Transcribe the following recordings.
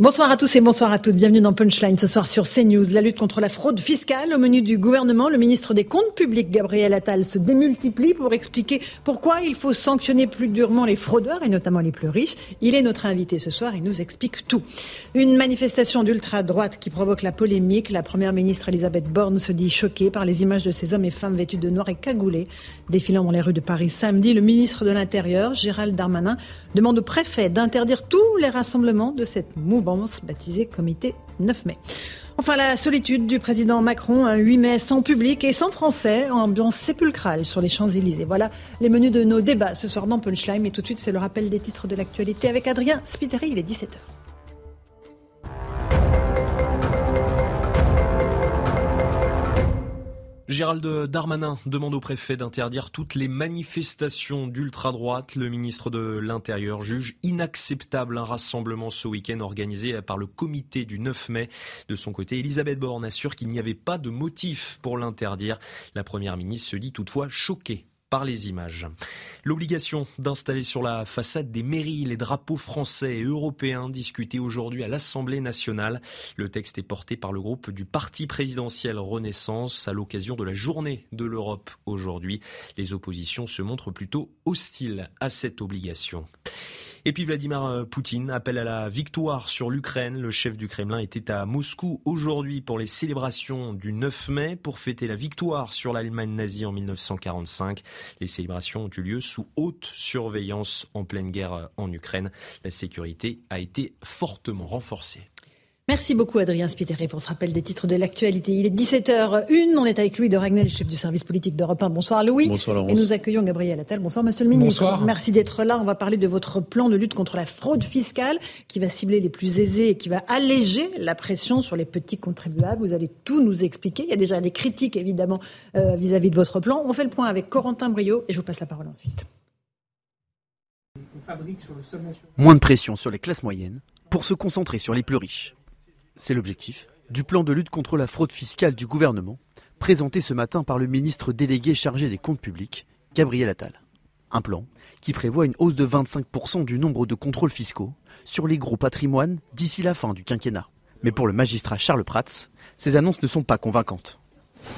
Bonsoir à tous et bonsoir à toutes. Bienvenue dans Punchline ce soir sur CNews. La lutte contre la fraude fiscale au menu du gouvernement. Le ministre des Comptes publics, Gabriel Attal, se démultiplie pour expliquer pourquoi il faut sanctionner plus durement les fraudeurs et notamment les plus riches. Il est notre invité ce soir. Il nous explique tout. Une manifestation d'ultra-droite qui provoque la polémique. La première ministre Elisabeth Borne se dit choquée par les images de ces hommes et femmes vêtus de noir et cagoulés défilant dans les rues de Paris samedi. Le ministre de l'Intérieur, Gérald Darmanin, demande au préfet d'interdire tous les rassemblements de cette mouvance baptisé Comité 9 mai. Enfin, la solitude du président Macron, un 8 mai sans public et sans français, ambiance sépulcrale sur les Champs-Élysées. Voilà les menus de nos débats ce soir dans Punchline. Et tout de suite, c'est le rappel des titres de l'actualité avec Adrien Spiteri. Il est 17h. Gérald Darmanin demande au préfet d'interdire toutes les manifestations d'ultra-droite. Le ministre de l'Intérieur juge inacceptable un rassemblement ce week-end organisé par le comité du 9 mai. De son côté, Elisabeth Borne assure qu'il n'y avait pas de motif pour l'interdire. La première ministre se dit toutefois choquée par les images. L'obligation d'installer sur la façade des mairies les drapeaux français et européens discutés aujourd'hui à l'Assemblée nationale. Le texte est porté par le groupe du Parti présidentiel Renaissance à l'occasion de la journée de l'Europe aujourd'hui. Les oppositions se montrent plutôt hostiles à cette obligation. Et puis Vladimir euh, Poutine appelle à la victoire sur l'Ukraine. Le chef du Kremlin était à Moscou aujourd'hui pour les célébrations du 9 mai pour fêter la victoire sur l'Allemagne nazie en 1945. Les célébrations ont eu lieu sous haute surveillance en pleine guerre euh, en Ukraine. La sécurité a été fortement renforcée. Merci beaucoup Adrien Spiteri pour ce rappel des titres de l'actualité. Il est 17h01, on est avec Louis de Ragnel, chef du service politique d'Europe 1. Bonsoir Louis. Bonsoir Laurence. Et nous accueillons Gabriel Attal. Bonsoir Monsieur le Ministre. Bonsoir. Merci d'être là. On va parler de votre plan de lutte contre la fraude fiscale qui va cibler les plus aisés et qui va alléger la pression sur les petits contribuables. Vous allez tout nous expliquer. Il y a déjà des critiques évidemment euh, vis-à-vis de votre plan. On fait le point avec Corentin Brio et je vous passe la parole ensuite. Moins de pression sur les classes moyennes pour se concentrer sur les plus riches. C'est l'objectif du plan de lutte contre la fraude fiscale du gouvernement, présenté ce matin par le ministre délégué chargé des comptes publics, Gabriel Attal. Un plan qui prévoit une hausse de 25% du nombre de contrôles fiscaux sur les gros patrimoines d'ici la fin du quinquennat. Mais pour le magistrat Charles Prats, ces annonces ne sont pas convaincantes.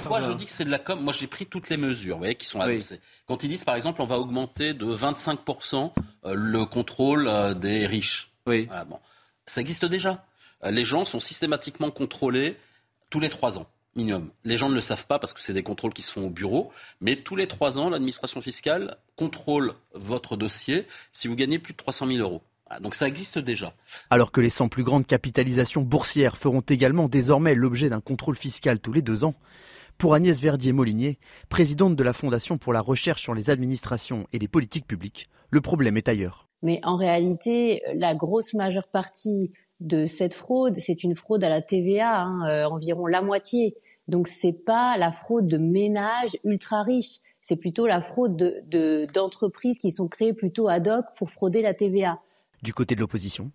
Moi, je dis que c'est de la com. Moi, j'ai pris toutes les mesures, vous voyez, qui sont annoncées. Quand ils disent, par exemple, on va augmenter de 25% euh, le contrôle euh, des riches. Oui. Voilà, bon. Ça existe déjà. Les gens sont systématiquement contrôlés tous les trois ans, minimum. Les gens ne le savent pas parce que c'est des contrôles qui se font au bureau, mais tous les trois ans, l'administration fiscale contrôle votre dossier si vous gagnez plus de 300 000 euros. Voilà, Donc ça existe déjà. Alors que les 100 plus grandes capitalisations boursières feront également désormais l'objet d'un contrôle fiscal tous les deux ans, pour Agnès Verdier-Molinier, présidente de la Fondation pour la recherche sur les administrations et les politiques publiques, le problème est ailleurs. Mais en réalité, la grosse majeure partie de cette fraude, c'est une fraude à la TVA, hein, euh, environ la moitié. Donc c'est pas la fraude de ménages ultra riches, c'est plutôt la fraude de, de- d'entreprises qui sont créées plutôt ad hoc pour frauder la TVA. Du côté de l'opposition,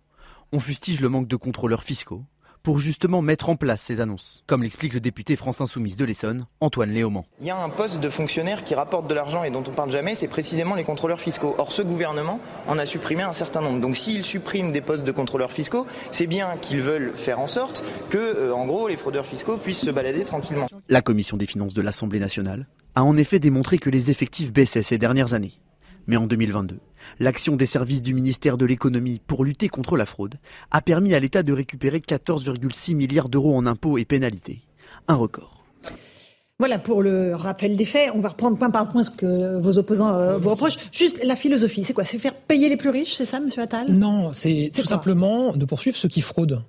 on fustige le manque de contrôleurs fiscaux pour justement mettre en place ces annonces, comme l'explique le député France Insoumise de l'Essonne, Antoine Léaumont. Il y a un poste de fonctionnaire qui rapporte de l'argent et dont on parle jamais, c'est précisément les contrôleurs fiscaux. Or, ce gouvernement en a supprimé un certain nombre. Donc, s'ils suppriment des postes de contrôleurs fiscaux, c'est bien qu'ils veulent faire en sorte que, euh, en gros, les fraudeurs fiscaux puissent se balader tranquillement. La commission des finances de l'Assemblée nationale a en effet démontré que les effectifs baissaient ces dernières années. Mais en 2022, l'action des services du ministère de l'économie pour lutter contre la fraude a permis à l'État de récupérer 14,6 milliards d'euros en impôts et pénalités. Un record. Voilà pour le rappel des faits. On va reprendre point par point ce que vos opposants euh, vous reprochent. Juste la philosophie, c'est quoi? C'est faire payer les plus riches, c'est ça, Monsieur Attal? Non, c'est tout simplement de poursuivre ceux qui fraudent.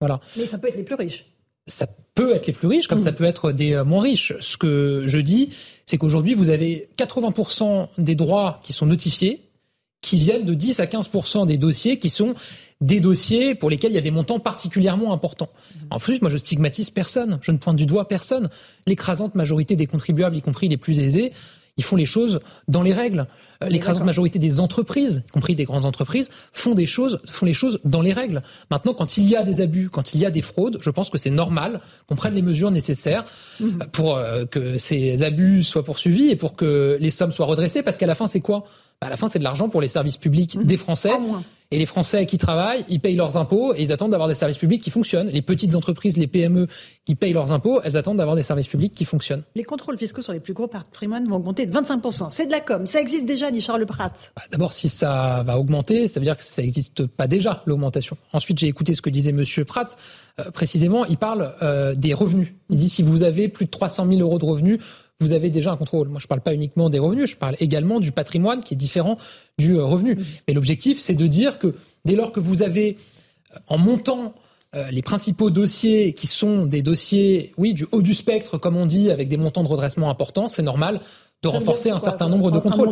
Voilà. Mais ça peut être les plus riches. Ça peut être les plus riches, comme Mmh. ça peut être des euh, moins riches. Ce que je dis, c'est qu'aujourd'hui, vous avez 80% des droits qui sont notifiés qui viennent de 10 à 15% des dossiers qui sont des dossiers pour lesquels il y a des montants particulièrement importants. En plus, moi, je stigmatise personne, je ne pointe du doigt personne. L'écrasante majorité des contribuables, y compris les plus aisés, ils font les choses dans les règles. Euh, L'écrasante majorité des entreprises, y compris des grandes entreprises, font des choses, font les choses dans les règles. Maintenant, quand il y a des abus, quand il y a des fraudes, je pense que c'est normal qu'on prenne les mesures nécessaires Mhm. euh, pour euh, que ces abus soient poursuivis et pour que les sommes soient redressées. Parce qu'à la fin, c'est quoi? À la fin, c'est de l'argent pour les services publics des Français. Et les Français qui travaillent, ils payent leurs impôts et ils attendent d'avoir des services publics qui fonctionnent. Les petites entreprises, les PME qui payent leurs impôts, elles attendent d'avoir des services publics qui fonctionnent. Les contrôles fiscaux sur les plus gros patrimoines vont augmenter de 25%. C'est de la com. Ça existe déjà, dit Charles Pratt. Bah, D'abord, si ça va augmenter, ça veut dire que ça n'existe pas déjà, l'augmentation. Ensuite, j'ai écouté ce que disait Monsieur Pratt. Euh, précisément, il parle euh, des revenus. Il dit si vous avez plus de 300 000 euros de revenus, vous avez déjà un contrôle. Moi, je parle pas uniquement des revenus, je parle également du patrimoine qui est différent du euh, revenu. Mais l'objectif, c'est de dire que dès lors que vous avez, euh, en montant euh, les principaux dossiers qui sont des dossiers, oui, du haut du spectre, comme on dit, avec des montants de redressement importants, c'est normal de renforcer un certain nombre de contrôles.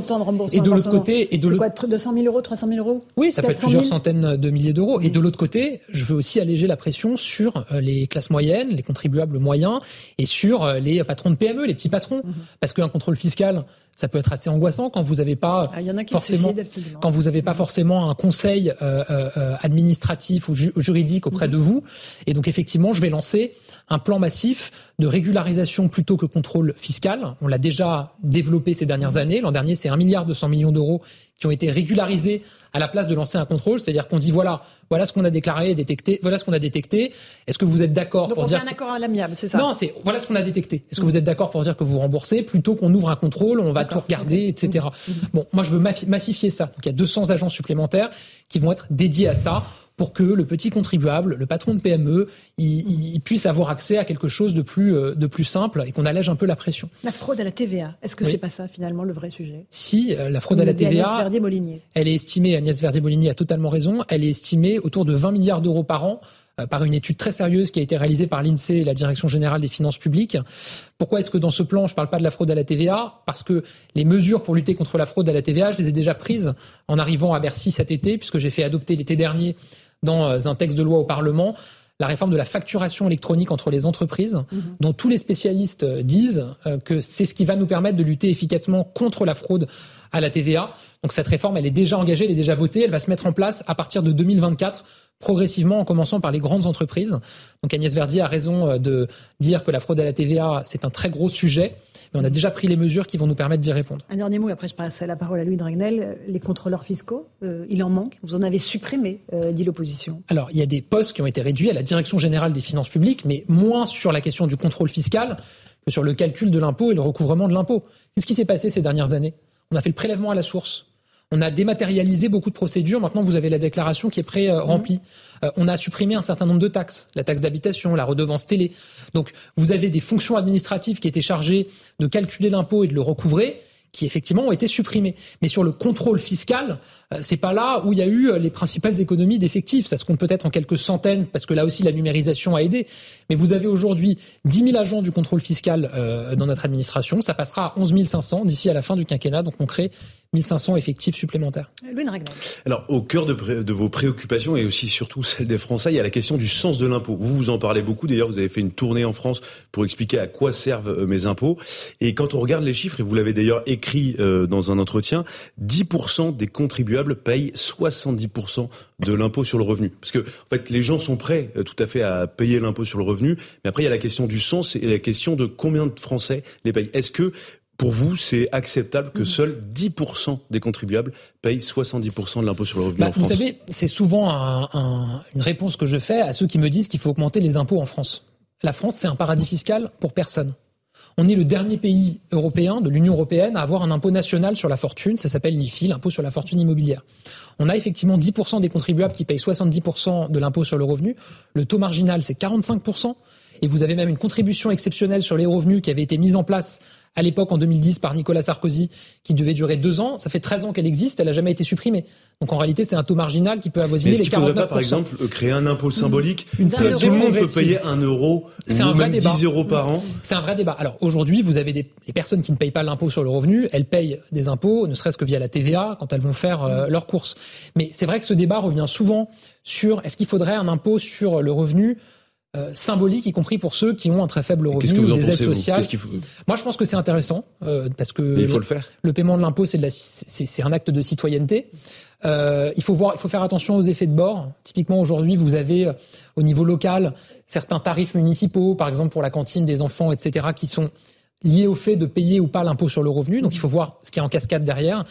Et de l'autre côté, et de quoi, 200 000 euros, 300 000 euros oui, ça peut être 400 plusieurs 000? centaines de milliers d'euros. Et de l'autre côté, je veux aussi alléger la pression sur euh, les classes moyennes, les contribuables moyens, et sur euh, les patrons de PME, les petits patrons. Mhm. Parce qu'un contrôle fiscal, ça peut être assez angoissant quand vous n'avez pas Ah, forcément, quand vous n'avez pas forcément un conseil euh, euh, euh, administratif ou ju- juridique auprès de vous. Et donc effectivement, je vais lancer un plan massif de régularisation plutôt que contrôle fiscal. On l'a déjà développé ces dernières années. L'an dernier, c'est un milliard 200 millions d'euros qui ont été régularisés à la place de lancer un contrôle. C'est-à-dire qu'on dit voilà, voilà ce qu'on a déclaré et détecté, voilà ce qu'on a détecté. Est-ce que vous êtes d'accord pour on fait dire un accord à l'amiable, c'est ça? Non, c'est voilà ce qu'on a détecté. Est-ce que vous êtes d'accord pour dire que vous remboursez plutôt qu'on ouvre un contrôle, on va tout regarder, etc. Bon, moi je veux massifier ça. Donc il y a 200 agents supplémentaires qui vont être dédiés à ça pour que le petit contribuable, le patron de PME, il, il- puisse avoir accès à quelque chose de plus euh, de plus simple et qu'on allège un peu la pression. La fraude à la TVA, est-ce que Oui. c'est pas ça finalement le vrai sujet? Si euh, la fraude à la Agnès TVA, Verdier-Molinier. elle est estimée, Agnès Verdier-Molini a totalement raison, elle est estimée autour de 20 milliards d'euros par an euh, par une étude très sérieuse qui a été réalisée par l'INSEE et la Direction générale des finances publiques. Pourquoi est-ce que dans ce plan, je ne parle pas de la fraude à la TVA? Parce que les mesures pour lutter contre la fraude à la TVA, je les ai déjà prises en arrivant à Bercy cet été, puisque j'ai fait adopter l'été dernier dans euh, un texte de loi au Parlement la réforme de la facturation électronique entre les entreprises, dont tous les spécialistes euh, disent euh, que c'est ce qui va nous permettre de lutter efficacement contre la fraude à la TVA. Donc cette réforme, elle est déjà engagée, elle est déjà votée, elle va se mettre en place à partir de 2024 progressivement en commençant par les grandes entreprises. Donc Agnès Verdier a raison de dire que la fraude à la TVA, c'est un très gros sujet, mais on a déjà pris les mesures qui vont nous permettre d'y répondre. Un dernier mot, et après je passe la parole à Louis Dragnel. Les contrôleurs fiscaux, euh, il en manque. Vous en avez supprimé, euh, dit l'opposition. Alors, il y a des postes qui ont été réduits à la Direction générale des finances publiques, mais moins sur la question du contrôle fiscal que sur le calcul de l'impôt et le recouvrement de l'impôt. Qu'est-ce qui s'est passé ces dernières années? On a fait le prélèvement à la source. On a dématérialisé beaucoup de procédures. Maintenant, vous avez la déclaration qui est pré-remplie. Euh, on a supprimé un certain nombre de taxes. La taxe d'habitation, la redevance télé. Donc, vous avez des fonctions administratives qui étaient chargées de calculer l'impôt et de le recouvrer qui effectivement ont été supprimées. Mais sur le contrôle fiscal, euh, c'est pas là où il y a eu euh, les principales économies d'effectifs. Ça se compte peut-être en quelques centaines, parce que là aussi la numérisation a aidé. Mais vous avez aujourd'hui 10 000 agents du contrôle fiscal euh, dans notre administration. Ça passera à 11 500 d'ici à la fin du quinquennat. Donc on crée 1500 effectifs supplémentaires. Louis. Alors, au cœur de, pré- de vos préoccupations et aussi surtout celle des Français, il y a la question du sens de l'impôt. Vous vous en parlez beaucoup. D'ailleurs, vous avez fait une tournée en France pour expliquer à quoi servent euh, mes impôts. Et quand on regarde les chiffres, et vous l'avez d'ailleurs écrit euh, dans un entretien, 10% des contribuables payent 70% de l'impôt sur le revenu. Parce que, en fait, les gens sont prêts euh, tout à fait à payer l'impôt sur le revenu. Mais après, il y a la question du sens et la question de combien de Français les payent. Est-ce que pour vous, c'est acceptable que seuls 10% des contribuables payent 70% de l'impôt sur le revenu Bah, en vous France savez, c'est souvent un- un- une réponse que je fais à ceux qui me disent qu'il faut augmenter les impôts en France. La France, c'est un paradis fiscal pour personne. On est le dernier pays européen de l'Union européenne à avoir un impôt national sur la fortune. Ça s'appelle l'IFI, l'impôt sur la fortune immobilière. On a effectivement 10% des contribuables qui payent 70% de l'impôt sur le revenu. Le taux marginal, c'est 45%. Et vous avez même une contribution exceptionnelle sur les revenus qui avait été mise en place à l'époque en 2010 par Nicolas Sarkozy, qui devait durer deux ans. Ça fait 13 ans qu'elle existe, elle n'a jamais été supprimée. Donc en réalité, c'est un taux marginal qui peut avoisiner les 49%. faudrait pas, par exemple, créer un impôt symbolique Une Tout le monde peut payer un euro ou un même 10 euros par an C'est un vrai débat. Alors aujourd'hui, vous avez des les personnes qui ne payent pas l'impôt sur le revenu, elles payent des impôts, ne serait-ce que via la TVA, quand elles vont faire euh, leurs courses. Mais c'est vrai que ce débat revient souvent sur est-ce qu'il faudrait un impôt sur le revenu euh, symbolique, y compris pour ceux qui ont un très faible revenu ou des aides sociales. Moi, je pense que c'est intéressant euh, parce que il faut le, faire. le paiement de l'impôt, c'est c'est un acte de citoyenneté. Euh, il faut voir, il faut faire attention aux effets de bord. Typiquement, aujourd'hui, vous avez au niveau local certains tarifs municipaux, par exemple pour la cantine des enfants, etc., qui sont liés au fait de payer ou pas l'impôt sur le revenu. Donc, il faut voir ce qui est en cascade derrière.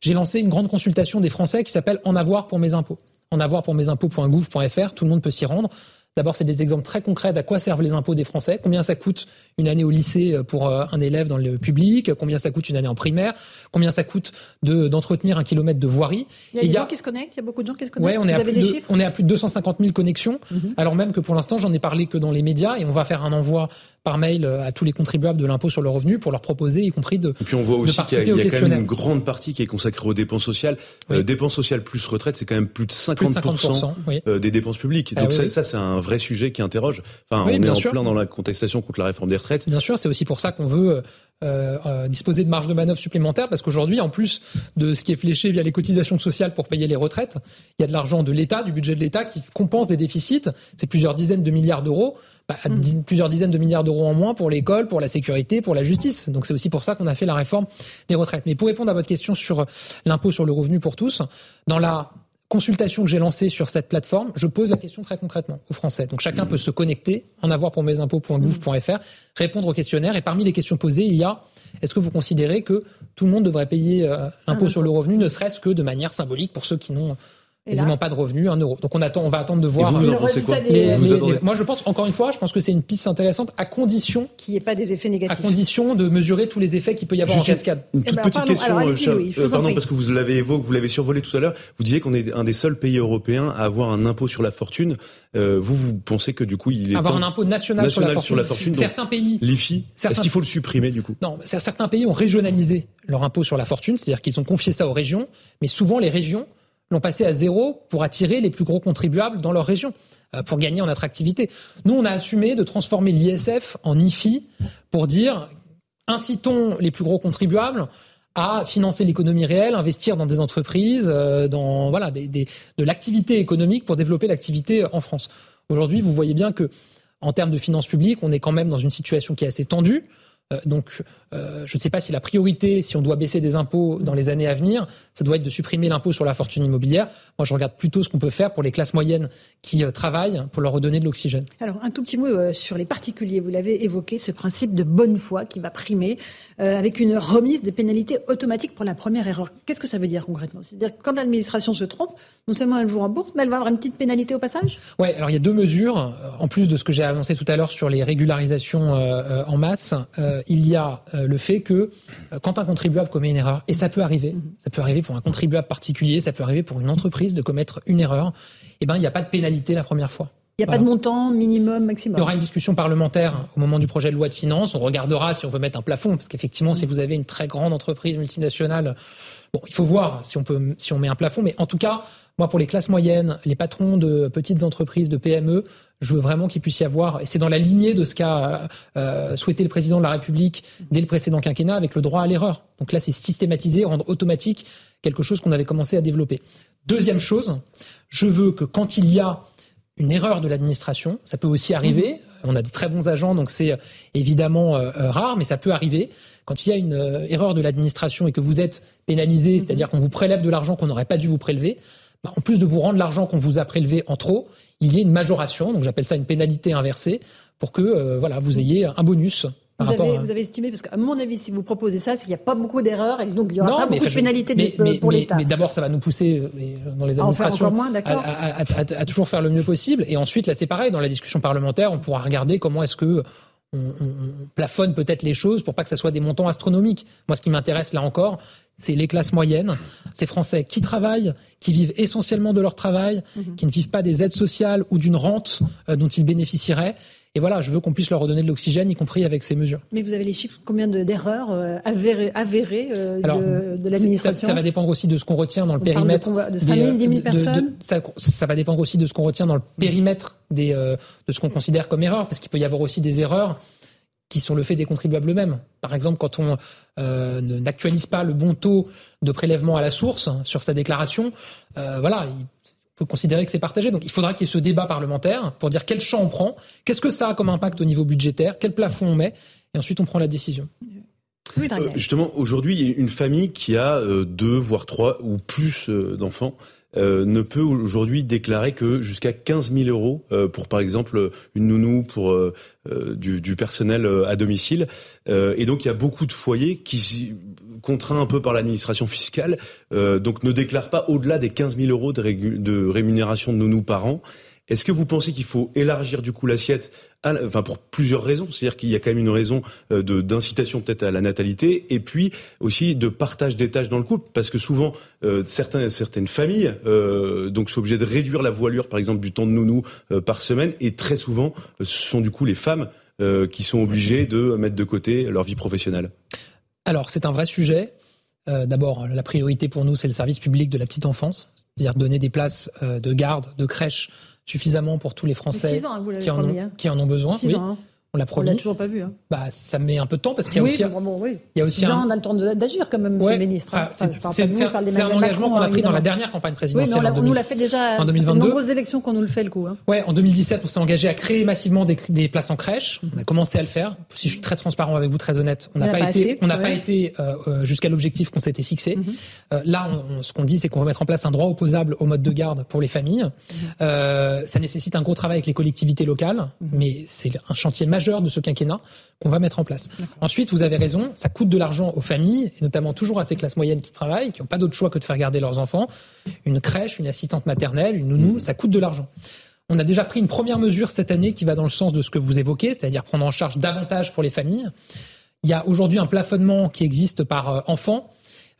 J'ai lancé une grande consultation des Français qui s'appelle En avoir pour mes impôts. En avoir pour mes impôts.gouv.fr. Tout le monde peut s'y rendre. D'abord, c'est des exemples très concrets d'à quoi servent les impôts des Français, combien ça coûte une année au lycée euh, pour euh, un élève dans le public, combien ça coûte une année en primaire, combien ça coûte d'entretenir un kilomètre de voirie? Il y a des gens qui se connectent, il y a beaucoup de gens qui se connectent. Ouais, on, est à plus de, on est à plus de 250 000 connexions, mhm. alors même que pour l'instant, j'en ai parlé que dans les médias et on va faire un envoi par mail euh, à tous les contribuables de l'impôt sur le revenu pour leur proposer, y compris de. Et puis on voit aussi qu'il y a, quand même une grande partie qui est consacrée aux dépenses sociales. Euh, dépenses sociales plus retraite, c'est quand même plus de 50%, euh, des dépenses publiques. Ah Donc ça, ça c'est un vrai sujet qui interroge. Enfin, on est en plein dans la contestation contre la réforme des retraites. Bien sûr, c'est aussi pour ça qu'on veut euh, disposer de marge de manœuvre supplémentaire parce qu'aujourd'hui, en plus de ce qui est fléché via les cotisations sociales pour payer les retraites, il y a de l'argent de l'État, du budget de l'État qui compense des déficits. C'est plusieurs dizaines de milliards d'euros. Bah, hmm. plusieurs dizaines de milliards d'euros en moins pour l'école, pour la sécurité, pour la justice. Donc c'est aussi pour ça qu'on a fait la réforme des retraites. Mais pour répondre à votre question sur l'impôt sur le revenu pour tous, dans la consultation que j'ai lancée sur cette plateforme, je pose la question très concrètement aux Français. Donc chacun peut se connecter, en avoir pour mes impôts.gouv.fr, répondre au questionnaire. Et parmi les questions posées, il y a est-ce que vous considérez que tout le monde devrait payer euh, l'impôt sur le revenu, ne serait-ce que de manière symbolique pour ceux qui n'ont quasiment pas de revenus, un euro. Donc on attend, on va attendre de voir. vous, en pensez quoi Moi, je pense encore une fois, je pense que c'est une piste intéressante à condition qu'il n'y ait pas des effets négatifs. À condition de mesurer tous les effets qu'il peut y avoir en cascade. Une toute eh ben, petite question, euh, euh, pardon, parce que vous l'avez évoqué, vous l'avez survolé tout à l'heure. Vous disiez qu'on est un des seuls pays européens à avoir un impôt sur la fortune. Euh, vous, vous pensez que du coup, il est avoir un impôt national, sur, la fortune. Sur la fortune certains pays, l'IFI. Est-ce qu'il faut le supprimer du coup Non, certains pays ont régionalisé leur impôt sur la fortune, c'est-à-dire qu'ils ont confié ça aux régions, mais souvent les régions l'ont passé à zéro pour attirer les plus gros contribuables dans leur région, euh, pour gagner en attractivité. Nous, on a assumé de transformer l'ISF en IFI pour dire incitons les plus gros contribuables à financer l'économie réelle, investir dans des entreprises, euh, dans voilà de l'activité économique pour développer l'activité en France. Aujourd'hui, vous voyez bien que en termes de finances publiques, on est quand même dans une situation qui est assez tendue. Euh, donc, euh, je ne sais pas si la priorité, si on doit baisser des impôts dans les années à venir, ça doit être de supprimer l'impôt sur la fortune immobilière. Moi, je regarde plutôt ce qu'on peut faire pour les classes moyennes qui euh, travaillent, pour leur redonner de l'oxygène. Alors, un tout petit mot sur les particuliers. Vous l'avez évoqué, ce principe de bonne foi qui va primer, avec une remise des pénalités automatiques pour la première erreur. Qu'est-ce que ça veut dire concrètement? C'est-à-dire que quand l'administration se trompe, non seulement elle vous rembourse, mais elle va avoir une petite pénalité au passage? Oui, alors il y a deux mesures, en plus de ce que j'ai avancé tout à l'heure sur les régularisations en masse euh, il y a euh, le fait que euh, quand un contribuable commet une erreur, et ça peut arriver, ça peut arriver pour un contribuable particulier, ça peut arriver pour une entreprise de commettre une erreur, eh ben il n'y a pas de pénalité la première fois. Il n'y a pas de montant minimum, maximum. Il y aura une discussion parlementaire au moment du projet de loi de finances. On regardera si on veut mettre un plafond, parce qu'effectivement, si mhm. vous avez une très grande entreprise multinationale, bon, il faut voir si on peut, si on met un plafond. Mais en tout cas, moi, pour les classes moyennes, les patrons de petites entreprises, de PME, je veux vraiment qu'il puisse y avoir, et c'est dans la lignée de ce qu'a euh, souhaité le président de la République dès le précédent quinquennat avec le droit à l'erreur. Donc là, c'est systématiser, rendre automatique quelque chose qu'on avait commencé à développer. Deuxième chose, je veux que quand il y a une erreur de l'administration, ça peut aussi arriver, mmh. on a des très bons agents, donc c'est euh, évidemment euh, rare, mais ça peut arriver. Quand il y a une erreur de l'administration et que vous êtes pénalisé, mmh. c'est-à-dire qu'on vous prélève de l'argent qu'on n'aurait pas dû vous prélever, en plus de vous rendre l'argent qu'on vous a prélevé en trop, il y ait une majoration, donc j'appelle ça une pénalité inversée, pour que euh, voilà, vous ayez un bonus. Par vous, avez, vous avez estimé, parce qu'à mon avis, si vous proposez ça, c'est qu'il n'y a pas beaucoup d'erreurs et donc il n'y aura pas beaucoup de pénalités pour l'État. Mais, d'abord, ça va nous pousser euh, dans les administrations à, toujours faire le mieux possible. Et ensuite, là, c'est pareil, dans la discussion parlementaire, on pourra regarder comment est-ce que on, plafonne peut-être les choses pour pas que ça soit des montants astronomiques. Moi, ce qui m'intéresse là encore, c'est les classes moyennes, ces Français qui travaillent, qui vivent essentiellement de leur travail, mhm. qui ne vivent pas des aides sociales ou d'une rente euh, dont ils bénéficieraient. Et voilà, je veux qu'on puisse leur redonner de l'oxygène, y compris avec ces mesures. Mais vous avez les chiffres, combien d'erreurs euh, avérées, avérées euh, de, l'administration ça, va dépendre aussi de ce qu'on retient dans le périmètre. De, 5 000, 10 000 personnes ça, va dépendre aussi de ce qu'on retient dans le périmètre des, de ce qu'on considère comme erreur, parce qu'il peut y avoir aussi des erreurs qui sont le fait des contribuables eux-mêmes. Par exemple, quand on euh, n'actualise pas le bon taux de prélèvement à la source hein, sur sa déclaration, euh, voilà, il peut considérer que c'est partagé. Donc il faudra qu'il y ait ce débat parlementaire pour dire quel champ on prend, qu'est-ce que ça a comme impact au niveau budgétaire, quel plafond on met, et ensuite on prend la décision. Oui, euh, justement, aujourd'hui, une famille qui a deux, voire trois ou plus d'enfants euh, ne peut aujourd'hui déclarer que jusqu'à 15 000 euros euh, pour, par exemple, une nounou, pour euh, du, du, personnel à domicile. et donc, il y a beaucoup de foyers qui, contraints un peu par l'administration fiscale, donc ne déclarent pas au-delà des 15 000 euros de rémunération de nounou par an. Est-ce que vous pensez qu'il faut élargir du coup l'assiette, enfin pour plusieurs raisons, c'est-à-dire qu'il y a quand même une raison euh, de d'incitation peut-être à la natalité, et puis aussi de partage des tâches dans le couple, parce que souvent euh, certains, certaines familles euh, donc sont obligées de réduire la voilure, par exemple du temps de nounou par semaine, et très souvent ce sont du coup les femmes qui sont obligées de mettre de côté leur vie professionnelle. Alors c'est un vrai sujet. D'abord, la priorité pour nous, c'est le service public de la petite enfance, c'est-à-dire donner des places de garde, de crèche suffisamment pour tous les Français hein, qui, en ont, hein. qui en ont besoin. oui. Hein. On l'a promis. On l'a toujours pas vu. Hein. Bah, ça met un peu de temps parce qu'il y a aussi. oui. Il y a aussi un... on a le temps d'agir quand même, Monsieur le Ministre. Hein. c'est un engagement qu'on a pris dans la dernière campagne présidentielle. Oui, mais on, nous l'a fait déjà. En 2022. De nombreuses élections qu'on nous le fait le coup. Hein. Ouais, en 2017, on s'est engagé à créer massivement des, des, places en crèche. On a commencé à le faire. Si je suis très transparent avec vous, très honnête, on n'a pas, été, on n'a pas été euh, euh, jusqu'à l'objectif qu'on s'était fixé. Mhm. euh, là, on, ce qu'on dit, c'est qu'on va mettre en place un droit opposable au mode de garde pour les familles. Mhm. ça nécessite un gros travail avec les collectivités locales, mhm. mais c'est un chantier majeur de ce quinquennat qu'on va mettre en place. Ensuite, vous avez raison, ça coûte de l'argent aux familles, et notamment toujours à ces classes moyennes qui travaillent, qui n'ont pas d'autre choix que de faire garder leurs enfants. Une crèche, une assistante maternelle, une nounou, mmh. ça coûte de l'argent. On a déjà pris une première mesure cette année qui va dans le sens de ce que vous évoquez, c'est-à-dire prendre en charge davantage pour les familles. Il y a aujourd'hui un plafonnement qui existe par euh, enfant.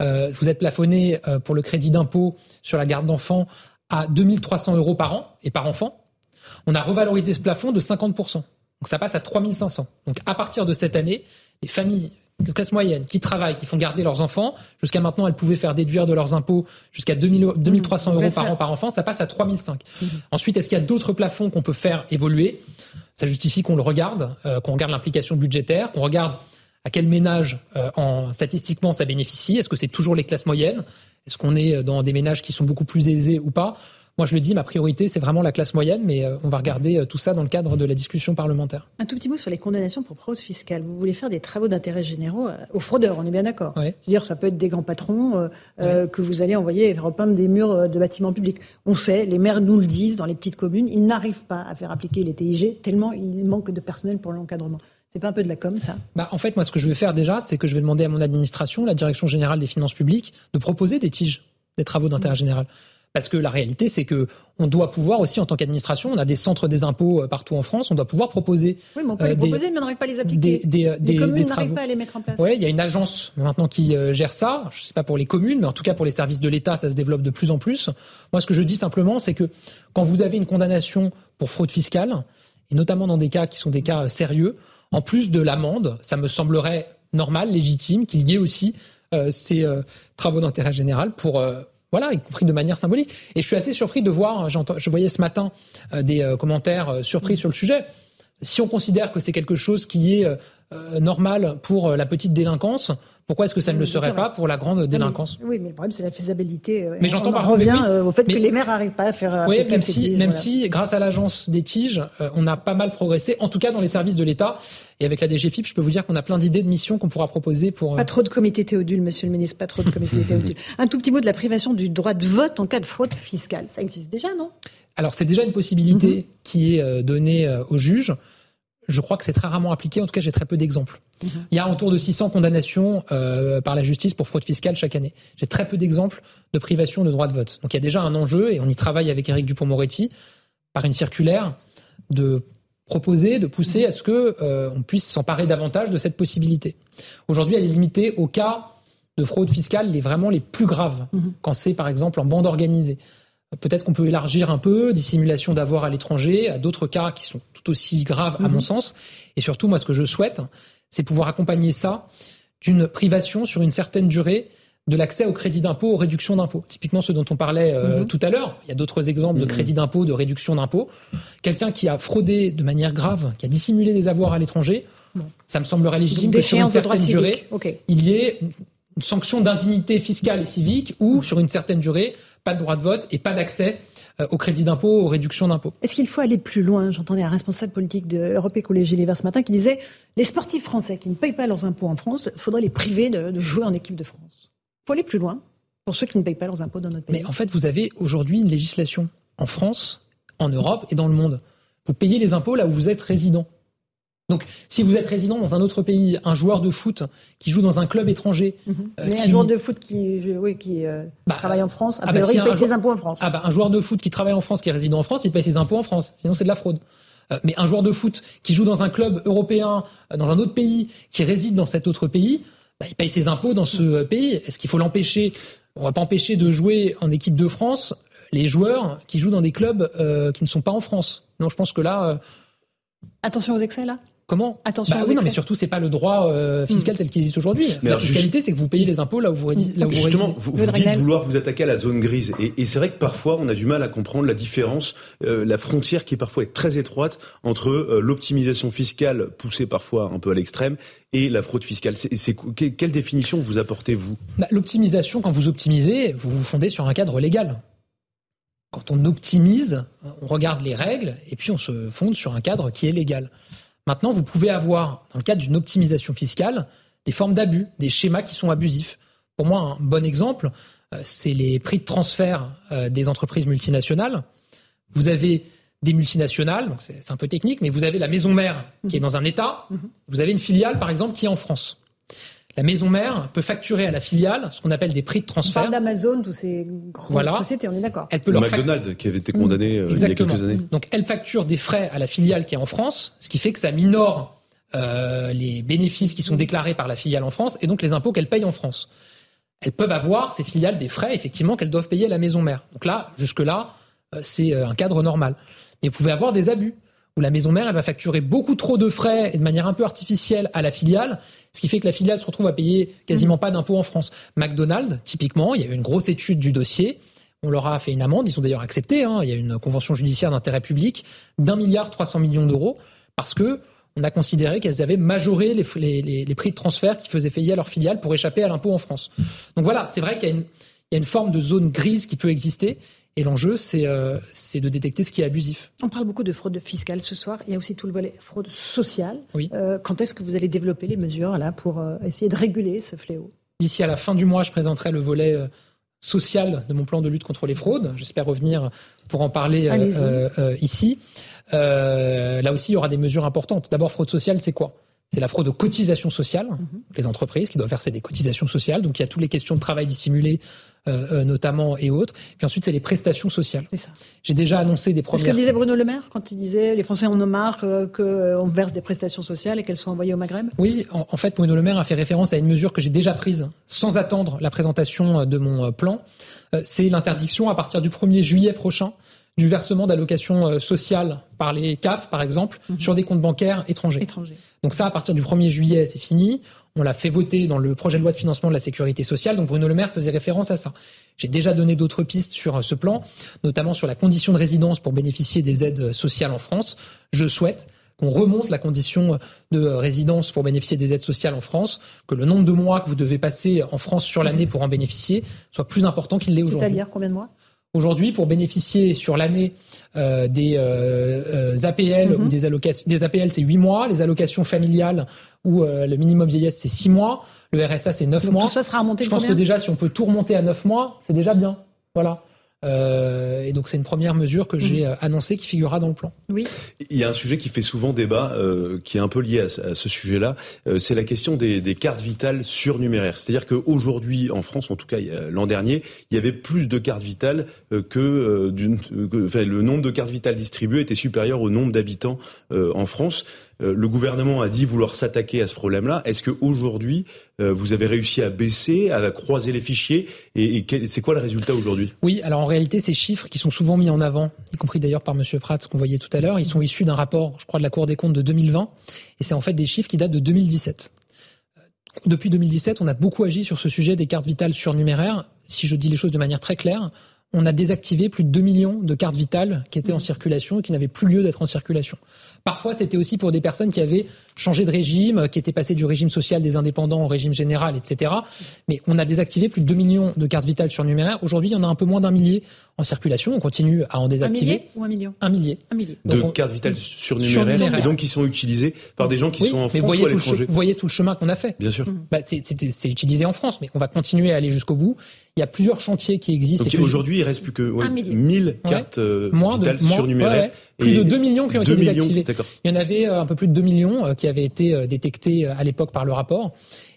Euh, vous êtes plafonné euh, pour le crédit d'impôt sur la garde d'enfants à 2300 euros par an et par enfant. On a revalorisé ce plafond de 50%. Donc ça passe à 3500. Donc à partir de cette année, les familles de classe moyenne qui travaillent, qui font garder leurs enfants, jusqu'à maintenant elles pouvaient faire déduire de leurs impôts jusqu'à 2300 euros par an par enfant, ça passe à 3005. Mmh. Ensuite, est-ce qu'il y a d'autres plafonds qu'on peut faire évoluer? Ça justifie qu'on le regarde, euh, qu'on regarde l'implication budgétaire, qu'on regarde à quel ménage euh, en, statistiquement ça bénéficie. Est-ce que c'est toujours les classes moyennes? Est-ce qu'on est dans des ménages qui sont beaucoup plus aisés ou pas? Moi, je le dis, ma priorité, c'est vraiment la classe moyenne, mais euh, on va regarder euh, tout ça dans le cadre de la discussion parlementaire. Un tout petit mot sur les condamnations pour fraude fiscale. Vous voulez faire des travaux d'intérêt généraux euh, aux fraudeurs, on est bien d'accord oui. Dire, ça peut être des grands patrons que vous allez envoyer repeindre des murs de bâtiments publics. On sait, les maires nous le disent, dans les petites communes, ils n'arrivent pas à faire appliquer les TIG tellement il manque de personnel pour l'encadrement. C'est pas un peu de la com, ça? Bah, En fait, moi, ce que je vais faire déjà, c'est que je vais demander à mon administration, la Direction générale des finances publiques, de proposer des tiges, des travaux d'intérêt mmh. général. Parce que la réalité, c'est que on doit pouvoir aussi, en tant qu'administration, on a des centres des impôts euh, partout en France, on doit pouvoir proposer. Oui, mais on peut les euh, proposer, mais on n'arrive pas à les appliquer. Des, des, des, communes n'arrivent pas à les mettre en place. Oui, il y a une agence maintenant qui euh, gère ça. Je ne sais pas pour les communes, mais en tout cas pour les services de l'État, ça se développe de plus en plus. Moi, ce que je dis simplement, c'est que quand vous avez une condamnation pour fraude fiscale, et notamment dans des cas qui sont des cas sérieux, en plus de l'amende, ça me semblerait normal, légitime, qu'il y ait aussi euh, ces travaux d'intérêt général pour voilà, y compris de manière symbolique. Et je suis assez surpris de voir, je voyais ce matin euh, des euh, commentaires euh, surpris sur le sujet. Si on considère que c'est quelque chose qui est normal pour la petite délinquance, pourquoi est-ce que ça ne le serait pas pour la grande délinquance? Oui, mais le problème c'est la faisabilité. Mais j'entends par revient euh, au fait que les maires n'arrivent pas à faire. Euh, oui, même si, même si, grâce à l'agence des tiges, euh, on a pas mal progressé, en tout cas dans les services de l'État. Et avec la DGFIP, je peux vous dire qu'on a plein d'idées de missions qu'on pourra proposer pour. Pas trop de comités Théodule, Monsieur le Ministre, pas trop de comités Théodule. Un tout petit mot de la privation du droit de vote en cas de fraude fiscale. Ça existe déjà, non? Alors c'est déjà une possibilité mhm. qui est donnée aux juges je crois que c'est très rarement appliqué. En tout cas, j'ai très peu d'exemples. Mhm. Il y a autour de 600 condamnations euh, par la justice pour fraude fiscale chaque année. J'ai très peu d'exemples de privation de droit de vote. Donc il y a déjà un enjeu, et on y travaille avec Éric Dupont-Moretti, par une circulaire, de proposer, de pousser à ce que euh, on puisse s'emparer davantage de cette possibilité. Aujourd'hui, elle est limitée au cas de fraude fiscale les vraiment les plus graves, Mhm. quand c'est par exemple en bande organisée. Peut-être qu'on peut élargir un peu, dissimulation d'avoir à l'étranger, à d'autres cas qui sont tout aussi graves à Mhm. mon sens. Et surtout, moi, ce que je souhaite, c'est pouvoir accompagner ça d'une privation sur une certaine durée de l'accès au crédit d'impôt, aux réductions d'impôt. Typiquement ce dont on parlait euh, Mhm. tout à l'heure. Il y a d'autres exemples de Mhm. crédit d'impôt, de réduction d'impôt. Quelqu'un qui a fraudé de manière grave, qui a dissimulé des avoirs à l'étranger, ça me semblerait légitime que sur une certaine durée, il y ait une sanction d'indignité fiscale et civique ou sur une certaine durée, pas de droit de vote et pas d'accès euh, au crédit d'impôt, aux réductions d'impôt. Est-ce qu'il faut aller plus loin J'entendais un responsable politique de Europe Écologie Les Verts ce matin qui disait les sportifs français qui ne payent pas leurs impôts en France, il faudrait les priver de, de jouer en équipe de France. Il faut aller plus loin pour ceux qui ne payent pas leurs impôts dans notre pays. Mais en fait, vous avez aujourd'hui une législation en France, en Europe et dans le monde. Vous payez les impôts là où vous êtes résident. Donc, si vous êtes résident dans un autre pays, un joueur de foot qui joue dans un club étranger, Mhm. euh, Mais qui- un joueur de foot qui, oui, qui euh, Bah, travaille en France, a ah bah, priori, si il un paye ses impôts en France. Ah bah, un joueur de foot qui travaille en France, qui est résident en France, il paye ses impôts en France. Sinon, c'est de la fraude. Euh, mais un joueur de foot qui joue dans un club européen, dans un autre pays, qui réside dans cet autre pays, bah, il paye ses impôts dans ce pays. Est-ce qu'il faut l'empêcher? On va pas empêcher de jouer en équipe de France les joueurs qui jouent dans des clubs euh, qui ne sont pas en France. Non, je pense que là, euh, Attention aux excès là comment Attention Bah oui, non, mais surtout, c'est pas le droit euh, fiscal tel qu'il existe aujourd'hui. La alors, fiscalité, c'est que vous payez les impôts là où vous, là où vous Justement, résidez. vous, vous dites vouloir vous attaquer à la zone grise. Et, et c'est vrai que parfois, on a du mal à comprendre la différence, euh, la frontière qui est parfois très étroite entre euh, l'optimisation fiscale poussée parfois un peu à l'extrême et la fraude fiscale. C'est, quelle définition vous apportez, vous? Bah, L'optimisation, quand vous optimisez, vous vous fondez sur un cadre légal. Quand on optimise, on regarde les règles et puis on se fonde sur un cadre qui est légal. Maintenant, vous pouvez avoir, dans le cadre d'une optimisation fiscale, des formes d'abus, des schémas qui sont abusifs. Pour moi, un bon exemple, euh, c'est les prix de transfert euh, des entreprises multinationales. Vous avez des multinationales, donc c'est c'est un peu technique, mais vous avez la maison mère qui est dans un État, vous avez une filiale, par exemple, qui est en France. La maison mère peut facturer à la filiale ce qu'on appelle des prix de On parle transfert. d'Amazon, tous ces grandes Voilà. sociétés, on est d'accord. Elle peut leur fac- McDonald's, qui avait été condamné euh, il y a Exactement. quelques années. Donc elle facture des frais à la filiale qui est en France, ce qui fait que ça minore euh, les bénéfices qui sont déclarés par la filiale en France et donc les impôts qu'elle paye en France. Elles peuvent avoir, ces filiales, des frais, effectivement, qu'elles doivent payer à la maison mère. Donc là, jusque-là, euh, c'est un cadre normal. Mais vous pouvez avoir des abus, où la maison mère, elle va facturer beaucoup trop de frais et de manière un peu artificielle à la filiale, ce qui fait que la filiale se retrouve à payer quasiment pas d'impôts en France. McDonald's, typiquement, il y a eu une grosse étude du dossier. On leur a fait une amende, ils ont d'ailleurs accepté, hein, il y a une convention judiciaire d'intérêt public d'un milliard 300 millions d'euros, parce que on a considéré qu'elles avaient majoré les, les- les- les prix de transfert qui faisaient payer à leur filiale pour échapper à l'impôt en France. Donc voilà, c'est vrai qu'il y a une forme de zone grise qui peut exister, et l'enjeu, c'est euh, c'est de détecter ce qui est abusif. On parle beaucoup de fraude fiscale ce soir. Il y a aussi tout le volet fraude sociale. Oui. Euh, quand est-ce que vous allez développer les mesures là pour euh, essayer de réguler ce fléau? D'ici à la fin du mois, je présenterai le volet social de mon plan de lutte contre les fraudes. J'espère revenir pour en parler ici. Là aussi, il y aura des mesures importantes. D'abord, fraude sociale, c'est quoi? C'est la fraude aux cotisations sociales. Les entreprises qui doivent verser des cotisations sociales. Donc, il y a toutes les questions de travail dissimulé, euh, euh, notamment, et autres. Puis ensuite, c'est les prestations sociales. C'est ça. J'ai déjà annoncé des C'est ce que premières... disait Bruno Le Maire quand il disait les Français en ont marre euh, qu'on verse des prestations sociales et qu'elles soient envoyées au Maghreb? Oui, en, en fait, Bruno Le Maire a fait référence à une mesure que j'ai déjà prise sans attendre la présentation euh, de mon euh, plan. Euh, C'est l'interdiction à partir du 1er juillet prochain du versement d'allocations euh, sociales par les CAF, par exemple, sur des comptes bancaires étrangers. Donc ça, à partir du 1er juillet, c'est fini. On l'a fait voter dans le projet de loi de financement de la sécurité sociale. Donc Bruno Le Maire faisait référence à ça. J'ai déjà donné d'autres pistes sur euh, ce plan, notamment sur la condition de résidence pour bénéficier des aides sociales en France. Je souhaite qu'on remonte la condition de résidence pour bénéficier des aides sociales en France, que le nombre de mois que vous devez passer en France sur l'année pour en bénéficier soit plus important qu'il l'est aujourd'hui. C'est-à-dire combien de mois? Aujourd'hui, pour bénéficier sur l'année euh, des euh, euh, APL Mhm. ou des allocations, des APL c'est 8 mois, les allocations familiales ou euh, le minimum vieillesse c'est 6 mois, le RSA c'est 9 Donc mois. tout ça sera remonté Je pense que déjà si on peut tout remonter à 9 mois, c'est déjà bien. Voilà. Euh, et donc c'est une première mesure que j'ai euh, annoncée qui figurera dans le plan. Oui. Il y a un sujet qui fait souvent débat, euh, qui est un peu lié à, ce sujet-là, euh, c'est la question des, des, cartes vitales surnuméraires. C'est-à-dire qu'aujourd'hui, en France, en tout cas l'an dernier, il y avait plus de cartes vitales euh, que, d'une, enfin, le nombre de cartes vitales distribuées était supérieur au nombre d'habitants en France. Euh, le gouvernement a dit vouloir s'attaquer à ce problème-là. Est-ce qu'aujourd'hui, euh, vous avez réussi à baisser, à croiser les fichiers Et, c'est quoi le résultat aujourd'hui? Oui, alors en réalité, ces chiffres qui sont souvent mis en avant, y compris d'ailleurs par M. Pratt, qu'on voyait tout à l'heure, ils sont issus d'un rapport, je crois, de la Cour des comptes de 2020. Et c'est en fait des chiffres qui datent de 2017. Depuis 2017, on a beaucoup agi sur ce sujet des cartes vitales surnuméraires. Si je dis les choses de manière très claire, on a désactivé plus de 2 millions de cartes vitales qui étaient en circulation et qui n'avaient plus lieu d'être en circulation. Parfois, c'était aussi pour des personnes qui avaient changé de régime, qui étaient passées du régime social des indépendants au régime général, etc. Mais on a désactivé plus de 2 millions de cartes vitales surnuméraires. Aujourd'hui, il y en a un peu moins d'un millier en circulation. On continue à en désactiver. Un millier ou un million Un millier. Un millier. De cartes vitales surnuméraires, et donc qui sont utilisées par des gens qui sont en France ou à l'étranger. Vous voyez tout le chemin qu'on a fait. Bien sûr. Bah, c'est utilisé en France, mais on va continuer à aller jusqu'au bout. Il y a plusieurs chantiers qui existent. Aujourd'hui, il reste plus que 1000 cartes euh, vitales surnuméraires. Plus de 2 millions qui ont été désactivés. Il y en avait euh, un peu plus de 2 millions euh, qui avaient été détectés à l'époque par le rapport.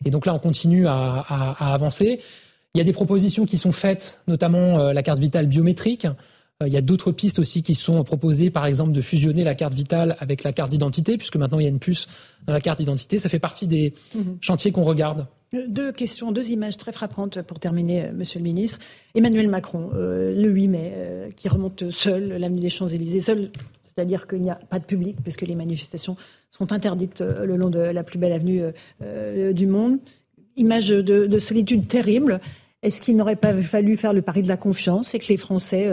Et donc là, on continue à, à, avancer. Il y a des propositions qui sont faites, notamment la carte vitale biométrique. Il y a d'autres pistes aussi qui sont proposées, par exemple de fusionner la carte vitale avec la carte d'identité, puisque maintenant il y a une puce dans la carte d'identité. Ça fait partie des mhm. chantiers qu'on regarde. Deux questions, deux images très frappantes pour terminer, euh, Monsieur le Ministre. Emmanuel Macron, euh, le 8 mai, euh, qui remonte seul l'avenue des Champs-Élysées, seul, c'est-à-dire qu'il n'y a pas de public puisque les manifestations sont interdites le long de la plus belle avenue du monde. Image de, solitude terrible. Est-ce qu'il n'aurait pas fallu faire le pari de la confiance et que les Français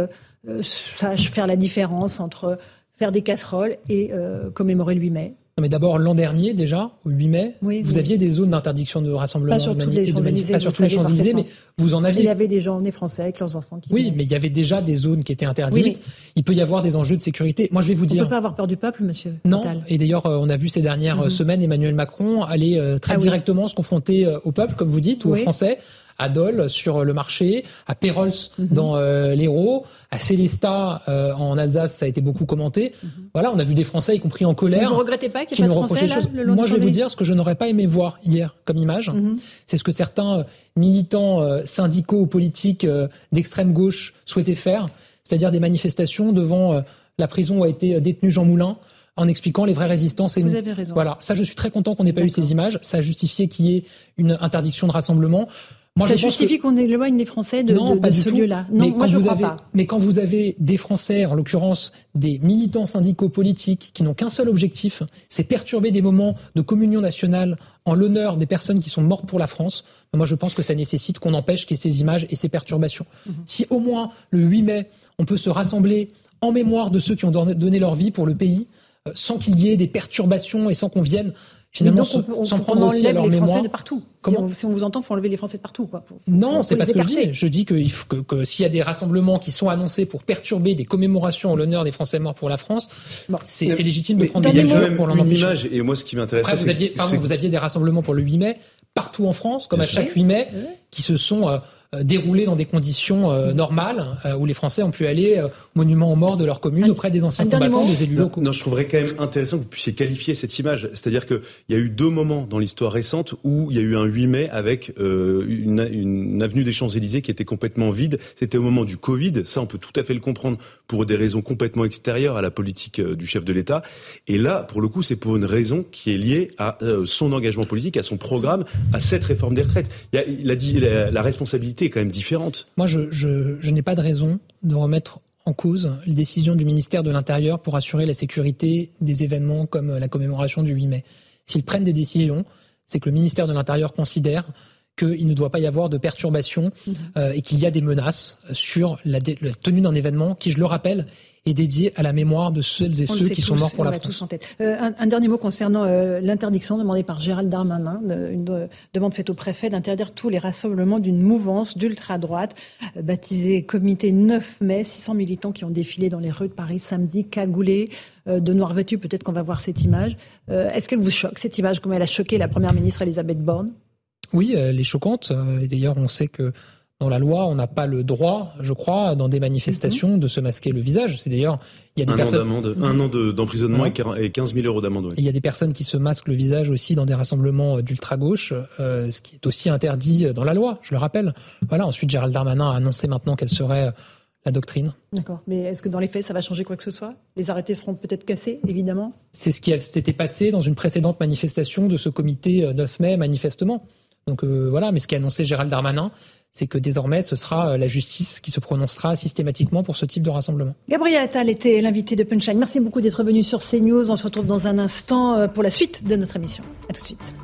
sachent faire la différence entre faire des casseroles et commémorer le 8 mai? Mais d'abord, l'an dernier, déjà, au 8 mai, vous aviez des zones d'interdiction de rassemblement. Pas sur tous les pas sur tous les Champs-Élysées, mais vous en aviez. Il y avait des gens nés français avec leurs enfants qui. Oui, mais il y avait déjà des zones qui étaient interdites. Il peut y avoir des enjeux de sécurité. Moi, je vais vous dire. On ne peut pas avoir peur du peuple, monsieur. Non. Et d'ailleurs, euh, on a vu ces dernières mhm. semaines Emmanuel Macron aller euh, très ah directement se confronter euh, au peuple, comme vous dites, ou aux Français, à Dole sur le marché, à Pérols mhm. dans euh, l'Hérault, à Célestat euh, en Alsace, ça a été beaucoup commenté. Mhm. Voilà, on a vu des Français, y compris en colère. Vous ne regrettez pas qu'il y ait pas de Français là, le Moi, je vais vous dire ce que je n'aurais pas aimé voir hier comme image. Mhm. C'est ce que certains euh, militants syndicaux ou politiques d'extrême gauche souhaitaient faire, c'est-à-dire des manifestations devant la prison où a été détenu Jean Moulin en expliquant les vraies résistances. Et Vous avez raison. Voilà, ça je suis très content qu'on n'ait pas eu ces images. Ça a justifié qu'il y ait une interdiction de rassemblement ça justifie qu'on éloigne les Français de, ce lieu-là. Non, mais moi je crois pas. Mais quand vous avez des Français, en l'occurrence des militants syndicaux politiques, qui n'ont qu'un seul objectif, c'est perturber des moments de communion nationale en l'honneur des personnes qui sont mortes pour la France, moi je pense que ça nécessite qu'on empêche qu'il y ait ces images et ces perturbations. Mhm. Si au moins le 8 mai, on peut se rassembler en mémoire de ceux qui ont donné leur vie pour le pays, euh, sans qu'il y ait des perturbations et sans qu'on vienne finalement on s'en prendre aussi à leur les mémoire. de partout. Comment si on, vous entend, faut enlever les Français de partout. Quoi. non, c'est pas ce que je dis. Je dis que, que, que s'il y a des rassemblements qui sont annoncés pour perturber des commémorations en l'honneur des Français morts pour la France, c'est légitime de prendre des mesures pour l'en empêcher. Et moi, ce qui m'intéresse, Après, vous aviez, pardon, vous aviez des rassemblements pour le 8 mai partout en France, comme à chaque 8 mai, qui se sont euh, déroulé dans des conditions euh, normales euh, où les Français ont pu aller au monument aux morts de leur commune auprès des anciens combattants, des élus locaux. Non, je trouverais quand même intéressant que vous puissiez qualifier cette image. C'est-à-dire qu'il y a eu deux moments dans l'histoire récente où il y a eu un 8 mai avec une, une, avenue des Champs-Élysées qui était complètement vide. C'était au moment du Covid. Ça, on peut tout à fait le comprendre pour des raisons complètement extérieures à la politique du chef de l'État. Et là, pour le coup, c'est pour une raison qui est liée à son engagement politique, à son programme, à cette réforme des retraites. Il, a, il a dit la, la responsabilité est quand même différente. Moi, je, je, n'ai pas de raison de remettre en cause les décisions du ministère de l'Intérieur pour assurer la sécurité des événements comme la commémoration du 8 mai. S'ils prennent des décisions, c'est que le ministère de l'Intérieur considère qu'il ne doit pas y avoir de perturbations mmh. euh, et qu'il y a des menaces sur la, la tenue d'un événement qui, je le rappelle, est dédié à la mémoire de celles et ceux qui sont morts pour la France. Euh, un, dernier mot concernant euh, l'interdiction demandée par Gérald Darmanin, une demande faite au préfet d'interdire tous les rassemblements d'une mouvance d'ultra-droite euh, baptisée Comité 9 mai. 600 militants qui ont défilé dans les rues de Paris samedi, cagoulés, de noir vêtus. Peut-être qu'on va voir cette image. Est-ce qu'elle vous choque, cette image, comme elle a choqué la première ministre Elisabeth Borne? Oui, elle est choquante. D'ailleurs, on sait que dans la loi, on n'a pas le droit, je crois, dans des manifestations, de se masquer le visage. C'est d'ailleurs, il y a des un personnes... An un an d'emprisonnement et 15 000 euros d'amende. Il y a des personnes qui se masquent le visage aussi dans des rassemblements d'ultra-gauche, euh, ce qui est aussi interdit dans la loi, je le rappelle. Voilà. Ensuite, Gérald Darmanin a annoncé maintenant quelle serait la doctrine. D'accord. Mais est-ce que dans les faits, ça va changer quoi que ce soit? Les arrêtés seront peut-être cassés, évidemment? C'est ce qui s'était passé dans une précédente manifestation de ce comité 9 mai, manifestement. Donc euh, voilà, mais ce qu'a annoncé Gérald Darmanin, c'est que désormais, ce sera euh, la justice qui se prononcera systématiquement pour ce type de rassemblement. Gabriel Attal était l'invité de Punchline. Merci beaucoup d'être venu sur CNews. On se retrouve dans un instant euh, pour la suite de notre émission. A tout de suite.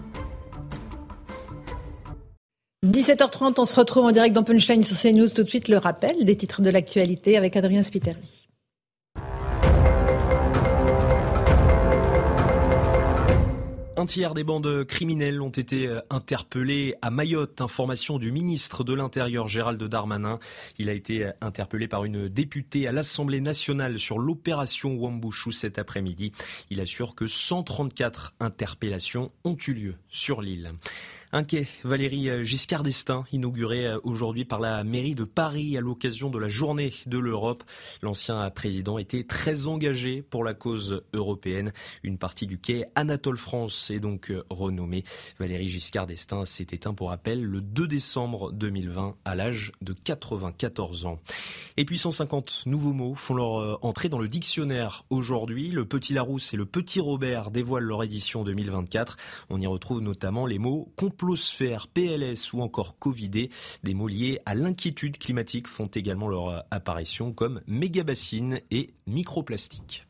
17h30, on se retrouve en direct dans Punchline sur CNews. Tout de suite, le rappel des titres de l'actualité avec Adrien Spiteri. Un tiers des bandes criminelles ont été euh, interpellées à Mayotte. Information du ministre de l'Intérieur Gérald Darmanin. Il a été euh, interpellé par une députée à l'Assemblée nationale sur l'opération Wambushu cet après-midi. Il assure que 134 interpellations ont eu lieu sur l'île. Un quai Valérie Giscard d'Estaing, inauguré aujourd'hui par la mairie de Paris à l'occasion de la journée de l'Europe. L'ancien président était très engagé pour la cause européenne. Une partie du quai Anatole France est donc renommée. Valérie Giscard d'Estaing s'est éteint pour rappel le 2 décembre 2020 à l'âge de 94 ans. Et puis 150 nouveaux mots font leur entrée dans le dictionnaire aujourd'hui. Le Petit Larousse et le Petit Robert dévoilent leur édition 2024. On y retrouve notamment les mots complosphère, PLS ou encore Covidé. Des mots liés à l'inquiétude climatique font également leur apparition comme mégabassine et microplastique.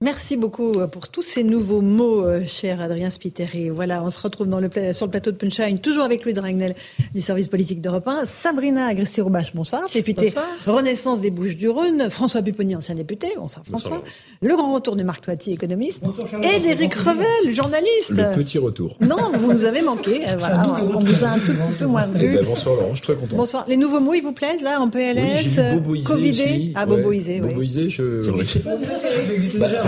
Merci beaucoup euh, pour tous ces nouveaux mots, euh, cher Adrien Spiteri. Voilà, on se retrouve dans le, sur le plateau de Punchline, toujours avec Louis Dragnel du service politique d'Europe 1. Sabrina Agresti-Roubache, bonsoir. Députée Renaissance des Bouches-du-Rhône. François Pupponi, ancien député. Bonsoir François. Le grand retour de Marc Toiti, économiste. et d'Éric Revel, journaliste. Le petit retour. Non, vous nous avez manqué. Euh, voilà, on vous a un tout petit peu moins eh vu. Ben, bonsoir Laurent, je suis très content. Bonsoir. Les nouveaux mots, ils vous plaisent là, en PLS oui, Covidé? Ah, Boboisé, oui. Boboisé, je...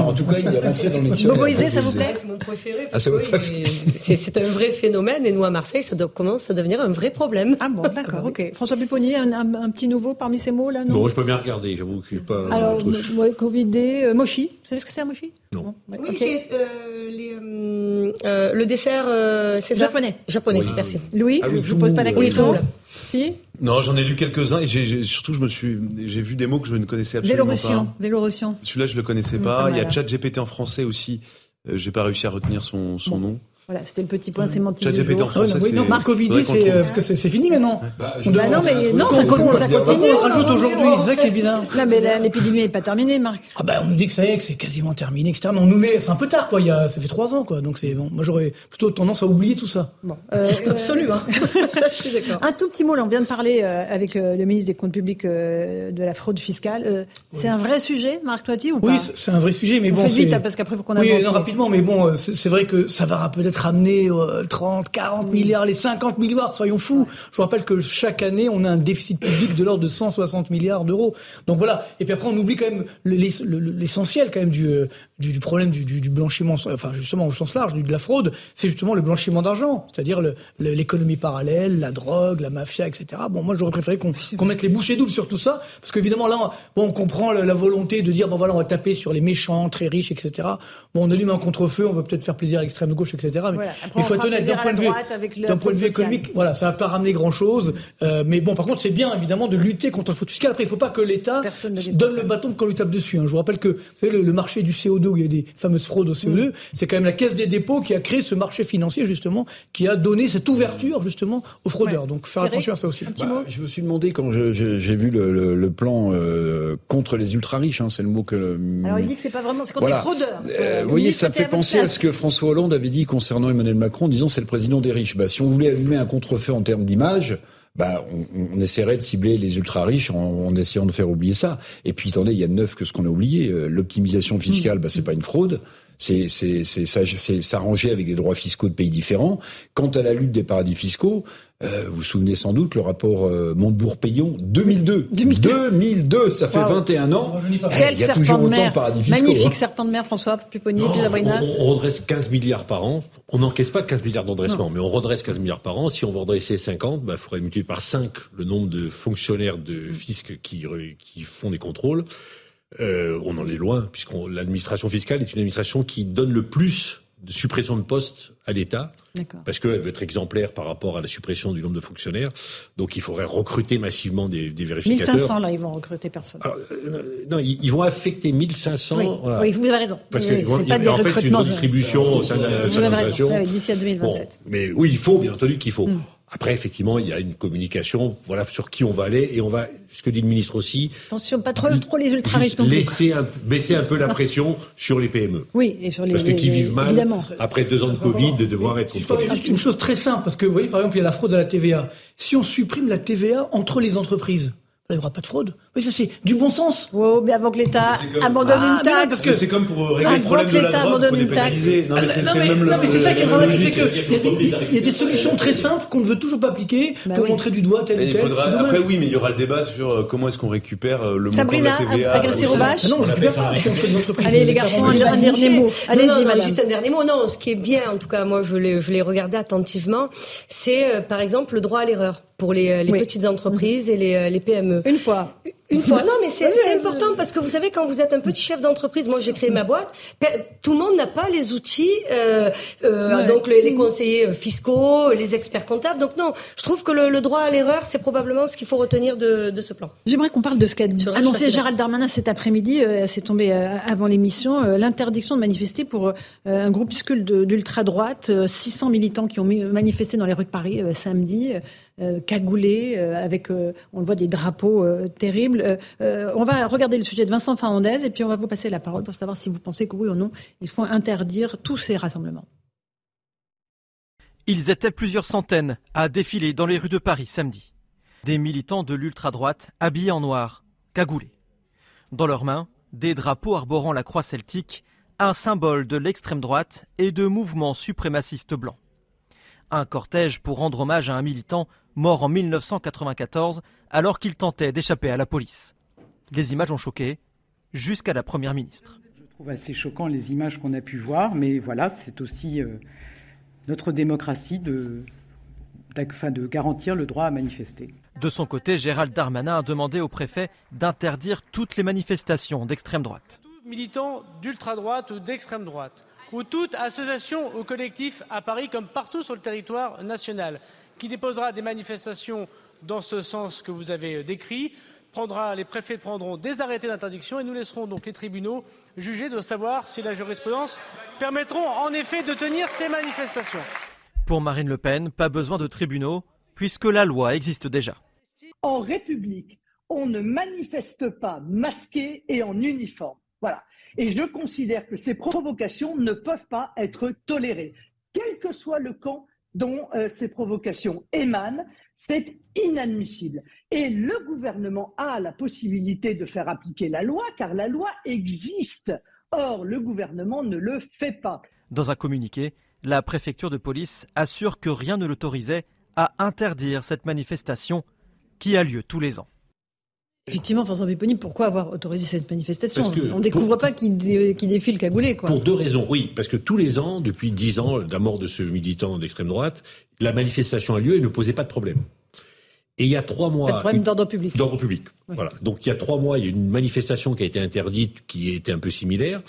en tout cas, il est rentré dans le dictionnaire. ça vous plaît C'est mon préféré. Ah, c'est votre préféré. C'est un vrai phénomène et nous, à Marseille, ça commence à devenir un vrai problème. Ah bon, d'accord, ok. François Pupponi, un, un, petit nouveau parmi ces mots-là, non Bon, je peux bien regarder, j'avoue que je pas... Alors, ouais, Covidé, euh, Mochi, vous savez ce que c'est un Mochi? Non. Oui, c'est euh, euh, euh, le dessert, c'est ça Japonais. Japonais, merci. Louis, ah je vous pose pas la question. Non, j'en ai lu quelques-uns et surtout je me suis, j'ai vu des mots que je ne connaissais absolument pas. Vélorussion. Celui-là, je le connaissais pas. Il y a ChatGPT en français aussi. Euh, j'ai pas réussi à retenir son, son nom. Voilà, c'était le petit point sémantique. ChatGPT en français. oui, non, Marc Covid, c'est parce que c'est fini maintenant. Bah, bah non, mais non, ça, continue. Ça continue. On rajoute aujourd'hui, c'est ça qui est bizarre. Non, mais l'épidémie n'est pas terminée, Marc. Ah bah on nous dit que ça y est, que c'est quasiment terminé, etc. Mais on nous met, c'est un peu tard, quoi. Il y a, ça fait trois ans, quoi. Donc c'est bon. Moi, j'aurais plutôt tendance à oublier tout ça. Bon, euh, absolument. ça, je suis d'accord. Un tout petit mot, là, on vient de parler euh, avec euh, le ministre des Comptes Publics de la fraude fiscale. C'est un vrai sujet, Marc Toiti, ou pas Oui, c'est un vrai sujet, mais bon. vite, parce qu'après, faut qu'on. Oui, rapidement, mais bon, c'est vrai que ça va peut-être amener 30, 40 milliards, les 50 milliards, soyons fous. Je vous rappelle que chaque année, on a un déficit public de l'ordre de 160 milliards d'euros. Donc voilà. Et puis après, on oublie quand même l'essentiel quand même du, du, problème du, du, blanchiment, enfin justement au sens large, de la fraude, c'est justement le blanchiment d'argent, c'est-à-dire l'économie parallèle, la drogue, la mafia, etc. Bon, moi j'aurais préféré qu'on mette les bouchées doubles sur tout ça, parce qu'évidemment là, bon, on comprend la, volonté de dire bon voilà, on va taper sur les méchants, très riches, etc. Bon, on allume un contre-feu, on veut peut-être faire plaisir à l'extrême gauche, etc. Mais il faut être honnête d'un point de vue, d'un point de vue économique, voilà, ça va pas ramener grand-chose. Euh, mais bon, par contre, c'est bien évidemment de lutter contre la fraude fiscale. Après, il faut pas que l'État donne le bâton quand on lui tape dessus. Hein. Je vous rappelle que vous savez, le, le marché du CO2 où il y a des fameuses fraudes au CE2, mm. c'est quand même la Caisse des dépôts qui a créé ce marché financier justement, qui a donné cette ouverture justement aux fraudeurs. Donc faire attention à ça aussi. Bah, je me suis demandé quand j'ai vu le, le, plan euh, contre les ultra riches, hein, c'est le mot que. Alors il dit que c'est pas vraiment, c'est contre les fraudeurs. Euh, vous voyez, ça me fait penser à ce que François Hollande avait dit concernant Emmanuel Macron, disant c'est le président des riches. Bah, si on voulait allumer un contre-feu en termes d'image, bah, on, on, essaierait de cibler les ultra riches en, essayant de faire oublier ça. Et puis attendez, il y a neuf que ce qu'on a oublié. Euh, l'optimisation fiscale, bah, c'est pas une fraude c'est s'arranger avec des droits fiscaux de pays différents. Quant à la lutte des paradis fiscaux, euh, vous vous souvenez sans doute le rapport euh, Montebourg-Payon 2002. 2002. ça fait 21 ans. Eh, il y a toujours autant de paradis fiscaux. Magnifique hein. serpent de mer, François Pupponi, on, on, redresse 15 milliards par an. On n'encaisse pas 15 milliards d'endressement, mais on redresse 15 milliards par an. Si on veut redresser 50, il bah, faudrait multiplier par 5 le nombre de fonctionnaires de fisc qui, qui font des contrôles. Euh, on en est loin, puisque l'administration fiscale est une administration qui donne le plus de suppression de postes à l'État, parce qu'elle veut être exemplaire par rapport à la suppression du nombre de fonctionnaires. Donc il faudrait recruter massivement des, des vérificateurs. 1500 là, ils vont recruter personne. Euh, non, ils, vont affecter 1500. Oui, oui vous avez raison. Parce que c'est en fait, c'est une redistribution au sein de l'administration. D'ici à 2027. mais oui, il faut, bien entendu qu'il faut. Mm. Après, effectivement, il y a une communication, voilà, sur qui on va aller, et on va, ce que dit le ministre aussi. Attention, pas trop, trop les ultra riches Laisser un, baisser un peu la pression sur les PME. Oui, et sur les. Parce que qui vivent mal, après deux ans de Covid, de devoir être contrôlés. Juste une chose très simple, parce que vous voyez, par exemple, il y a la fraude à la TVA. Si on supprime la TVA entre les entreprises, il n'y aura pas de fraude. Oui, ça c'est du bon sens. Oh, mais avant que l'État abandonne une ah, taxe. parce que c'est comme pour régler le problème de la drogue, il faut dépénaliser. Non, mais c'est même le. Non, mais c'est ça qui est dramatique, c'est qu'il y, a des solutions très simples qu'on ne veut toujours pas appliquer bah pour montrer du doigt tel ou tel. Après, oui, mais il y aura le débat sur euh, comment est-ce qu'on récupère euh, le montant de la TVA. agressé Robache. Non, on ne récupère pas, Allez, les garçons, un dernier mot. Allez-y. Juste un dernier mot. Non, ce qui est bien, en tout cas, moi, je l'ai regardé attentivement, c'est, euh, par exemple, le droit à l'erreur pour les, petites entreprises et les PME. Une fois. Une fois. Non, mais c'est important parce que vous savez, quand vous êtes un petit chef d'entreprise, moi j'ai créé ma boîte, tout le monde n'a pas les outils, euh, euh, donc les, conseillers fiscaux, les experts comptables. Donc non, je trouve que le, droit à l'erreur, c'est probablement ce qu'il faut retenir de, de ce plan. J'aimerais qu'on parle de ce qu'a annoncé Gérald Darmanin cet après-midi, euh, c'est tombé euh, avant l'émission, euh, l'interdiction de manifester pour un groupuscule d'ultra-droite, 600 militants qui ont manifesté dans les rues de Paris samedi. Euh, cagoulés, euh, avec, euh, on le voit, des drapeaux terribles. on va regarder le sujet de Vincent Fernandez et puis on va vous passer la parole pour savoir si vous pensez que oui ou non, il faut interdire tous ces rassemblements. Ils étaient plusieurs centaines à défiler dans les rues de Paris samedi. Des militants de l'ultra-droite habillés en noir, cagoulés. Dans leurs mains, des drapeaux arborant la croix celtique, un symbole de l'extrême droite et de mouvements suprémacistes blancs. Un cortège pour rendre hommage à un militant mort en 1994 alors qu'il tentait d'échapper à la police. Les images ont choqué jusqu'à la Première ministre. Je trouve assez choquant les images qu'on a pu voir, mais voilà, c'est aussi euh, notre démocratie de, de garantir le droit à manifester. De son côté, Gérald Darmanin a demandé au préfet d'interdire toutes les manifestations d'extrême droite. Tout militant d'ultra-droite ou d'extrême droite, ou toute association ou collectif à Paris comme partout sur le territoire national, qui déposera des manifestations dans ce sens que vous avez euh, décrit. Prendra, les préfets prendront des arrêtés d'interdiction et nous laisserons donc les tribunaux juger de savoir si la jurisprudence permettront en effet de tenir ces manifestations. Pour Marine Le Pen, pas besoin de tribunaux puisque la loi existe déjà. En République, on ne manifeste pas masqué et en uniforme. Voilà. Et je considère que ces provocations ne peuvent pas être tolérées, quel que soit le camp dont euh, ces provocations émanent, c'est inadmissible. Et le gouvernement a la possibilité de faire appliquer la loi, car la loi existe. Or, le gouvernement ne le fait pas. Dans un communiqué, la préfecture de police assure que rien ne l'autorisait à interdire cette manifestation qui a lieu tous les ans. Effectivement, François Péponi, pourquoi avoir autorisé cette manifestation On ne découvre pas qui, défile cagoulé. Quoi. Pour deux raisons, oui. Parce que tous les ans, depuis dix ans, la mort de ce militant d'extrême droite, la manifestation a lieu et ne posait pas de problème. Et il y a trois mois. Pas de problème d'ordre public. D'ordre public. Voilà. Donc il y a trois mois, il y a une manifestation qui a été interdite, qui était un peu similaire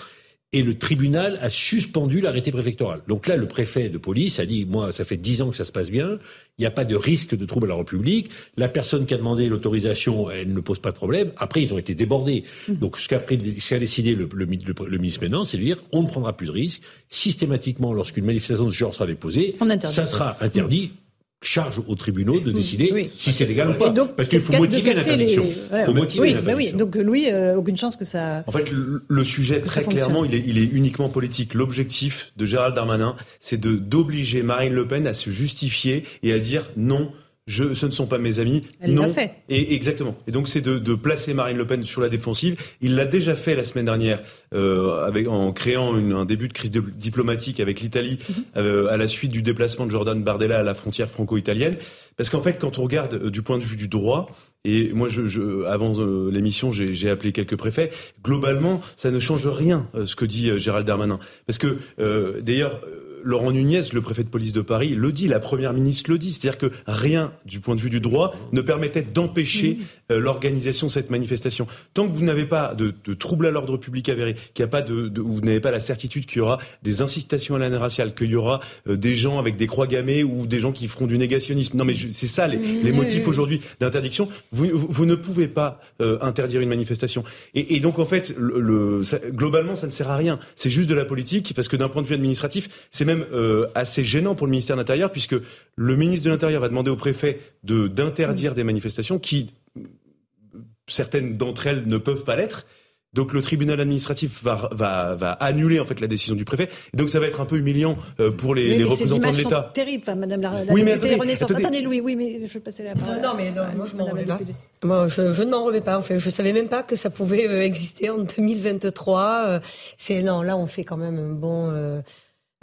et le tribunal a suspendu l'arrêté préfectoral. Donc là, le préfet de police a dit, moi, ça fait dix ans que ça se passe bien, il n'y a pas de risque de trouble à la République, la personne qui a demandé l'autorisation, elle ne pose pas de problème. Après, ils ont été débordés. Mmh. Donc ce qu'a décidé le, le, le, ministre maintenant, c'est de dire, on ne prendra plus de risque. Systématiquement, lorsqu'une manifestation de ce genre sera déposée, ça sera interdit charge aux tribunaux de décider si c'est légal ou pas. Parce qu'il faut motiver l'interdiction. oui, oui, donc Louis, euh, aucune chance que ça. En fait, le, sujet très clairement, il est, il est uniquement politique. L'objectif de Gérald Darmanin, c'est de d'obliger Marine Le Pen à se justifier et à dire non je, ce ne sont pas mes amis. Elle non. fait. Et exactement. Et donc c'est de, de, placer Marine Le Pen sur la défensive. Il l'a déjà fait la semaine dernière euh, avec en créant une, un début de crise de, diplomatique avec l'Italie Mhm. euh, à la suite du déplacement de Jordan Bardella à la frontière franco-italienne. Parce qu'en fait, quand on regarde euh, du point de vue du droit, et moi, je, je avant euh, l'émission, j'ai appelé quelques préfets. Globalement, ça ne change rien euh, ce que dit euh, Gérald Darmanin, parce que euh, d'ailleurs. Laurent Nunez, le préfet de police de Paris, le dit, la première ministre le dit, c'est-à-dire que rien, du point de vue du droit, ne permettait d'empêcher l'organisation de cette manifestation. Tant que vous n'avez pas de, de trouble à l'ordre public avéré, qu'il n'y a pas de, de, vous n'avez pas la certitude qu'il y aura des incitations à la raciale, qu'il y aura euh, des gens avec des croix gammées ou des gens qui feront du négationnisme. Non, mais c'est ça les, les motifs aujourd'hui d'interdiction. Vous, vous, vous ne pouvez pas euh, interdire une manifestation. Et, et donc en fait, le, le- ça- globalement, ça ne sert à rien. C'est juste de la politique parce que d'un point de vue administratif, c'est même euh, assez gênant pour le ministère de l'Intérieur puisque le ministre de l'Intérieur va demander au préfet de d'interdire des manifestations qui certaines d'entre elles ne peuvent pas l'être. Donc le tribunal administratif va, va, va annuler en fait la décision du préfet. Et donc ça va être un peu humiliant euh, pour les, Oui, les mais ces représentants de images sont l'État. terribles, enfin, Madame la, la Oui, mais attendez, Renaissance. attendez. Attendez, Louis, oui, mais je vais passer la parole. Non, mais non, moi je m'en remets pas. Moi, je, je ne m'en remets pas. En fait, je savais même pas que ça pouvait euh, exister en 2023. Euh, C'est non, là on fait quand même un bon. euh,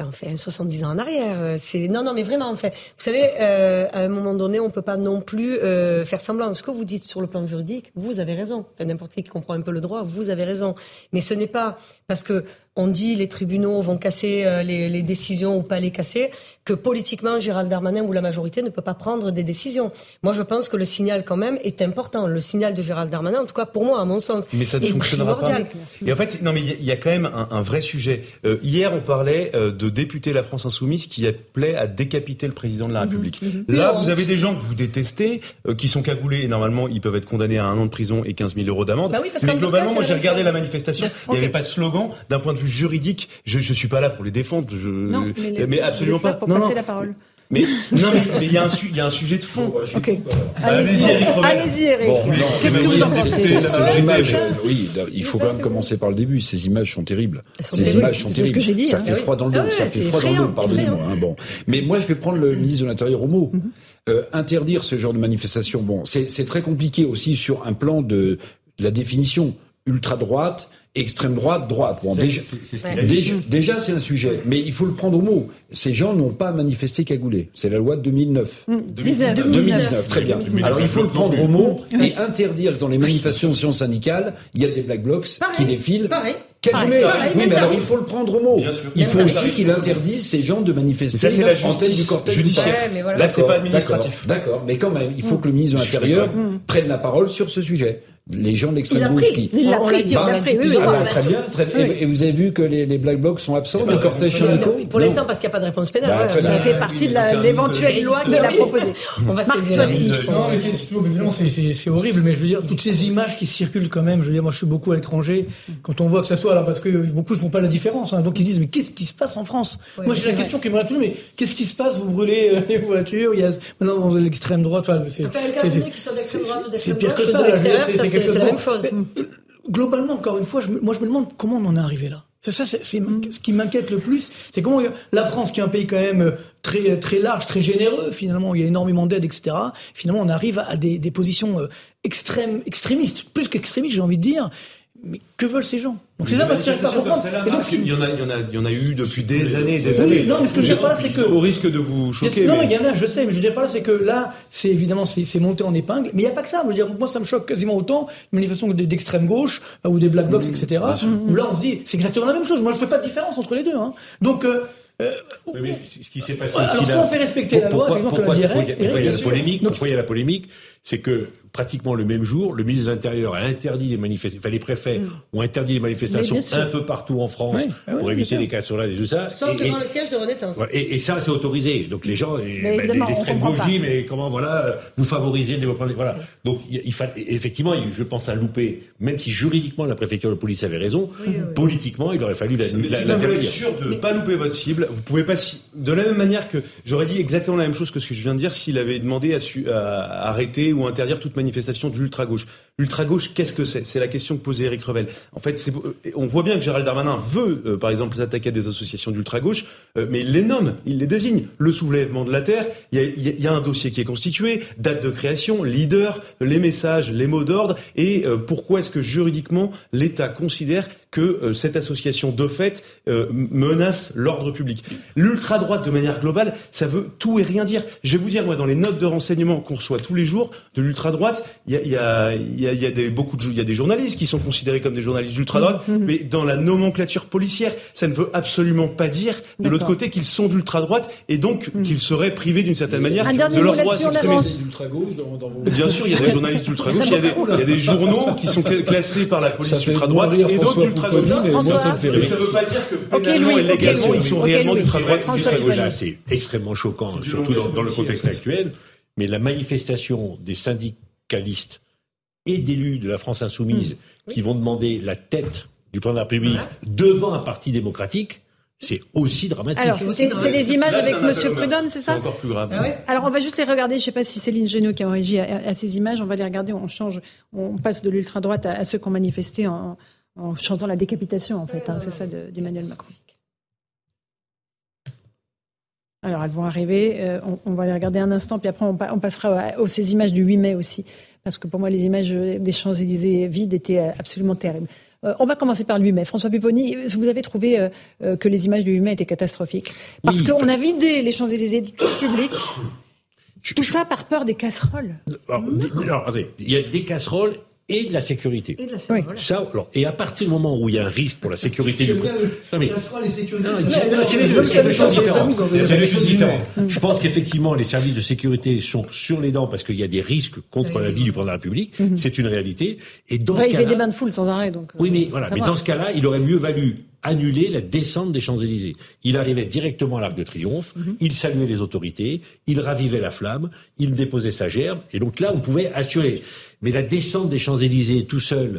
on fait un 70 ans en arrière. Euh, C'est non, non, mais vraiment, en fait. Vous savez, euh, à un moment donné, on peut pas non plus euh, faire semblant. Ce que vous dites sur le plan juridique, vous avez raison. N'importe qui qui comprend un peu le droit, vous avez raison. Mais ce n'est pas parce que on dit les tribunaux vont casser euh, les, les décisions ou pas les casser que politiquement Gérald Darmanin ou la majorité ne peut pas prendre des décisions. Moi, je pense que le signal quand même est important. Le signal de Gérald Darmanin, en tout cas pour moi, à mon sens, Mais ça ne est fonctionnera pas. Et en fait, non, mais il y a- il y, a quand même un, un vrai sujet. Euh, hier, on parlait euh, de députés La France Insoumise qui appelaient à décapiter le président de la République. Là, Mais vous avez des gens que vous détestez, qui sont cagoulés et normalement, ils peuvent être condamnés à un an de prison et 15 000 euros d'amende. Bah oui, mais globalement, cas, moi, j'ai regardé la manifestation. Il n'y avait pas de slogan. D'un point de vue juridique, je ne suis pas là pour les défendre. Je, Non, mais, les- mais absolument pas. Pour Non, passer non. la parole. Mais non, mais il y a un su- il y a un sujet de fond. Ok. Allez-y, Eric. Allez-y, Eric. Bon, Qu'est-ce que oui, vous en pensez Ces images, euh, oui, il faut quand même commencer par le début. Ces images sont terribles. sont Ces terribles. images sont C'est ce que terribles. j'ai dit, ça hein. fait oui. froid dans le dos. Ah ouais, ça fait c'est froid dans le dos. Pardonnez-moi. hein, bon, mais moi, je vais prendre le ministre de l'Intérieur au mot. Euh, interdire ce genre de manifestation, bon, c'est c'est très compliqué aussi sur un plan de la définition ultra droite. Extrême droite, droite. Bon, déjà, c'est- déjà, déjà, un sujet, mais il faut le prendre au mot. Ces gens n'ont pas manifesté cagoulé. C'est la loi de 2009. 19. 2019, très bien. 2019. Alors il faut le prendre au mot et interdire que dans les manifestations syndicales, il y a des black blocs qui défilent. Pareil. Cagoulés. Pareil, Oui, mais alors il faut le prendre au mot. Il faut aussi qu'il interdise ces gens de manifester Mais ça, c'est la en tête justice du cortège judiciaire. Ouais, voilà. Là, c'est pas administratif. D'accord, d'accord. mais quand même, il faut que le ministre de l'Intérieur prenne la parole sur ce sujet. Les gens de l'extrême gauche pris. qui... Il l'a pris, on l'a pris. Ah bah, très bien, très bien. Et, vous avez vu que les, les black blocs sont absents du cortège syndicaux Pour Non. l'instant, parce qu'il n'y a pas de réponse pénale. Bah, Ça fait partie de l'éventuelle loi qu'il a proposée. On va mais c'est surtout, évidemment, c'est- c'est c'est horrible, mais je veux dire, toutes ces images qui circulent quand même, je veux dire, moi je suis beaucoup à l'étranger, quand on voit que ça soit là, parce que beaucoup ne font pas la différence, hein, donc ils disent, mais qu'est-ce qui se passe en France? Moi c'est j'ai la question qui me toujours, mais qu'est-ce qui se passe? Vous brûlez euh, les voitures, il y a maintenant dans l'extrême droite, enfin, c'est pire que gauche, ça, c'est c'est la même chose. Mais, euh, Globalement, encore une fois, je me- moi je me demande comment on en est arrivé là. C'est ça, c'est c'est- ce qui m'inquiète le plus, c'est comment la France, qui est un pays quand même euh, très très large, très généreux, finalement, il y a énormément d'aide, etc. Finalement, on arrive à des, des positions euh, extrêmes, extrémistes, plus qu'extrémistes, j'ai envie de dire. Mais que veulent ces gens? Donc c'est ça, moi, je n'arrive pas à comprendre. Et donc, ce qui- il y en a, il y en a, il y en a eu depuis des années et des Oui, années. non, mais ce que je veux dire par là, c'est que- au risque de vous choquer. non, mais- mais il y en a, je sais, mais je veux dire par là, c'est que là, c'est évidemment, c'est monté en épingle, mais il n'y a pas que ça. Je veux dire, moi, ça me choque quasiment autant une manifestation d'extrême gauche euh, ou des black blocs, etc. Où là, on se dit, c'est exactement la même chose. Moi, je fais pas de différence entre les deux. Hein. Donc, euh, euh, Oui, mais ce qui s'est passé Ouais, aussi alors, là- soit on fait respecter la loi, pourquoi, effectivement, pourquoi, pourquoi dirait il y a- pourquoi il y a Eric, la polémique. Pourquoi il y a la polémique C'est que pratiquement le même jour, le ministre de l'Intérieur a interdit les manifestations. Enfin, les préfets ont interdit les manifestations un peu partout en France Oui, ah oui, pour éviter sûr. des cassonades et tout ça. Sauf et, et- devant le siège de Renaissance. voilà, et- et ça, c'est autorisé. Donc les gens, l'extrême gauche dit, mais comment, voilà, vous favorisez le développement. Voilà. Donc il, il fallait, effectivement, je pense à louper, même si juridiquement la préfecture de police avait raison, politiquement, il aurait fallu la, Mais la, si vous voulez être l'interdire. sûr de ne pas louper votre cible, vous pouvez pas. si- De la même manière que j'aurais dit exactement la même chose que ce que je viens de dire s'il avait demandé à, su- à arrêter ou interdire toute manifestation de l'ultra gauche. L'ultra-gauche, qu'est-ce que c'est? C'est la question que posait Eric Revel. En fait, c'est, on voit bien que Gérald Darmanin veut, euh, par exemple, s'attaquer à des associations d'ultra-gauche, euh, mais il les nomme, il les désigne. Le soulèvement de la Terre, il y a, un dossier qui est constitué, date de création, leader, les messages, les mots d'ordre, et euh, pourquoi est-ce que juridiquement l'État considère que euh, cette association de fait euh, menace l'ordre public. L'ultra-droite, de manière globale, ça veut tout et rien dire. Je vais vous dire, moi, dans les notes de renseignement qu'on reçoit tous les jours de l'ultra-droite, il y a, y, a, y, a, y a, des, beaucoup de, il y a des journalistes qui sont considérés comme des journalistes d'ultra-droite, mmh. mais dans la nomenclature policière, ça ne veut absolument pas dire, de l'autre côté, qu'ils sont d'ultra-droite et donc mmh. qu'ils seraient privés d'une certaine manière de leur droit à s'exprimer. Bien sûr, il y a des journalistes d'ultra-gauche, il, il, y a des journaux qui sont classés par la police ultra-droite et d'autres mais moi ça me fait rire. ça veut pas dire que pénalement okay, et légalement ils sont réellement d'ultra-droite c'est extrêmement choquant, surtout dans, dans le contexte actuel. Mais la manifestation des syndicalistes et d'élus de la France insoumise mmh. qui vont demander la tête du président de la République voilà. devant un parti démocratique, c'est aussi dramatique. Alors, c'est les images Là, avec M. Prudhomme, c'est ça C'est encore plus grave. Ah ouais Alors, on va juste les regarder. Je ne sais pas si Céline Génaud qui a en régie à, à, ces images. On va les regarder. On change. On passe de l'ultra-droite à, à, ceux qui ont manifesté en, en chantant la décapitation, en fait. Hein, c'est ça d'Emmanuel Macron. Alors, elles vont arriver. Euh, on, on, va les regarder un instant, puis après, on, on passera aux, ces images du 8 mai aussi. Parce que pour moi, les images des Champs-Élysées vides étaient absolument terribles. Euh, on va commencer par le 8 mai. François Pupponi, vous avez trouvé euh, euh, que les images du 8 mai étaient catastrophiques. Parce oui, qu'on a vidé les Champs-Élysées du tout public. Tout ça par peur des casseroles. Alors, alors, attendez, il y a des casseroles et de la sécurité. Et de la sécurité. Oui. Ça, alors, et à partir du moment où il y a un risque pour la sécurité du non, mais, c'est deux choses différentes. C'est deux choses différentes. Je pense qu'effectivement, les services de sécurité sont sur les dents parce qu'il y a des risques contre la vie du président de la République. -hmm. C'est une réalité. Et dans ce il cas-là, fait des bains de foule sans arrêt, donc. Oui, mais voilà. Mais dans ce cas-là, il aurait mieux valu annuler la descente des Champs-Élysées. Il arrivait directement à l'Arc de Triomphe, -hmm. il saluait les autorités, il ravivait la flamme, il déposait sa gerbe, et donc là, on pouvait assurer. Mais la descente des Champs-Élysées tout seul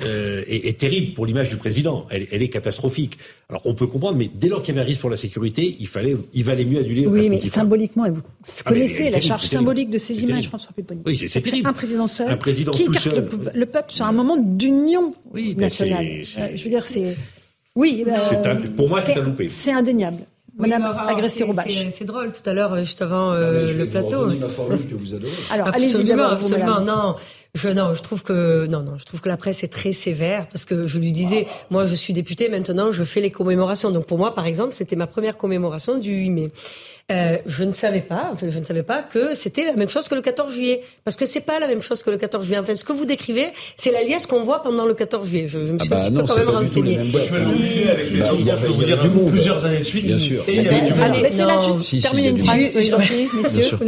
euh, est, est, terrible pour l'image du président. Elle, elle, est catastrophique. Alors on peut comprendre, mais dès lors qu'il y avait un risque pour la sécurité, il fallait, il valait mieux annuler. Oui, mais symboliquement, et vous ah, connaissez la terrible, charge symbolique de ces images, François Pupponi. Oui, c'est terrible. Un président seul, un président qui tout seul. Le, le, peuple sur un moment d'union oui, nationale. Euh, je veux dire, c'est oui, euh, un, pour moi, c'est un loupé. C'est indéniable. Madame oui, agressé C'est drôle, tout à l'heure, juste avant euh, le plateau. la formule que vous adorez. Alors, absolument, absolument, non. Je, non, je trouve que non, non, je trouve que la presse est très sévère parce que je lui disais, wow. moi, je suis député, maintenant, je fais les commémorations. Donc pour moi, par exemple, c'était ma première commémoration du 8 mai. Euh, je ne savais pas, enfin, je ne savais pas que c'était la même chose que le 14 juillet, parce que c'est pas la même chose que le 14 juillet. Enfin, ce que vous décrivez, c'est la liesse qu'on voit pendant le 14 juillet. Je, je me suis ah bah un petit non, peu quand même renseigné. Si, si, bah, il y a, je peux vous dire plusieurs années de suite. Bien sûr. Terminer une phrase, messieurs.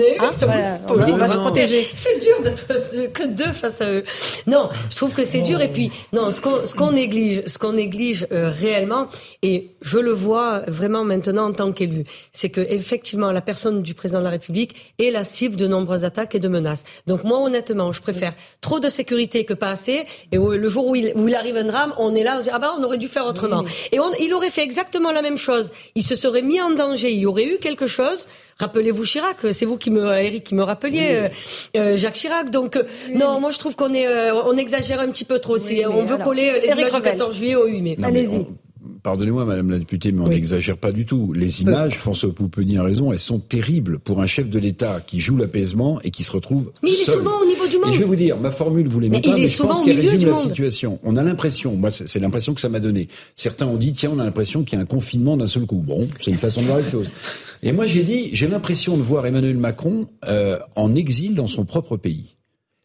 On va se protéger. C'est dur d'être que deux face à eux. Non, je trouve que c'est dur. Et puis, non, ce qu'on néglige, ce qu'on néglige euh, réellement, et je le vois vraiment maintenant en tant qu'élu, c'est que effectivement effectivement la personne du président de la République est la cible de nombreuses attaques et de menaces. Donc moi, honnêtement, je préfère trop de sécurité que pas assez. Et le jour où il, où il arrive un drame, on est là, on se dit, ah bah on aurait dû faire autrement. Oui. Et on, il aurait fait exactement la même chose. Il se serait mis en danger, il y aurait eu quelque chose. Rappelez-vous Chirac, c'est vous qui me, Eric, qui me rappeliez oui. euh, Jacques Chirac. Donc oui. non, moi je trouve qu'on est, euh, on exagère un petit peu trop. Si on veut alors, coller les images du 14 juillet au 8 mai. Allez-y pardonnez-moi, Madame la députée, mais on n'exagère pas du tout. Les images, François Poupeni a raison, elles sont terribles pour un chef de l'État qui joue l'apaisement et qui se retrouve mais il seul. est souvent au niveau du monde. Et je vais vous dire, ma formule, vous l'aimez pas, mais je pense qu'elle résume la situation. On a l'impression, moi, c'est l'impression que ça m'a donné. Certains ont dit, tiens, on a l'impression qu'il y a un confinement d'un seul coup. Bon, c'est une façon de voir les choses. Et moi, j'ai dit, j'ai l'impression de voir Emmanuel Macron euh, en exil dans son propre pays.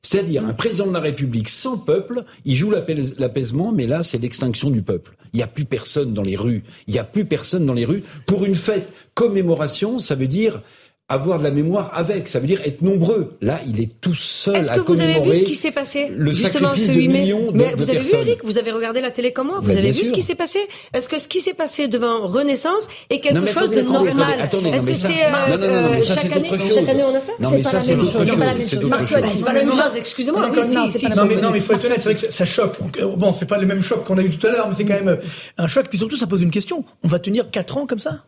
C'est-à-dire un président de la République sans peuple, il joue l'apaisement, mais là c'est l'extinction du peuple. Il n'y a plus personne dans les rues. Il n'y a plus personne dans les rues. Pour une fête commémoration, ça veut dire avoir de la mémoire avec, ça veut dire être nombreux. Là, il est tout seul à commémorer. Est-ce que vous avez vu ce qui s'est passé le justement ce 8 mai de, Mais de vous avez personnes. vu Eric Vous avez regardé la télé comme moi Vous ben, avez vu sûr. ce qui s'est passé? Est-ce que ce qui s'est passé devant Renaissance est quelque non, chose attendez, de attendez, normal? attendez, Est-ce que ça... c'est euh, mais ça, chaque année Chaque année on a ça? Non, mais ça c'est autre chose. C'est autre chose. C'est pas la même chose. Excusez-moi. Non, mais non, mais il faut être honnête. C'est vrai que ça choque. Bon, c'est pas le même choc qu'on a eu tout à l'heure, mais c'est quand même un choc. Puis surtout, ça pose une question. On va tenir quatre ans comme ça?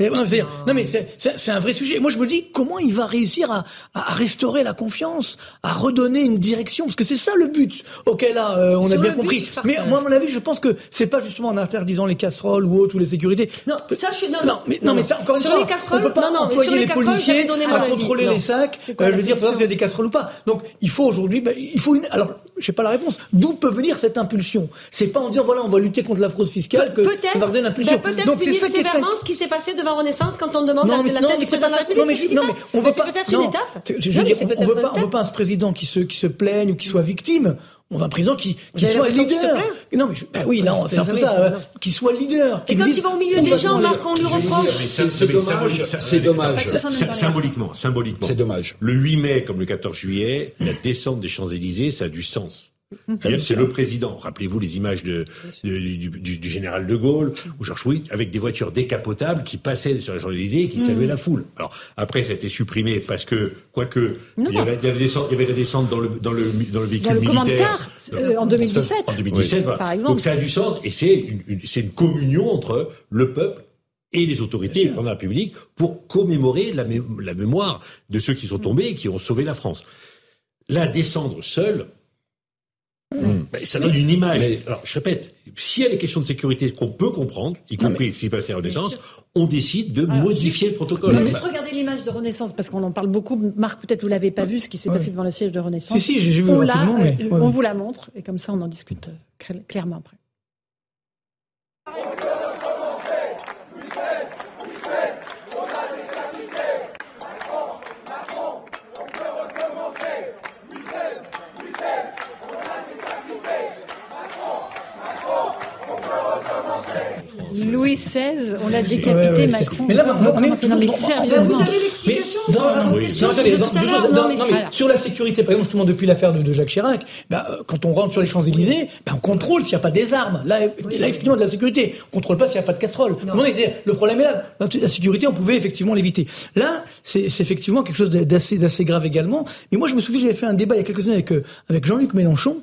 Non, non, mais c'est un vrai sujet. Moi, je me dis comment il va réussir à, à, restaurer la confiance, à redonner une direction, parce que c'est ça le but. Ok, là, euh, on a bien compris. mais moi, à mon avis, je pense que c'est pas justement en interdisant les casseroles ou autres ou les sécurités. Non, ça, je suis non, non, mais non, mais ça encore une fois, on peut pas non, employer les, policiers à contrôler les sacs. Euh, je veux dire, s'il y a des casseroles ou pas. Donc, il faut aujourd'hui, ben, il faut une. Alors, je sais pas la réponse. D'où peut venir cette impulsion? C'est pas en disant voilà, on va lutter contre la fraude fiscale que ça va redonner une impulsion. Donc, c'est ça qui ce qui s'est passé devant Renaissance quand on demande la, tête du président de la République. Non, mais, on va pas. C'est peut-être une étape. Je on veut pas, on veut pas un président qui se qui se plaigne ou qui soit victime. On veut un président qui, qui soit leader. non, mais ben oui, non, c'est un peu ça, euh, qui soit leader. Et quand il va au milieu des gens, Marc, on lui reproche. C'est dommage. C'est dommage. Symboliquement, symboliquement. C'est dommage. Le 8 mai, comme le 14 juillet, la descente des Champs-Élysées, ça a du sens. C'est le président. Rappelez-vous les images de, du, du, du, général de Gaulle ou Georges Louis avec des voitures décapotables qui passaient sur les Champs-Élysées et qui mm. saluaient la foule. Alors après, ça a été supprimé parce que, quoique, il y, avait, il, y il y la descente dans le, dans le, dans le véhicule dans le militaire. Euh, en 2017. en 2017, par exemple. Donc ça a du sens et c'est une, une, une communion entre le peuple et les autorités de la République pour commémorer la, la mémoire de ceux qui sont tombés et qui ont sauvé la France. Là, descendre seul, Hmm. ça donne une image. Alors, je répète, s'il y a des questions de sécurité qu'on peut comprendre, y compris s'il passe à Renaissance, on décide de modifier le protocole. Juste regarder l'image de Renaissance, parce qu'on en parle beaucoup. Marc, peut-être vous l'avez pas vu, ce qui s'est passé devant le siège de Renaissance. Si, si, j'ai vu on, mais... Euh, on vous la montre, et comme ça, on en discute euh, clairement après. Louis XVI, on l'a décapité, Macron. Mais là, on, est non, mais sérieusement. Vous avez l'explication Non, non, non, sur la sécurité, par exemple, justement, depuis l'affaire de, Jacques Chirac, bah, euh, quand on rentre sur les Champs-Élysées, bah, on contrôle s'il n'y a pas des armes. Là, là, effectivement, de la sécurité. On contrôle pas s'il n'y a pas de casserole. Le problème est là. La sécurité, on pouvait effectivement l'éviter. Là, c'est effectivement quelque chose d'assez grave également. Mais moi, je me souviens, j'avais fait un débat il y a quelques années avec, euh, avec Jean-Luc Mélenchon.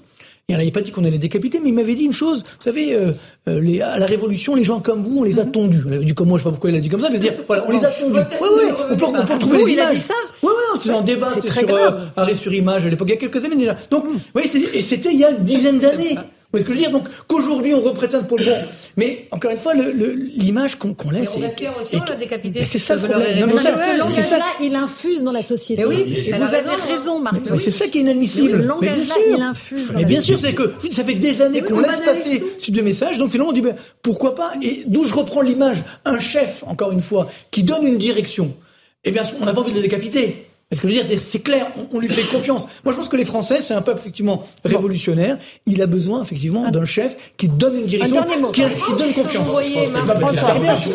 Il n'avait pas dit qu'on allait décapiter, mais il m'avait dit une chose. Vous savez, euh, euh, les, à la Révolution, les gens comme vous, on les a mhm. tondus. Il a dit comme moi, je sais pas pourquoi il a dit comme ça, mais dire, voilà, on les a tondus. Ouais, ouais, on peut, on peut retrouver les images. A dit ça Ouais, ouais, c'était un débat sur euh, arrêt sur image à l'époque, il y a quelques années déjà. Donc, vous voyez, et c'était il y a une dizaine d'années. Vous voyez ce que je veux dire? Donc qu'aujourd'hui on représente pour le bon. Mais encore une fois, l'image qu'on laisse. Mais Robespierre aussi, on l'a décapité. C'est ça le problème. C'est ça. Il infuse dans la société. oui, vous avez raison, Marc. C'est ça qui est inadmissible. Mais bien sûr. Il infuse. Mais bien sûr, c'est que ça fait des années qu'on laisse passer ce type de message. Donc finalement, on dit ben, pourquoi pas? Et d'où je reprends l'image, un chef, encore une fois, qui donne une direction. Eh bien, on n'a pas envie de le décapiter. Est-ce que je veux dire, c'est clair, on, lui fait confiance. Moi, je pense que les Français, c'est un peuple effectivement révolutionnaire. Il a besoin effectivement d'un chef qui donne une direction, qui, qui, donne confiance.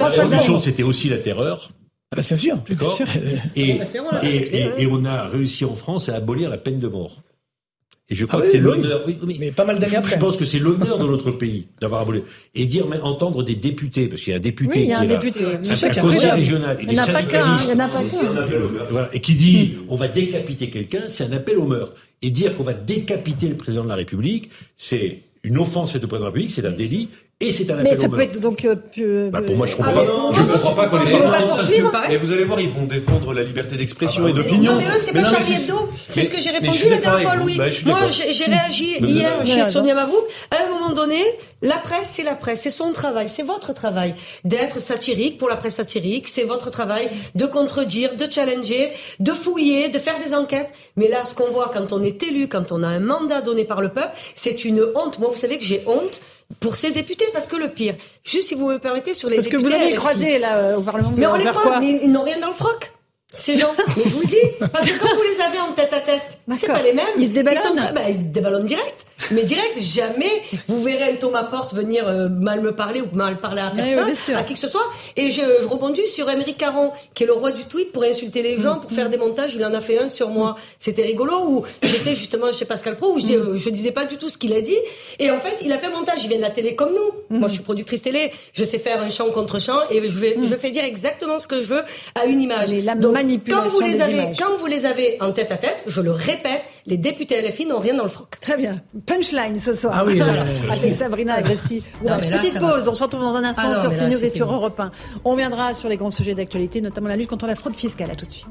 La révolution, c'était aussi la terreur. Ah bah, c'est sûr. D'accord. Et, et, et, on a réussi en France à abolir la peine de mort. Et je crois ah que c'est l'honneur. Oui, mais, pas mal d'années après. Je pense que c'est l'honneur de notre pays d'avoir aboli. Et dire, mais entendre des députés, parce qu'il y a un député oui, il y a un député. C'est un conseil régional. Il n'y en a pas qu'un. Il n'y en a pas qu'un. Et qui dit, on va décapiter quelqu'un, c'est un appel au meurtre. Et dire qu'on va décapiter le président de la République, c'est une offense faite au président de la République, c'est un délit, et c'est un appel Mais ça peut être donc. Euh, bah pour moi, je comprends pas. je ne comprends pas qu'on ait pas. Mais vous allez voir, ils vont défendre la liberté d'expression ah bah et d'opinion. Non, mais eux, c'est pas Charlie Hebdo. C'est ce que j'ai répondu la dernière fois, Louis. Bah, moi, j'ai réagi hier chez Sonia Mabrouk. À un moment donné, la presse, c'est la presse, c'est son travail, c'est votre travail d'être satirique pour la presse satirique. C'est votre travail de contredire, de challenger, de fouiller, de faire des enquêtes. Mais là, ce qu'on voit quand on est élu, quand on a un mandat donné par le peuple, c'est une honte. Moi, vous savez que j'ai honte pour ces députés, parce que le pire, juste si vous me permettez, sur les députés... Parce que vous avez croisé là euh, au Parlement. Mais on les croise, mais ils n'ont rien dans le froc ces gens. Mais je vous le dis, parce que quand vous les avez en tête à tête, c'est pas les mêmes. Ils se déballonnent. Ils, sont, bah, ils se déballonnent direct. Mais direct, jamais vous verrez un Thomas Porte venir euh, mal me parler ou mal parler à personne, à qui que ce soit. Et je, je rebondis sur Émeric Caron, qui est le roi du tweet pour insulter les gens, pour faire des montages. Il en a fait un sur moi. C'était rigolo où j'étais justement chez Pascal Pro où je, dis, mm. je disais pas du tout ce qu'il a dit. Et en fait, il a fait un montage. Il vient de la télé comme nous. Mm. Moi, je suis productrice télé. Je sais faire un chant contre chant et je vais, mm. je fais dire exactement ce que je veux à une image. Donc manipulation quand vous les des avez, images. quand vous les avez en tête à tête, je le répète, les députés LFI n'ont rien dans le froc. Très bien. Punchline ce soir. Ah oui, Voilà. Avec Sabrina Agresti. Là, Petite pause. On se retrouve dans un instant Ah non, sur CNews et sur bon. Europe 1. On reviendra sur les grands sujets d'actualité, notamment la lutte contre la fraude fiscale. À tout de suite.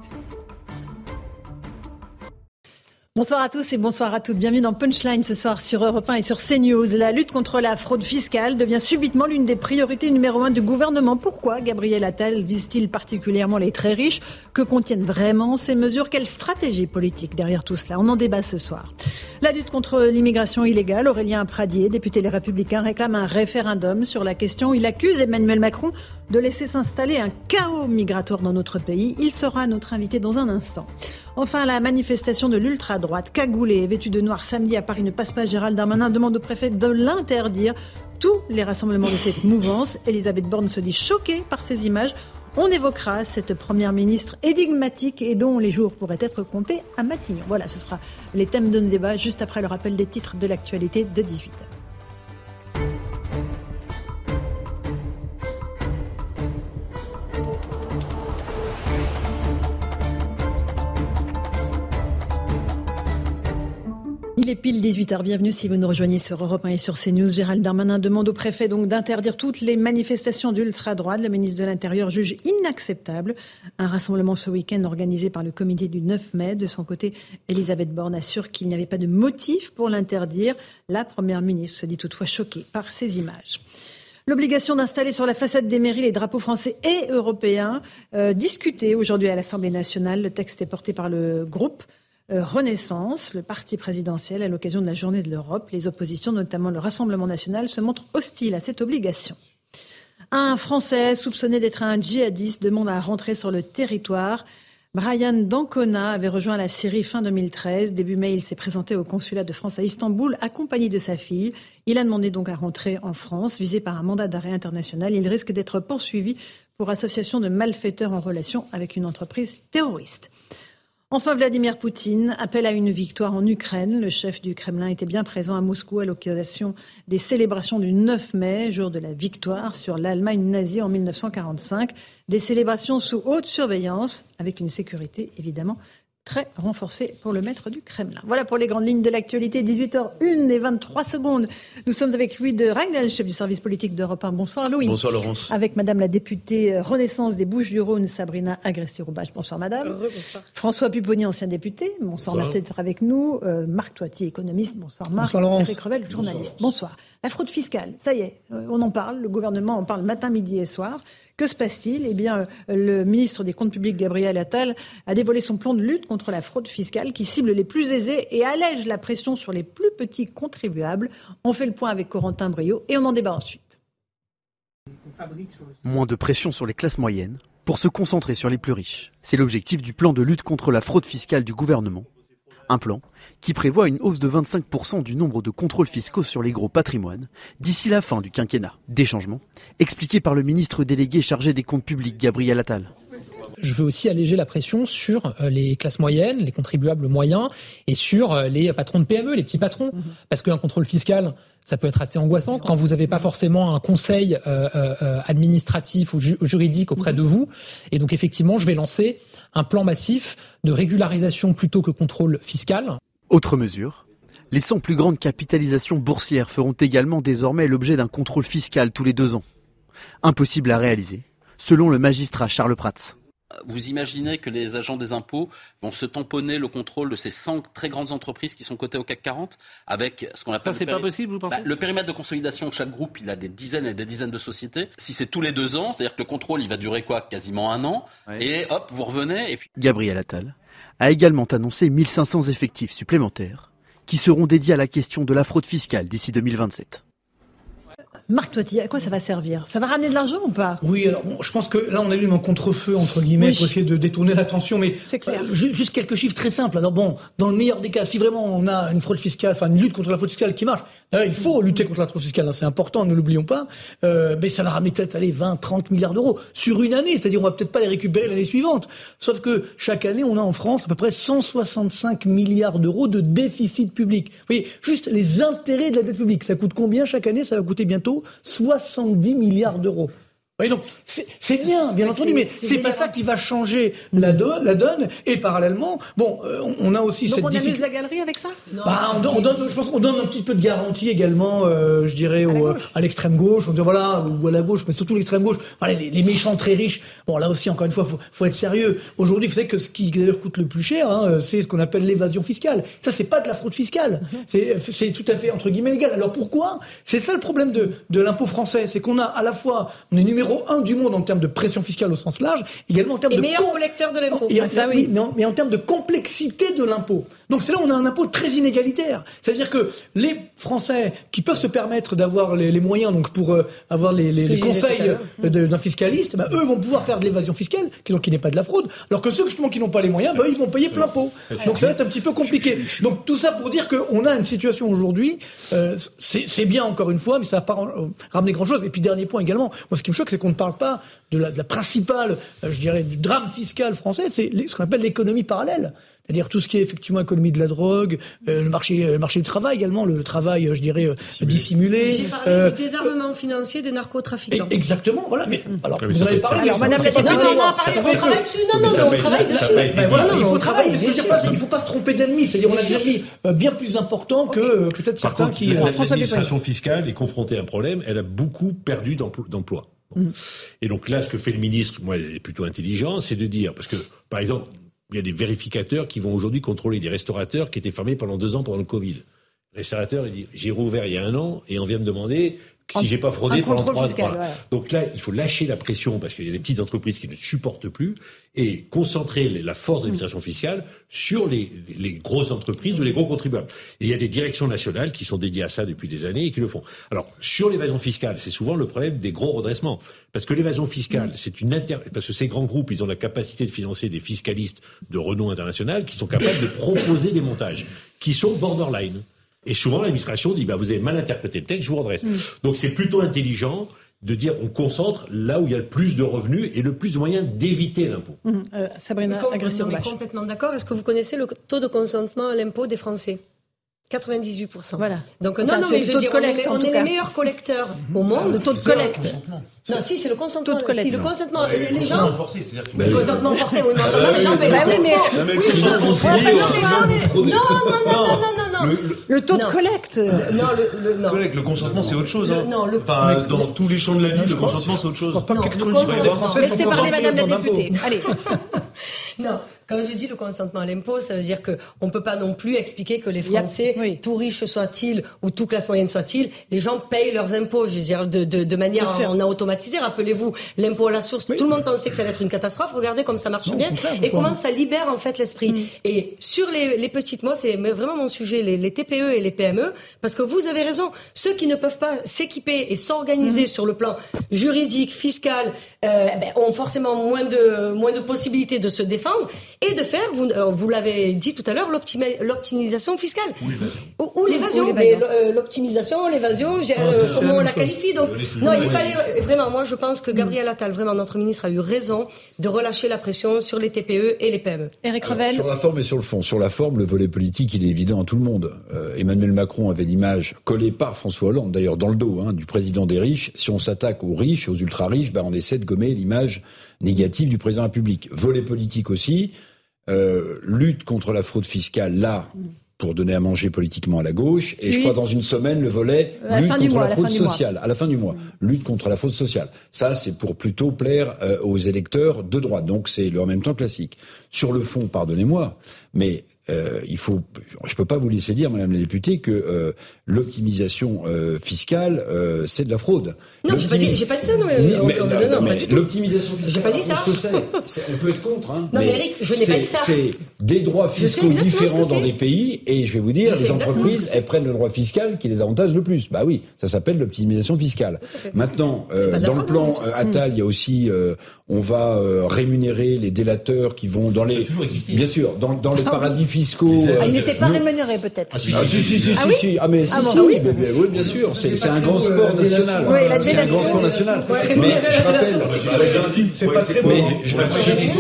Bonsoir à tous et bonsoir à toutes. Bienvenue dans Punchline ce soir sur Europe 1 et sur CNews. La lutte contre la fraude fiscale devient subitement l'une des priorités numéro un du gouvernement. Pourquoi Gabriel Attal vise-t-il particulièrement les très riches? Que contiennent vraiment ces mesures? Quelle stratégie politique derrière tout cela? On en débat ce soir. La lutte contre l'immigration illégale, Aurélien Pradier, député Les Républicains, réclame un référendum sur la question. Il accuse Emmanuel Macron de laisser s'installer un chaos migratoire dans notre pays. Il sera notre invité dans un instant. Enfin, la manifestation de l'ultra-droite, cagoulée vêtue de noir samedi à Paris ne passe pas. Gérald Darmanin demande au préfet de l'interdire. Tous les rassemblements de cette mouvance. Elisabeth Borne se dit choquée par ces images. On évoquera cette première ministre énigmatique et dont les jours pourraient être comptés à Matignon. Voilà, ce sera les thèmes de nos débats juste après le rappel des titres de l'actualité de 18h. Est pile 18h. Bienvenue si vous nous rejoignez sur Europe 1 et sur CNews. Gérald Darmanin demande au préfet donc d'interdire toutes les manifestations d'ultra-droite. Le ministre de l'Intérieur juge inacceptable un rassemblement ce week-end organisé par le comité du 9 mai. De son côté, Elisabeth Borne assure qu'il n'y avait pas de motif pour l'interdire. La première ministre se dit toutefois choquée par ces images. L'obligation d'installer sur la façade des mairies les drapeaux français et européens, euh, discutée aujourd'hui à l'Assemblée nationale. Le texte est porté par le groupe Renaissance, le parti présidentiel, à l'occasion de la journée de l'Europe. Les oppositions, notamment le Rassemblement national, se montrent hostiles à cette obligation. Un Français soupçonné d'être un djihadiste demande à rentrer sur le territoire. Brian Dancona avait rejoint la Syrie fin 2013. Début mai, il s'est présenté au consulat de France à Istanbul accompagné de sa fille. Il a demandé donc à rentrer en France. Visé par un mandat d'arrêt international, il risque d'être poursuivi pour association de malfaiteurs en relation avec une entreprise terroriste. Enfin, Vladimir Poutine appelle à une victoire en Ukraine. Le chef du Kremlin était bien présent à Moscou à l'occasion des célébrations du 9 mai, jour de la victoire sur l'Allemagne nazie en 1945. Des célébrations sous haute surveillance, avec une sécurité évidemment très renforcée pour le maître du Kremlin. Voilà pour les grandes lignes de l'actualité. 18h01 et 23 secondes. Nous sommes avec Louis de Ragnel, chef du service politique d'Europe 1. Bonsoir Louis. Bonsoir Laurence. Avec Madame la députée euh, Renaissance des Bouches-du-Rhône, Sabrina Agresti-Roubache. Bonsoir Madame. François Pupponi, ancien député. Bonsoir, Bonsoir. merci d'être avec nous. Euh, Marc Toitier, économiste. Bonsoir Marc. Bonsoir, Laurence. Eric Revel, journaliste. Bonsoir. La fraude fiscale, ça y est, euh, on en parle. Le gouvernement en parle matin, midi et soir. Que se passe-t-il? Eh bien, euh, le ministre des Comptes publics, Gabriel Attal, a dévoilé son plan de lutte contre la fraude fiscale qui cible les plus aisés et allège la pression sur les plus petits contribuables. On fait le point avec Corentin Brio et on en débat ensuite. Moins de pression sur les classes moyennes pour se concentrer sur les plus riches. C'est l'objectif du plan de lutte contre la fraude fiscale du gouvernement. Un plan qui prévoit une hausse de 25% du nombre de contrôles fiscaux sur les gros patrimoines d'ici la fin du quinquennat. Des changements expliqués par le ministre délégué chargé des comptes publics Gabriel Attal. Je veux aussi alléger la pression sur euh, les classes moyennes, les contribuables moyens et sur euh, les patrons de PME, les petits patrons. Parce qu'un contrôle fiscal, ça peut être assez angoissant quand vous n'avez pas forcément un conseil euh, euh, administratif ou ju- juridique auprès de vous. Et donc effectivement, je vais lancer un plan massif de régularisation plutôt que contrôle fiscal. Autre mesure, les 100 plus grandes capitalisations boursières feront également désormais l'objet d'un contrôle fiscal tous les deux ans. Impossible à réaliser, selon le magistrat Charles Prats. Vous imaginez que les agents des impôts vont se tamponner le contrôle de ces 100 très grandes entreprises qui sont cotées au CAC 40 avec ce qu'on appelle. Ça, c'est le pas possible, vous pensez Bah, Le périmètre de consolidation de chaque groupe, il a des dizaines et des dizaines de sociétés. Si c'est tous les deux ans, c'est-à-dire que le contrôle, il va durer quoi? Quasiment un an. Et hop, vous revenez. Et puis... Gabriel Attal a également annoncé 1500 effectifs supplémentaires qui seront dédiés à la question de la fraude fiscale d'ici 2027. Marc Toiti, à quoi ça va servir? Ça va ramener de l'argent ou pas? Oui, alors bon, je pense que là on allume un contre-feu entre guillemets Oui. pour essayer de détourner l'attention, mais clair. euh, ju- juste quelques chiffres très simples. Alors bon, dans le meilleur des cas, si vraiment on a une fraude fiscale, enfin une lutte contre la fraude fiscale qui marche, là, il faut lutter contre la fraude fiscale, hein, c'est important, ne l'oublions pas. Euh, mais ça va ramener peut-être allez 20, 30 milliards d'euros sur une année, c'est-à-dire on va peut-être pas les récupérer l'année suivante. Sauf que chaque année, on a en France à peu près 165 milliards d'euros de déficit public. Vous voyez, juste les intérêts de la dette publique, ça coûte combien chaque année? Ça va coûter bientôt 70 milliards d'euros. Oui, donc c'est bien, bien entendu, mais c'est pas ça qui va changer la, donne, la donne. Et parallèlement, bon, euh, on a aussi donc cette on difficulté. amuse la galerie avec ça? Bah, on, donne, on donne- je pense qu'on donne un petit peu de garantie également, euh, je dirais, au- à l'extrême gauche, on dit voilà, ou à la gauche, mais surtout l'extrême gauche. Voilà, les, les méchants très riches. Bon, là aussi, encore une fois, faut, faut être sérieux. Aujourd'hui, vous savez que ce qui d'ailleurs coûte le plus cher, hein, c'est ce qu'on appelle l'évasion fiscale. Ça, c'est pas de la fraude fiscale. C'est, c'est tout à fait entre guillemets égal. Alors pourquoi? C'est ça le problème de, de l'impôt français, c'est qu'on a à la fois, on est numéro un du monde en termes de pression fiscale au sens large, également en termes Et de meilleur collecteur de l'impôt. et, Ah, ça, oui, mais en, mais en termes de complexité de l'impôt. Donc c'est là où on a un impôt très inégalitaire. C'est-à-dire que les Français qui peuvent se permettre d'avoir les, les moyens donc pour euh, avoir les, conseils euh, d'un fiscaliste, bah, eux vont pouvoir faire de l'évasion fiscale, qui donc qui n'est pas de la fraude, alors que ceux justement qui n'ont pas les moyens, bah, ils vont payer plein pot. Donc ça va être un petit peu compliqué. Donc tout ça pour dire qu'on a une situation aujourd'hui, euh, c'est bien encore une fois, mais ça va pas ram- ramener grand-chose. Et puis dernier point également, moi ce qui me choque, c'est qu'on ne parle pas de la, de la principale, euh, je dirais, du drame fiscal français, c'est ce qu'on appelle l'économie parallèle. C'est-à-dire tout ce qui est effectivement économie de la drogue, euh, le marché, euh, le marché du travail également, le, travail, je dirais, euh, dissimulé. J'ai parlé euh, du désarmement financier des narcotrafiquants. Exactement, voilà. Mais alors, mais vous en avez parlé. Mais Madame la- non, très non, on travaille dessus. Non, non, on travaille dessus. Non, non, il faut travailler, il faut pas se tromper d'ennemis. C'est-à-dire, on a des ennemis bien plus importants que peut-être Par certains contre, qui. l'administration fiscale est confrontée à un problème. Elle a beaucoup perdu d'empl- d'emplois. Bon. Et donc là, ce que fait le ministre, moi, il est plutôt intelligent, c'est de dire, parce que, par exemple, il y a des vérificateurs qui vont aujourd'hui contrôler des restaurateurs qui étaient fermés pendant deux ans pendant le Covid. Le restaurateur, il dit, j'ai rouvert il y a un an et on vient me demander si j'ai pas fraudé pendant trois ans. fiscal, Voilà. voilà. Donc là, il faut lâcher la pression parce qu'il y a des petites entreprises qui ne supportent plus et concentrer la force de l'administration fiscale sur les, les- les grosses entreprises ou les gros contribuables. Et il y a des directions nationales qui sont dédiées à ça depuis des années et qui le font. Alors, sur l'évasion fiscale, c'est souvent le problème des gros redressements. Parce que l'évasion fiscale, c'est une inter... parce que ces grands groupes, ils ont la capacité de financer des fiscalistes de renom international qui sont capables de proposer des montages qui sont borderline. Et souvent, l'administration dit, bah, vous avez mal interprété le texte, je vous redresse. Donc, c'est plutôt intelligent de dire, on concentre là où il y a le plus de revenus et le plus de moyens d'éviter l'impôt. Hum, euh, Sabrina non, mais complètement d'accord. Est-ce que vous connaissez le taux de consentement à l'impôt des Français 98%. Voilà. Donc, Enfin, non, non, mais le je veux on est les- on est meilleurs collecteurs au monde. Le taux de collecte. Non, si, c'est le consentement. Taux de collecte. Si, le consentement. Ouais, les, le les consentement gens. forcé, c'est-à-dire que- Le consentement forcé, oui, mais Ah, les gens oui. Non, mais hein, non, non, non, non, non. Le, le- Le taux Non. de collecte. Non, le, le, non. collègue, le consentement, c'est autre chose. Hein. Non, le- Enfin, mais- dans tous les champs de la vie, le consentement, c'est autre chose. Je crois pas Non, que le 98% des consentement. Français Laissez parler Madame la députée. Allez. Non, quand je dis le consentement à l'impôt, ça veut dire que on peut pas non plus expliquer que les Français, oui. tout riches soient-ils ou tout classe moyenne soit-il, les gens payent leurs impôts. Je veux dire de, de, de manière, on a automatisé. Rappelez-vous, l'impôt à la source. Tout le monde pensait que ça allait être une catastrophe. Regardez comme ça marche Non, bien et comment ça libère en fait l'esprit. Mm. Et sur les, les petites, moi c'est vraiment mon sujet, les, les TPE et les PME, parce que vous avez raison. Ceux qui ne peuvent pas s'équiper et s'organiser Mm. sur le plan juridique, fiscal, euh, ben, ont forcément moins de moins de possibilités de se défendre et de faire, vous, euh, vous l'avez dit tout à l'heure, l'optimisation fiscale ou, ou l'évasion. Mais euh, l'optimisation, l'évasion, Ah, euh, comment on la chose. qualifie Donc non, il fallait vraiment. Moi, je pense que Gabriel Attal, vraiment notre ministre, a eu raison de relâcher la pression sur les TPE et les PME. Eric Alors, Revel. sur la forme et sur le fond. Sur la forme, le volet politique, il est évident à tout le monde. Euh, Emmanuel Macron avait l'image collée par François Hollande, d'ailleurs dans le dos, hein, du président des riches. Si on s'attaque aux riches, aux ultra-riches, ben, on essaie de gommer l'image négative du président de la République. Volet politique aussi. Euh, lutte contre la fraude fiscale, là, pour donner à manger politiquement à la gauche. Et je crois dans une semaine, le volet lutte contre mois, la fraude sociale. À la fin du mois. Lutte contre la fraude sociale. Ça, c'est pour plutôt plaire euh, aux électeurs de droite. Donc, c'est le en même temps classique. Sur le fond, pardonnez-moi, mais euh, il faut, je peux pas vous laisser dire, Madame la députée, que euh, l'optimisation euh, fiscale, c'est de la fraude. Non, j'ai pas dit, j'ai pas dit ça. Non, mais, non, mais l'optimisation fiscale. J'ai pas dit ça. ce que c'est, on peut être contre. Hein, Non, mais Eric, je n'ai pas dit ça. C'est des droits fiscaux différents dans des pays, et je vais vous dire, les entreprises, elles prennent le droit fiscal qui les avantage le plus. Bah oui, ça s'appelle l'optimisation fiscale. Maintenant, dans le plan Attal, il y a aussi, on va euh, rémunérer les délateurs qui vont dans les, toujours existé. bien sûr, dans, dans les paradis fiscaux. euh, Ah, il n'était pas nous- rémunéré peut-être. Ah, si, ah, si, si, si, Ah si, oui si. Ah, mais si, Ah bon, si, ah oui mais- mais oui, bien sûr. C'est c'est un grand sport euh, national. Oui, C'est un grand sport national. Mais je rappelle, C'est pas très mais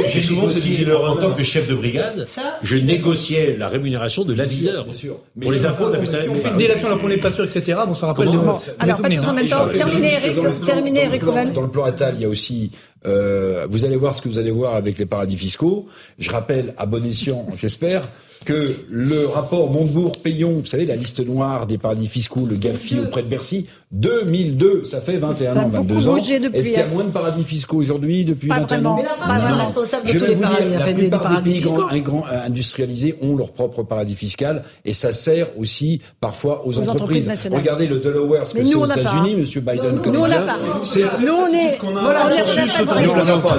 j'ai souvent, leur en tant que chef de brigade, Ça je négociais la rémunération de Tout à aviseur. Bien sûr. Pour les infos, Si on fait une délation alors qu'on n'est pas sûr, etc., bon, ça rappelle des, Alors, pas en même temps. Terminé, Eric. Plan- Terminé, dans le Eric. Dans le plan Attal, il y a aussi, euh, vous allez voir ce que vous allez voir avec les paradis fiscaux. Je rappelle, à bon escient, j'espère, que le rapport Montebourg-Payon, vous savez, la liste noire des paradis fiscaux, le GAFI auprès de Bercy, 2002, ça fait 21 Ça a ans, 22 beaucoup ans. Est-ce qu'il y a hein. moins de paradis fiscaux aujourd'hui depuis Pas 21 vraiment. ans la responsable de Je tous les vous dire, paradis, la des plupart paradis pays grands- un grand- industrialisés ont leur propre paradis fiscal et ça sert aussi parfois aux, Aux entreprises. Regardez le Delaware, ce que c'est aux. États-Unis, Monsieur Biden Nous, on bien. pas. Nous, on est. Voilà, on est Nous, on n'a pas.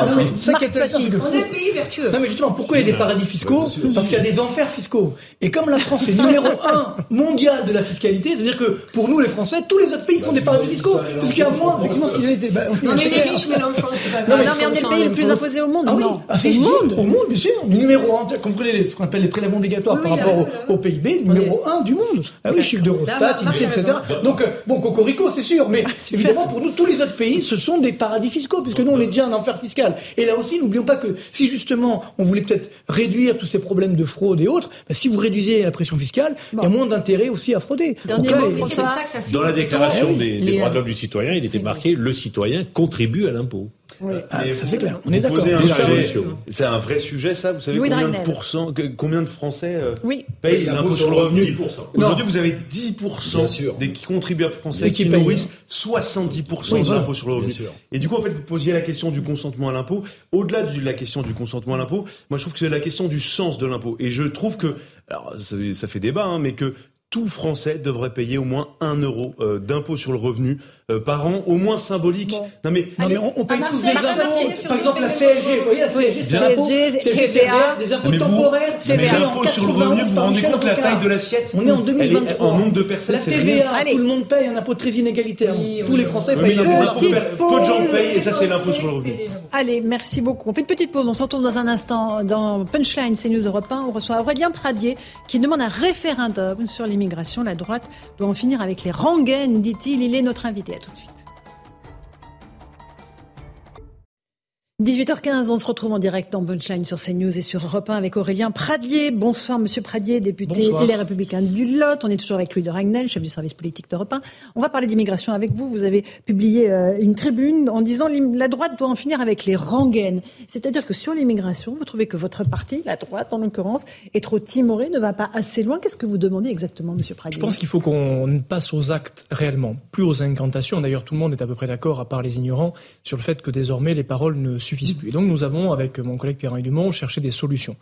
Ah, c'est que- On est un pays vertueux. Non mais justement, pourquoi il y a des paradis fiscaux Parce qu'il y a des enfers fiscaux. Et comme la France est numéro un mondial de la fiscalité, c'est-à-dire que pour nous les Français, tous les autres pays sont des paradis fiscaux. Parce qu'il y a moins, effectivement, ce qu'ils étaient. Bah, Non, mais c'est les riches Mélenchon, c'est pas Non, mais on est le pays le plus imposé au monde. Ah oui, ah, Au monde. Au monde, bien sûr. Numéro 1, comprenez les, ce qu'on appelle les prélèvements obligatoires par rapport au, PIB, numéro 1 du monde. Ah oui, chiffre d'Eurostat, INSEE, etc. Donc, euh, bon, Cocorico, c'est sûr, mais évidemment, pour nous, tous les autres pays, ce sont des paradis fiscaux, puisque nous, on est déjà un enfer fiscal. Et là aussi, n'oublions pas que si justement, on voulait peut-être réduire tous ces problèmes de fraude et autres, bah, si vous réduisez la pression fiscale, il y a moins d'intérêt aussi à frauder. Dernier Donc là, mot, il- Et c'est pour ça que ça Dans la déclaration des, des Les- droits de l'homme du citoyen, il était marqué le citoyen contribue à l'impôt. Ah, Mais ça vous- c'est clair, on vous est d'accord. posez un Déjà, sujet- monsieur. C'est un vrai sujet, ça. Vous savez Louis combien de que- combien de Français euh, Oui. payent l'impôt sur le revenu 10%. Aujourd'hui, vous avez Bien 10% sûr. des contribuables français qui qui payent. nourrissent 70% Oui, de l'impôt sur le revenu. Et du coup, en fait, vous posiez la question du consentement à l'impôt. Au-delà de la question du consentement à l'impôt, moi, je trouve que c'est la question du sens de l'impôt. Et je trouve que, alors, ça, ça fait débat, hein, mais que tout Français devrait payer au moins 1 euro euh, d'impôt sur le revenu euh, par an, au moins symbolique. Non mais, Non, mais on, on paye tous des impôts. Par exemple, la CSG. Vous voyez, la CSG, c'est un impôt. Des impôts temporaires. mais l'impôt sur le 91 revenu, vous vous rendez compte la taille de l'assiette On est en Elle est- 2023. En nombre de personnes, La TVA, tout le monde paye un impôt très inégalitaire. Oui, Tous les. Français payent peu de gens payent, et ça, c'est l'impôt sur le revenu. Allez, merci beaucoup. On fait une petite pause. On se retrouve dans un instant dans Punchline CNews Europe 1. On reçoit Aurélien Pradier qui demande un référendum sur l'immigration. La droite doit en finir avec les rengaines, dit-il. Il est notre invité. Tout de suite. 18h15, on se retrouve en direct dans Punchline sur CNews et sur Europe 1 avec Aurélien Pradier. Bonsoir, monsieur Pradier, député Bonsoir. et les Républicains du Lot. On est toujours avec Louis de Ragnel, chef du service politique d'Europe 1. On va parler d'immigration avec vous. Vous avez publié euh, une tribune en disant la droite doit en finir avec les rengaines. C'est-à-dire que sur l'immigration, vous trouvez que votre parti, la droite en l'occurrence, est trop timoré, ne va pas assez loin. Qu'est-ce que vous demandez exactement, monsieur Pradier? Je pense qu'il faut qu'on passe aux actes réellement, plus aux incantations. D'ailleurs, tout le monde est à peu près d'accord, à part les ignorants, sur le fait que désormais les paroles ne suffisent plus. Et donc nous avons, avec mon collègue Pierre-Henri Dumont, cherché des solutions.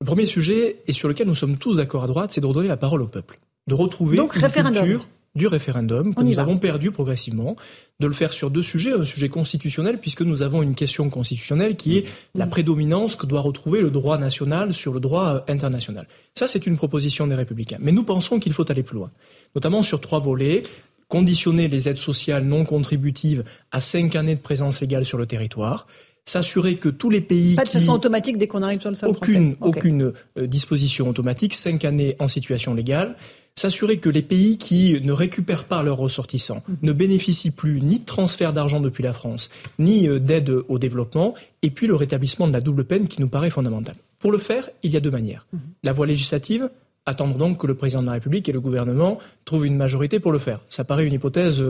Le premier sujet, et sur lequel nous sommes tous d'accord à droite, c'est de redonner la parole au peuple. De retrouver Donc, une référendum. culture du référendum que On nous avons perdu progressivement, de le faire sur deux sujets, un sujet constitutionnel puisque nous avons une question constitutionnelle qui est la prédominance que doit retrouver le droit national sur le droit euh, international. Ça c'est une proposition des républicains, mais nous pensons qu'il faut aller plus loin, notamment sur trois volets conditionner les aides sociales non contributives à cinq années de présence légale sur le territoire, s'assurer que tous les pays Pas de qui façon automatique dès qu'on arrive sur le sol aucune, français. Ok. aucune euh, disposition automatique, cinq années en situation légale, s'assurer que les pays qui ne récupèrent pas leurs ressortissants Mhm. ne bénéficient plus ni de transfert d'argent depuis la France, ni euh, d'aide au développement, et puis le rétablissement de la double peine qui nous paraît fondamental. Pour le faire, il y a deux manières. Mhm. La voie législative, attendre donc que le président de la République et le gouvernement trouvent une majorité pour le faire. Ça paraît une hypothèse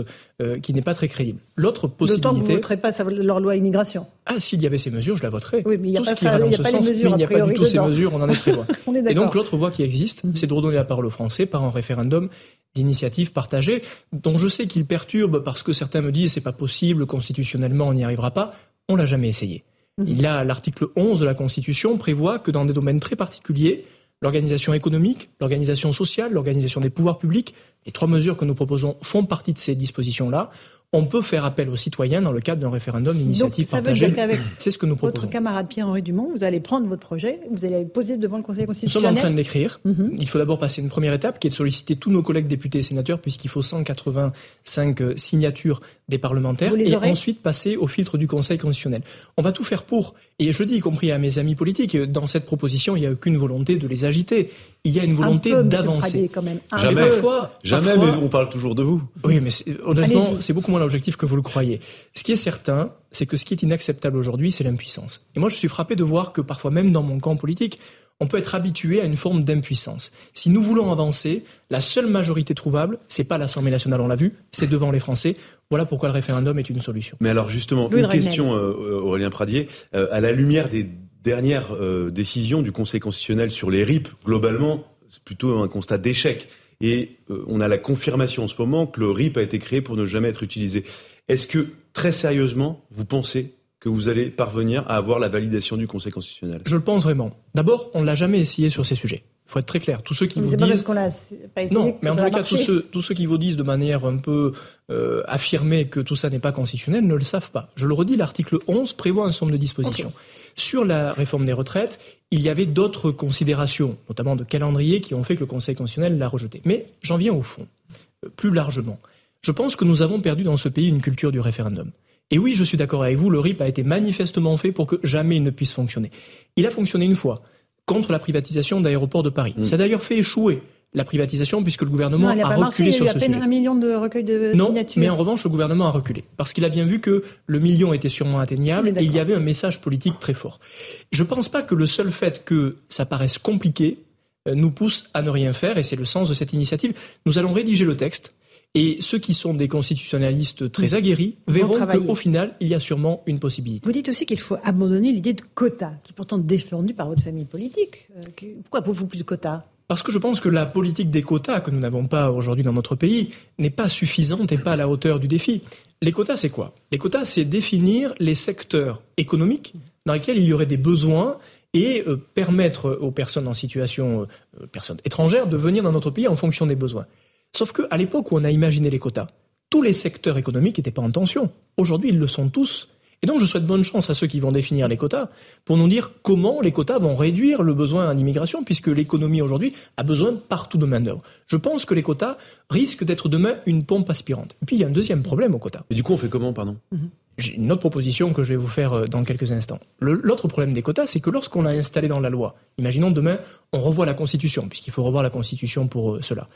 euh, qui n'est pas très crédible. L'autre D'autant que vous ne possibilité... voterez pas leur loi immigration. Ah, s'il y avait ces mesures, je la voterais. Oui, mais il y a tout pas ça- il y a pas les sens, mesures, mais il n'y a pas du tout ces mesures, on en est très loin. On est Et donc l'autre voie qui existe, c'est de redonner la parole aux Français par un référendum d'initiative partagée, dont je sais qu'il perturbe parce que certains me disent c'est pas possible, constitutionnellement on n'y arrivera pas. On l'a jamais essayé. Il y a l'article 11 de la Constitution prévoit que dans des domaines très particuliers, l'organisation économique, l'organisation sociale, l'organisation des pouvoirs publics, les trois mesures que nous proposons font partie de ces dispositions-là. On peut faire appel aux citoyens dans le cadre d'un référendum d'initiative partagée. C'est ce que nous Votre proposons. camarade Pierre-Henri Dumont, vous allez prendre votre projet, vous allez le poser devant le Conseil Nous sommes constitutionnel. en train de l'écrire. Mhm. Il faut d'abord passer une première étape qui est de solliciter tous nos collègues députés et sénateurs puisqu'il faut 185 euh, signatures des parlementaires et ensuite passer au filtre du Conseil constitutionnel. On va tout faire pour. Et je le dis y compris à mes amis politiques, euh, dans cette proposition, il n'y a aucune volonté de les agiter. Il y a une volonté Un d'avancer. Jamais. peu. Parfois, Jamais, parfois- mais on parle toujours de vous. oui, mais honnêtement, c'est beaucoup moins l'objectif que vous le croyez. Ce qui est certain, c'est que ce qui est inacceptable aujourd'hui, c'est l'impuissance. Et moi, je suis frappé de voir que parfois, même dans mon camp politique, on peut être habitué à une forme d'impuissance. Si nous voulons avancer, la seule majorité trouvable, c'est pas l'Assemblée nationale, on l'a vu, c'est devant les Français. Voilà pourquoi le référendum est une solution. Mais alors justement, une question, euh, Aurélien Pradier, euh, à la lumière des dernières euh, décisions du Conseil constitutionnel sur les RIP, globalement, c'est plutôt un constat d'échec. Et on a la confirmation en ce moment que le RIP a été créé pour ne jamais être utilisé. Est-ce que, très sérieusement, vous pensez que vous allez parvenir à avoir la validation du Conseil constitutionnel? Je le pense vraiment. D'abord, on ne l'a jamais essayé sur ces sujets. Il faut être très clair. Tous ceux qui vous disent qu'on l'a pas essayé, non, mais en tout cas, tous ceux, tous ceux qui vous disent de manière un peu euh, affirmée que tout ça n'est pas constitutionnel ne le savent pas. Je le redis, l'article 11 prévoit un certain nombre de dispositions. Sur la réforme des retraites, il y avait d'autres considérations, notamment de calendrier, qui ont fait que le Conseil constitutionnel l'a rejeté. Mais j'en viens au fond, euh, plus largement. Je pense que nous avons perdu dans ce pays une culture du référendum. Et oui, je suis d'accord avec vous, le RIP a été manifestement fait pour que jamais il ne puisse fonctionner. Il a fonctionné une fois, contre la privatisation d'aéroports de Paris. Mm. Ça a d'ailleurs fait échouer la privatisation puisque le gouvernement a, reculé sur ce sujet. Il y a à peine un million de recueils de non, signatures. mais en revanche, le gouvernement a reculé parce qu'il a bien vu que le million était sûrement atteignable et il y avait un message politique très fort. Je ne pense pas que le seul fait que ça paraisse compliqué euh, nous pousse à ne rien faire et c'est le sens de cette initiative. Nous allons rédiger le texte. Et ceux qui sont des constitutionnalistes très aguerris verront qu'au final, il y a sûrement une possibilité. Vous dites aussi qu'il faut abandonner l'idée de quotas, qui est pourtant défendue par votre famille politique. Euh, pourquoi vous plus de quotas? Parce que je pense que la politique des quotas que nous n'avons pas aujourd'hui dans notre pays n'est pas suffisante et pas à la hauteur du défi. Les quotas, c'est quoi? Les quotas, c'est définir les secteurs économiques dans lesquels il y aurait des besoins et euh, permettre aux personnes en situation, euh, personnes étrangères, de venir dans notre pays en fonction des besoins. Sauf qu'à l'époque où on a imaginé les quotas, tous les secteurs économiques n'étaient pas en tension. Aujourd'hui, ils le sont tous. Et donc, je souhaite bonne chance à ceux qui vont définir les quotas pour nous dire comment les quotas vont réduire le besoin en immigration, puisque l'économie aujourd'hui a besoin partout de main-d'œuvre. Je pense que les quotas risquent d'être demain une pompe aspirante. Et puis, il y a un deuxième problème aux quotas. Et du coup, on fait comment, pardon? J'ai une autre proposition que je vais vous faire euh, dans quelques instants. L'autre problème des quotas, c'est que lorsqu'on a installé dans la loi, imaginons demain, on revoit la Constitution, puisqu'il faut revoir la Constitution pour euh, cela.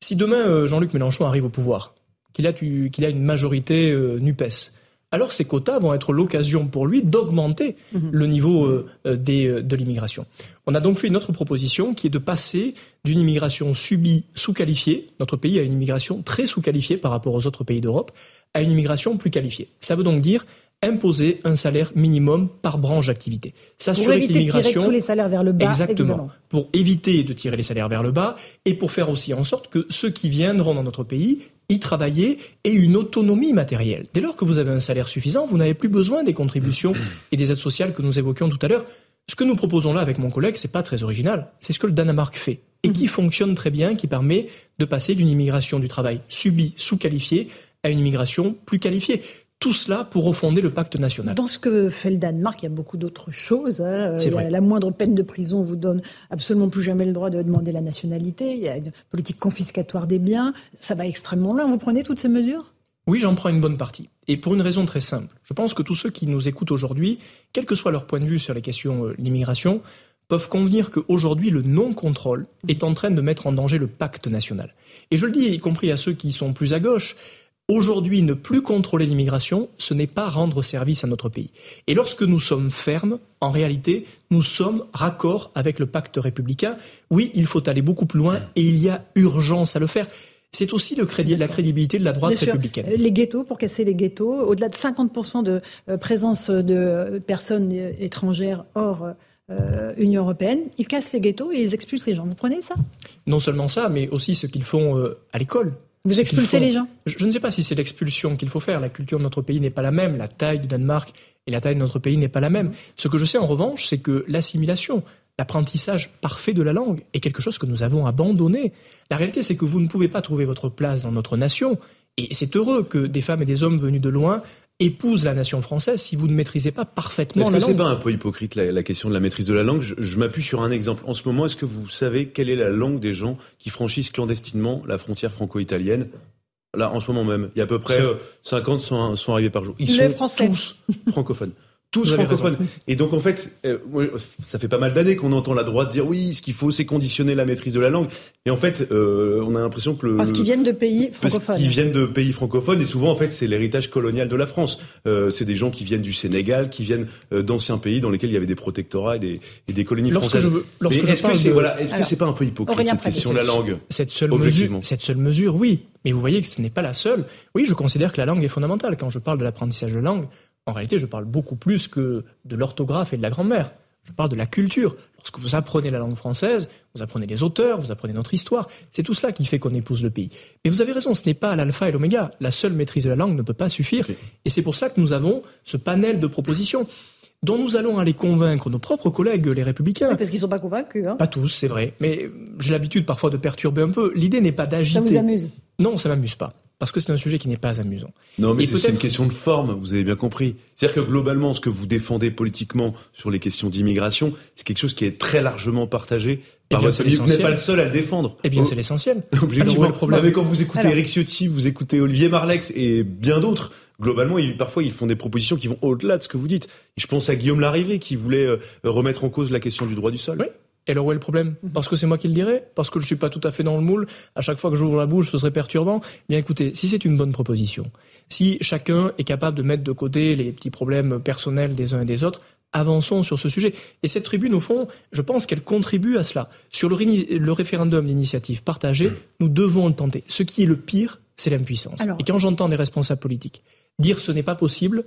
Si demain euh, Jean-Luc Mélenchon arrive au pouvoir, qu'il a, a, une majorité euh, NUPES, alors ces quotas vont être l'occasion pour lui d'augmenter mhm. le niveau euh, de l'immigration. On a donc fait une autre proposition qui est de passer d'une immigration subie sous-qualifiée, notre pays a une immigration très sous-qualifiée par rapport aux autres pays d'Europe, à une immigration plus qualifiée. Ça veut donc dire imposer un salaire minimum par branche d'activité. S'assurer que l'immigration tous les salaires vers le bas exactement pour éviter de tirer les salaires vers le bas et pour faire aussi en sorte que ceux qui viendront dans notre pays y travailler aient une autonomie matérielle. Dès lors que vous avez un salaire suffisant, vous n'avez plus besoin des contributions et des aides sociales que nous évoquions tout à l'heure. Ce que nous proposons là avec mon collègue, c'est pas très original. C'est ce que le Danemark fait et qui fonctionne très bien, qui permet de passer d'une immigration du travail subie, sous-qualifiée, à une immigration plus qualifiée. Tout cela pour refonder le pacte national. Dans ce que fait le Danemark, il y a beaucoup d'autres choses. Hein. La moindre peine de prison vous donne absolument plus jamais le droit de demander la nationalité. Il y a une politique confiscatoire des biens. Ça va extrêmement loin. Vous prenez toutes ces mesures? Oui, j'en prends une bonne partie. Et pour une raison très simple. Je pense que tous ceux qui nous écoutent aujourd'hui, quel que soit leur point de vue sur les questions de euh, l'immigration, peuvent convenir qu'aujourd'hui, le non-contrôle est en train de mettre en danger le pacte national. Et je le dis, y compris à ceux qui sont plus à gauche, Aujourd'hui, ne plus contrôler l'immigration, ce n'est pas rendre service à notre pays. Et lorsque nous sommes fermes, en réalité, nous sommes raccords avec le pacte républicain. Oui, il faut aller beaucoup plus loin et il y a urgence à le faire. C'est aussi le crédit, la crédibilité de la droite républicaine. Les ghettos, pour casser les ghettos, au-delà de 50% de euh, présence de personnes étrangères hors euh, Union européenne, ils cassent les ghettos et ils expulsent les gens. Vous prenez ça? Non seulement ça, mais aussi ce qu'ils font euh, à l'école. Vous expulsez les gens je, ne sais pas si c'est l'expulsion qu'il faut faire. La culture de notre pays n'est pas la même. La taille du Danemark et la taille de notre pays n'est pas la même. Ce que je sais en revanche, c'est que l'assimilation, l'apprentissage parfait de la langue est quelque chose que nous avons abandonné. La réalité, c'est que vous ne pouvez pas trouver votre place dans notre nation. Et c'est heureux que des femmes et des hommes venus de loin épouse la nation française si vous ne maîtrisez pas parfaitement la langue. Est-ce que c'est pas un peu hypocrite la, question de la maîtrise de la langue? Je, m'appuie sur un exemple. En ce moment, est-ce que vous savez quelle est la langue des gens qui franchissent clandestinement la frontière franco-italienne? Là, en ce moment même, il y a à peu près 50 euh, sont, sont, arrivés par jour. Ils sont tous francophones. Tous francophones. Et donc en fait, euh, ça fait pas mal d'années qu'on entend la droite dire oui, ce qu'il faut, c'est conditionner la maîtrise de la langue. Et en fait, euh, on a l'impression que le, parce qu'ils viennent de pays francophones. Parce qu'ils viennent de pays francophones et souvent en fait c'est l'héritage colonial de la France. Euh, c'est des gens qui viennent du Sénégal, qui viennent d'anciens pays dans lesquels il y avait des protectorats et des, et des colonies lorsque françaises. Je lorsque est-ce que c'est de... voilà, est-ce que c'est pas un peu hypocrite cette question de la langue Cette seule mesure, cette seule mesure, oui. Mais vous voyez que ce n'est pas la seule. Oui, je considère que la langue est fondamentale. Quand je parle de l'apprentissage de langue, en réalité, je parle beaucoup plus que de l'orthographe et de la grammaire. Je parle de la culture. Lorsque vous apprenez la langue française, vous apprenez les auteurs, vous apprenez notre histoire. C'est tout cela qui fait qu'on épouse le pays. Mais vous avez raison, ce n'est pas l'alpha et l'oméga. La seule maîtrise de la langue ne peut pas suffire. Et c'est pour ça que nous avons ce panel de propositions dont nous allons aller convaincre nos propres collègues, les républicains. parce qu'ils ne sont pas convaincus. Hein. Pas tous, c'est vrai. Mais j'ai l'habitude parfois de perturber un peu. L'idée n'est pas d'agiter. Ça vous amuse? Non, ça m'amuse pas parce que c'est un sujet qui n'est pas amusant. Non, mais c'est une question de forme, vous avez bien compris. C'est-à-dire que globalement, ce que vous défendez politiquement sur les questions d'immigration, c'est quelque chose qui est très largement partagé par eh bien. Vous n'êtes pas le seul à le défendre. Eh bien, c'est l'essentiel. Objectivement. Non, mais quand vous écoutez Eric Ciotti, vous écoutez Olivier Marlex et bien d'autres, globalement, ils, parfois, ils font des propositions qui vont au-delà de ce que vous dites. Je pense à Guillaume Larrivé qui voulait euh, remettre en cause la question du droit du sol. Oui. Et alors où est le problème Parce que c'est moi qui le dirais Parce que je suis pas tout à fait dans le moule À chaque fois que j'ouvre la bouche, ce serait perturbant Bien écoutez, si c'est une bonne proposition, si chacun est capable de mettre de côté les petits problèmes personnels des uns et des autres, avançons sur ce sujet. Et cette tribune, au fond, je pense qu'elle contribue à cela. Sur le, le référendum d'initiative partagée, nous devons le tenter. Ce qui est le pire, c'est l'impuissance. Et quand j'entends des responsables politiques dire ce n'est pas possible,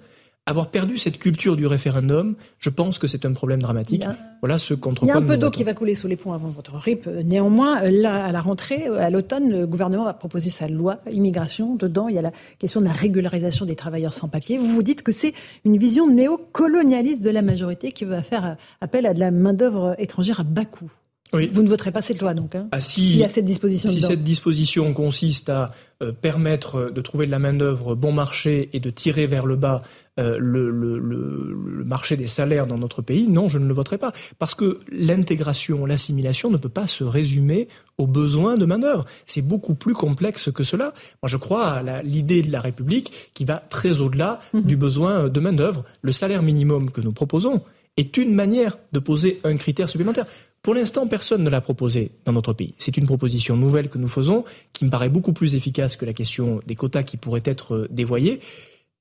avoir perdu cette culture du référendum, je pense que c'est un problème dramatique. voilà ce contre Il y a un peu d'eau qui va couler sous les ponts avant votre RIP. Néanmoins, là, à la rentrée, à l'automne, le gouvernement va proposer sa loi immigration. Dedans, il y a la question de la régularisation des travailleurs sans papier. Vous vous dites que c'est une vision néocolonialiste de la majorité qui va faire appel à de la main-d'œuvre étrangère à bas coût. Oui. Vous ne voterez pas cette loi, donc, hein, ah, si, a cette disposition. Si dedans. cette disposition consiste à euh, permettre de trouver de la main-d'œuvre bon marché et de tirer vers le bas euh, le, le, le, le, marché des salaires dans notre pays, non, je ne le voterai pas. Parce que l'intégration, l'assimilation ne peut pas se résumer aux besoins de main-d'œuvre. C'est beaucoup plus complexe que cela. Moi, je crois à l'idée de la République qui va très au-delà Mhm. du besoin de main-d'œuvre. Le salaire minimum que nous proposons est une manière de poser un critère supplémentaire. Pour l'instant, personne ne l'a proposé dans notre pays. C'est une proposition nouvelle que nous faisons, qui me paraît beaucoup plus efficace que la question des quotas qui pourraient être dévoyés.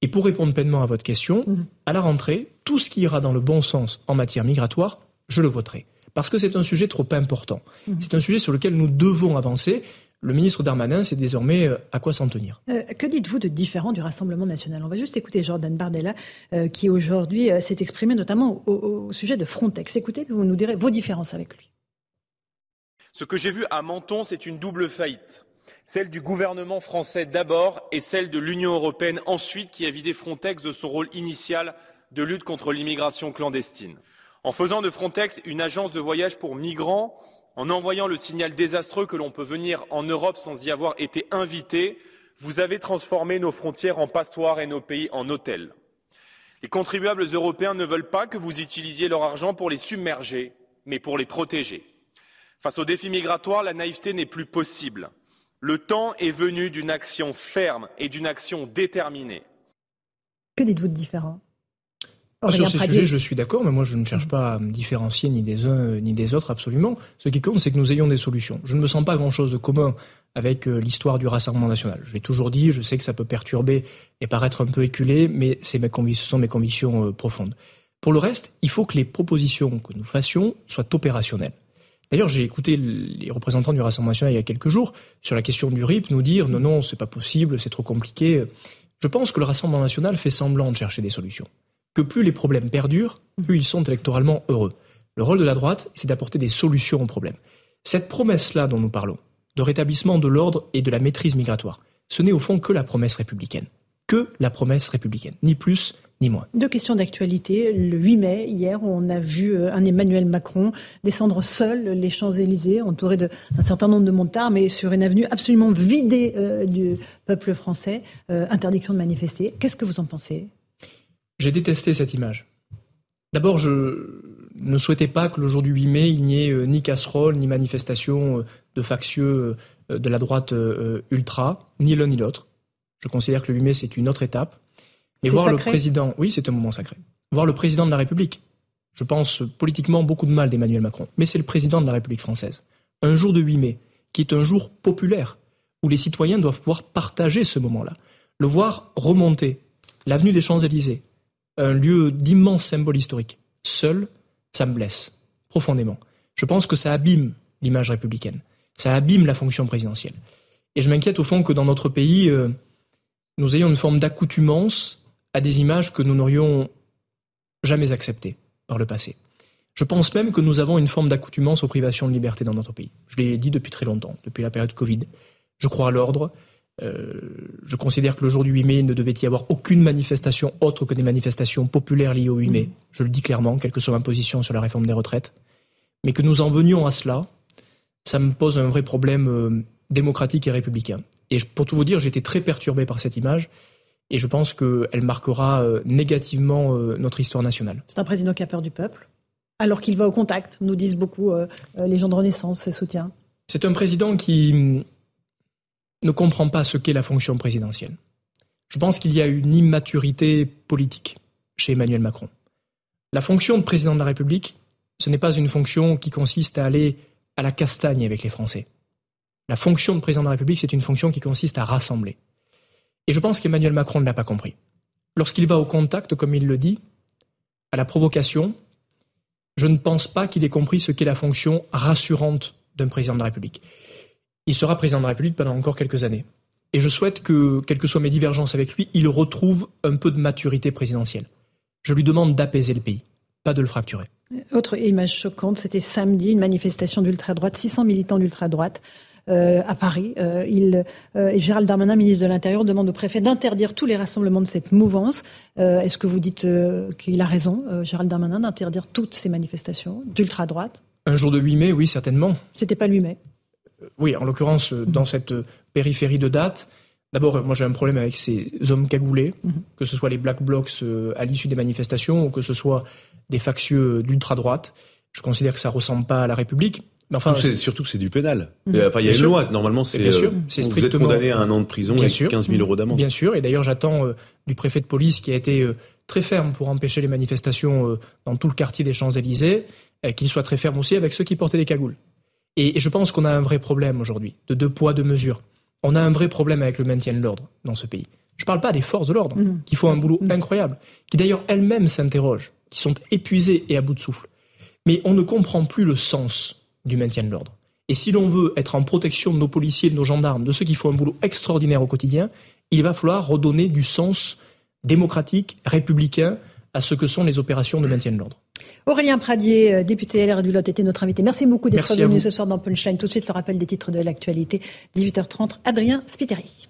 Et pour répondre pleinement à votre question, à la rentrée, tout ce qui ira dans le bon sens en matière migratoire, je le voterai. Parce que c'est un sujet trop important. C'est un sujet sur lequel nous devons avancer. Le ministre Darmanin sait désormais à quoi s'en tenir? Euh, que dites-vous de différent du Rassemblement national? On va juste écouter Jordan Bardella, euh, qui aujourd'hui euh, s'est exprimé notamment au, au, sujet de Frontex. Écoutez, vous nous direz vos différences avec lui. Ce que j'ai vu à Menton, c'est une double faillite. Celle du gouvernement français d'abord et celle de l'Union européenne ensuite, qui a vidé Frontex de son rôle initial de lutte contre l'immigration clandestine. En faisant de Frontex une agence de voyage pour migrants, en envoyant le signal désastreux que l'on peut venir en Europe sans y avoir été invité, vous avez transformé nos frontières en passoires et nos pays en hôtels. Les contribuables européens ne veulent pas que vous utilisiez leur argent pour les submerger, mais pour les protéger. Face aux défis migratoires, la naïveté n'est plus possible. Le temps est venu d'une action ferme et d'une action déterminée. Que dites-vous de différent? Sur ces sujets, je suis d'accord, mais moi je ne cherche pas à me différencier ni des uns ni des autres absolument. Ce qui compte, c'est que nous ayons des solutions. Je ne me sens pas grand-chose de commun avec euh, l'histoire du Rassemblement national. Je l'ai toujours dit, je sais que ça peut perturber et paraître un peu éculé, mais c'est mes ce sont mes convictions euh, profondes. Pour le reste, il faut que les propositions que nous fassions soient opérationnelles. D'ailleurs, j'ai écouté les représentants du Rassemblement national il y a quelques jours sur la question du RIP nous dire non, non, c'est pas possible, c'est trop compliqué. Je pense que le Rassemblement national fait semblant de chercher des solutions que plus les problèmes perdurent, plus ils sont électoralement heureux. Le rôle de la droite, c'est d'apporter des solutions aux problèmes. Cette promesse-là dont nous parlons, de rétablissement de l'ordre et de la maîtrise migratoire, ce n'est au fond que la promesse républicaine. Que la promesse républicaine, ni plus ni moins. Deux questions d'actualité. Le 8 mai, hier, on a vu euh, un Emmanuel Macron descendre seul les Champs-Élysées, entouré d'un certain nombre de montards, mais sur une avenue absolument vidée euh, du peuple français. Euh, interdiction de manifester. Qu'est-ce que vous en pensez? J'ai détesté cette image. D'abord, je ne souhaitais pas que le jour du 8 mai, il n'y ait euh, ni casserole, ni manifestation euh, de factieux euh, de la droite ultra, ni l'un ni l'autre. Je considère que le 8 mai, c'est une autre étape. Et voir sacré. le président, oui, c'est un moment sacré. voire le président de la République. Je pense politiquement beaucoup de mal d'Emmanuel Macron, mais c'est le président de la République française. Un jour de 8 mai, qui est un jour populaire, où les citoyens doivent pouvoir partager ce moment-là, le voir remonter, l'avenue des Champs-Élysées, un lieu d'immense symbole historique, seul, ça me blesse profondément. Je pense que ça abîme l'image républicaine, ça abîme la fonction présidentielle. Et je m'inquiète au fond que dans notre pays, euh, nous ayons une forme d'accoutumance à des images que nous n'aurions jamais acceptées par le passé. Je pense même que nous avons une forme d'accoutumance aux privations de liberté dans notre pays. Je l'ai dit depuis très longtemps, depuis la période Covid. Je crois à l'ordre. Euh, je considère que le jour du 8 mai, il ne devait y avoir aucune manifestation autre que des manifestations populaires liées au 8 mai. Je le dis clairement, quelle que soit ma position sur la réforme des retraites. Mais que nous en venions à cela, ça me pose un vrai problème euh, démocratique et républicain. Et pour tout vous dire, j'ai été très perturbé par cette image. Et je pense qu'elle marquera euh, négativement notre histoire nationale. C'est un président qui a peur du peuple, alors qu'il va au contact, nous disent beaucoup les gens de Renaissance, ses soutiens. C'est un président qui ne comprend pas ce qu'est la fonction présidentielle. Je pense qu'il y a une immaturité politique chez Emmanuel Macron. La fonction de président de la République, ce n'est pas une fonction qui consiste à aller à la castagne avec les Français. La fonction de président de la République, c'est une fonction qui consiste à rassembler. Et je pense qu'Emmanuel Macron ne l'a pas compris. Lorsqu'il va au contact, comme il le dit, à la provocation, je ne pense pas qu'il ait compris ce qu'est la fonction rassurante d'un président de la République il sera président de la République pendant encore quelques années. Et je souhaite que, quelles que soient mes divergences avec lui, il retrouve un peu de maturité présidentielle. Je lui demande d'apaiser le pays, pas de le fracturer. Autre image choquante, c'était samedi, une manifestation d'ultra-droite, 600 militants d'ultra-droite. Euh, à Paris. Euh, il, euh, Gérald Darmanin, ministre de l'Intérieur, demande au préfet d'interdire tous les rassemblements de cette mouvance. Est-ce que vous dites qu'il a raison, Gérald Darmanin, d'interdire toutes ces manifestations d'ultra-droite? Un jour de 8 mai, oui, certainement. C'était pas le 8 mai oui, en l'occurrence, euh, dans cette euh, périphérie de date, D'abord, moi j'ai un problème avec ces hommes cagoulés, mhm. que ce soit les Black Blocs euh, à l'issue des manifestations ou que ce soit des factieux d'ultra-droite. Je considère que ça ressemble pas à la République. Mais enfin, surtout que c'est du pénal. Mhm. Enfin, il y a une loi. Normalement, c'est bien sûr, c'est strictement vous êtes condamné à un an de prison et 15 000 euros d'amende. Bien sûr. Et d'ailleurs, j'attends du préfet de police qui a été très ferme pour empêcher les manifestations dans tout le quartier des Champs Élysées, qu'il soit très ferme aussi avec ceux qui portaient des cagoules. Et je pense qu'on a un vrai problème aujourd'hui, de deux poids, deux mesures. On a un vrai problème avec le maintien de l'ordre dans ce pays. Je ne parle pas des forces de l'ordre, mmh. qui font un boulot mmh. incroyable, qui d'ailleurs elles-mêmes s'interrogent, qui sont épuisées et à bout de souffle. Mais on ne comprend plus le sens du maintien de l'ordre. Et si l'on veut être en protection de nos policiers, de nos gendarmes, de ceux qui font un boulot extraordinaire au quotidien, il va falloir redonner du sens démocratique, républicain à ce que sont les opérations de maintien de l'ordre. Aurélien Pradier, euh, député LR du Lot, était notre invité. Merci beaucoup d'être venu ce soir dans Punchline. Tout de suite, le rappel des titres de l'actualité. 18h30, Adrien Spiteri.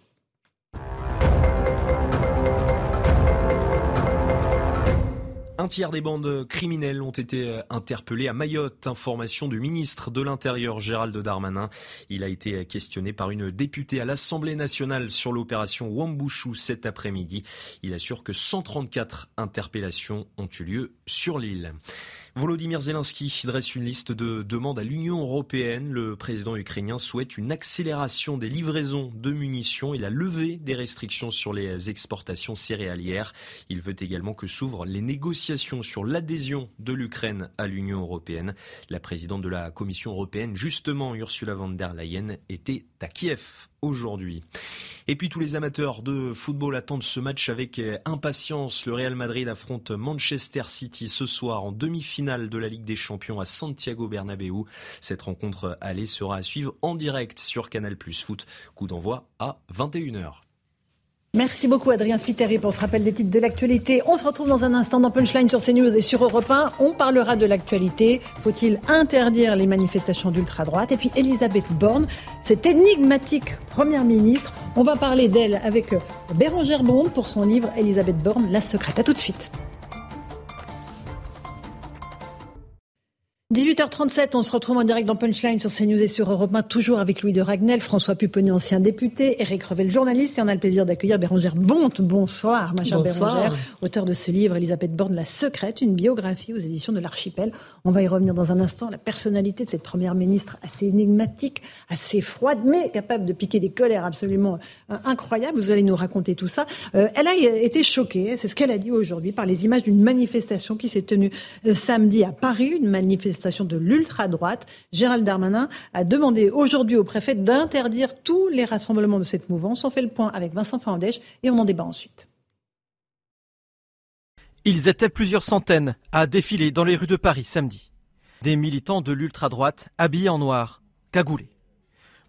Un tiers des bandes criminelles ont été euh, interpellées à Mayotte. Information du ministre de l'Intérieur Gérald Darmanin. Il a été questionné par une députée à l'Assemblée nationale sur l'opération Wambouchou cet après-midi. Il assure que 134 interpellations ont eu lieu sur l'île. Volodymyr Zelensky dresse une liste de demandes à l'Union européenne. Le président ukrainien souhaite une accélération des livraisons de munitions et la levée des restrictions sur les exportations céréalières. Il veut également que s'ouvrent les négociations sur l'adhésion de l'Ukraine à l'Union européenne. La présidente de la Commission européenne, justement Ursula von der Leyen, était à Kiev aujourd'hui. Et puis tous les amateurs de football attendent ce match avec impatience. Le Real Madrid affronte Manchester City ce soir en demi-finale de la Ligue des Champions à Santiago Bernabéu. Cette rencontre allée sera à suivre en direct sur Canal Plus Foot. Coup d'envoi à 21h. Merci beaucoup Adrien Spiteri pour ce rappel des titres de l'actualité. On se retrouve dans un instant dans Punchline sur CNews et sur Europe 1. On parlera de l'actualité. Faut-il interdire les manifestations d'ultra-droite? Et puis Elisabeth Borne, cette énigmatique première ministre. On va parler d'elle avec Bérangère Bond pour son livre Elisabeth Borne, la secrète. À tout de suite. 18h37, on se retrouve en direct dans Punchline sur CNews et sur Europe 1, toujours avec Louis de Ragnel, François Pupponi, ancien député, Eric Revel, journaliste, et on a le plaisir d'accueillir Bérangère Bonte. Bonsoir, ma chère Bérangère, auteur de ce livre, Elisabeth Borne, La Secrète, une biographie aux éditions de l'Archipel. On va y revenir dans un instant. La personnalité de cette première ministre, assez énigmatique, assez froide, mais capable de piquer des colères absolument euh, incroyables. Vous allez nous raconter tout ça. Euh, elle a été choquée, c'est ce qu'elle a dit aujourd'hui, par les images d'une manifestation qui s'est tenue euh, samedi à Paris, une manifestation de l'ultra-droite. Gérald Darmanin a demandé aujourd'hui au préfet d'interdire tous les rassemblements de cette mouvance. On fait le point avec Vincent Fandèche et on en débat ensuite. Ils étaient plusieurs centaines à défiler dans les rues de Paris samedi. Des militants de l'ultra-droite habillés en noir, cagoulés.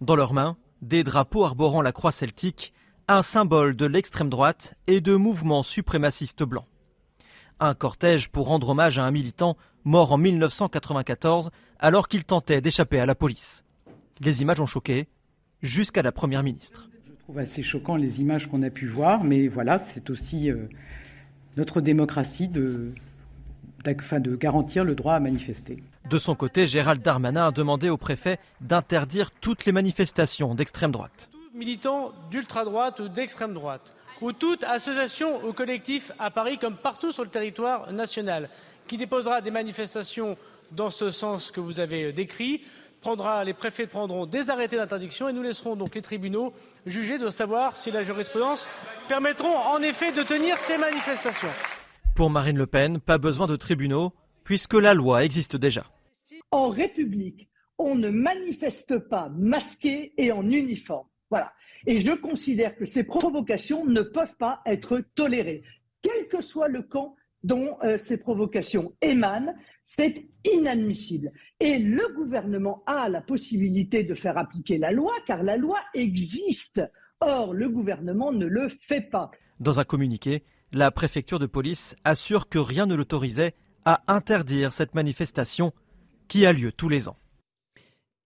Dans leurs mains, des drapeaux arborant la croix celtique, un symbole de l'extrême droite et de mouvements suprémacistes blancs. Un cortège pour rendre hommage à un militant mort en 1994 alors qu'il tentait d'échapper à la police. Les images ont choqué jusqu'à la Première ministre. Je trouve assez choquant les images qu'on a pu voir, mais voilà, c'est aussi euh, notre démocratie de, de garantir le droit à manifester. De son côté, Gérald Darmanin a demandé au préfet d'interdire toutes les manifestations d'extrême droite. Militants d'ultra-droite ou d'extrême droite, ou toute association ou collectif à Paris comme partout sur le territoire national, qui déposera des manifestations dans ce sens que vous avez décrit. Prendra, les préfets prendront des arrêtés d'interdiction et nous laisserons donc les tribunaux juger de savoir si la jurisprudence permettront en effet de tenir ces manifestations. Pour Marine Le Pen, pas besoin de tribunaux puisque la loi existe déjà. En République, on ne manifeste pas masqué et en uniforme. Voilà. Et je considère que ces provocations ne peuvent pas être tolérées, quel que soit le camp dont euh, ces provocations émanent, c'est inadmissible. Et le gouvernement a la possibilité de faire appliquer la loi, car la loi existe. Or, le gouvernement ne le fait pas. Dans un communiqué, la préfecture de police assure que rien ne l'autorisait à interdire cette manifestation qui a lieu tous les ans.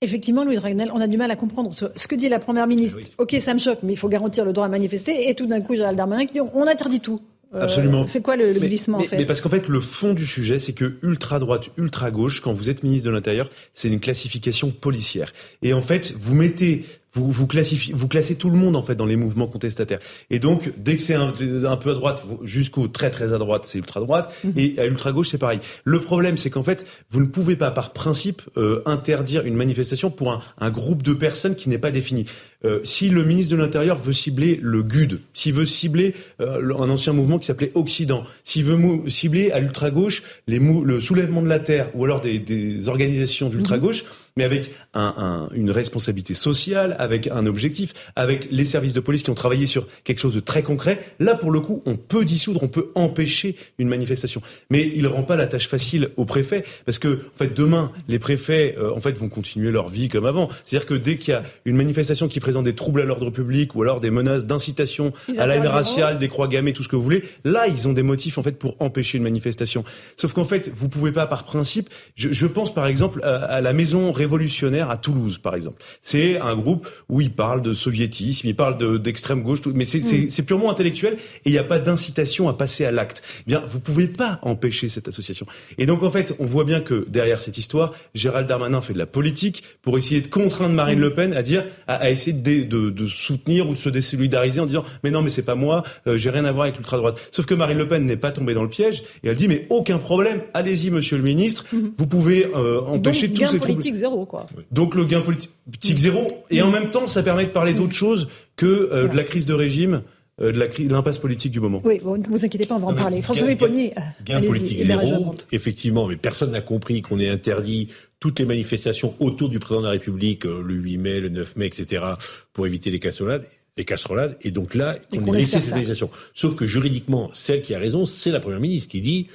Effectivement, Louis Dragnel, on a du mal à comprendre ce que dit la Première ministre. Ok, ça me choque, mais il faut garantir le droit à manifester. Et tout d'un coup, Gérald Darmanin qui dit on interdit tout. Euh, Absolument. C'est quoi le, glissement en fait Mais parce qu'en fait, le fond du sujet, c'est que ultra droite, ultra gauche, quand vous peu ministre de l'Intérieur, c'est une classification policière. Et en fait, vous mettez vous, vous, classifiez, vous classez tout le monde en fait dans les mouvements contestataires. Et donc, dès que c'est un, un, peu à droite jusqu'au très très à droite, c'est ultra droite, mhm. et à ultra gauche, c'est pareil. Le problème, c'est qu'en fait, vous ne pouvez pas, par principe, euh, interdire une manifestation pour un, un, groupe de personnes qui n'est pas défini. Euh, si le ministre de l'Intérieur veut cibler le GUD, s'il veut cibler euh, un ancien mouvement qui s'appelait Occident, s'il veut cibler à l'ultra gauche les le soulèvement de la terre ou alors des, des organisations d'ultra gauche. Mhm mais avec un, un, une responsabilité sociale, avec un objectif, avec les services de police qui ont travaillé sur quelque chose de très concret. Là, pour le coup, on peut dissoudre, on peut empêcher une manifestation. Mais il rend pas la tâche facile aux préfets, parce que en fait, demain, les préfets euh, en fait vont continuer leur vie comme avant. C'est-à-dire que dès qu'il y a une manifestation qui présente des troubles à l'ordre public ou alors des menaces d'incitation à la haine raciale, des croix gammées, tout ce que vous voulez, là, ils ont des motifs en fait pour empêcher une manifestation. Sauf qu'en fait, vous pouvez pas par principe. Je, je pense par exemple à, à la maison révolutionnaire à Toulouse, par exemple. C'est un groupe où ils parlent de soviétisme, ils parlent d'extrême gauche, mais mm. c'est purement intellectuel et il n'y a pas d'incitation à passer à l'acte. Eh bien, vous pouvez pas empêcher cette association. Et donc, en fait, on voit bien que derrière cette histoire, Gérald Darmanin fait de la politique pour essayer de contraindre Marine mm. Le Pen à dire, à, essayer de, de, de, soutenir ou de se désolidariser en disant, mais non, mais c'est pas moi, euh, j'ai rien à voir avec l'ultra droite. Sauf que Marine Le Pen n'est pas tombée dans le piège et elle dit, mais aucun problème, allez-y, monsieur le ministre, mm-hmm. vous pouvez euh, empêcher donc, tous ces politique zéro. Donc le gain politique zéro, et en même temps, ça permet de parler d'autre chose que euh, de la crise de régime. Euh, de l'impasse politique du moment. Oui, ne vous inquiétez pas, on va en parler. François Méponier. Gain, politique zéro, effectivement, mais personne n'a compris qu'on ait interdit toutes les manifestations autour du président de la République, euh, le 8 mai, le 9 mai, etc., pour éviter les casserolades les casserolades, et donc là, on est laissé cette manifestation. Sauf que juridiquement, celle qui a raison, c'est la première ministre qui dit,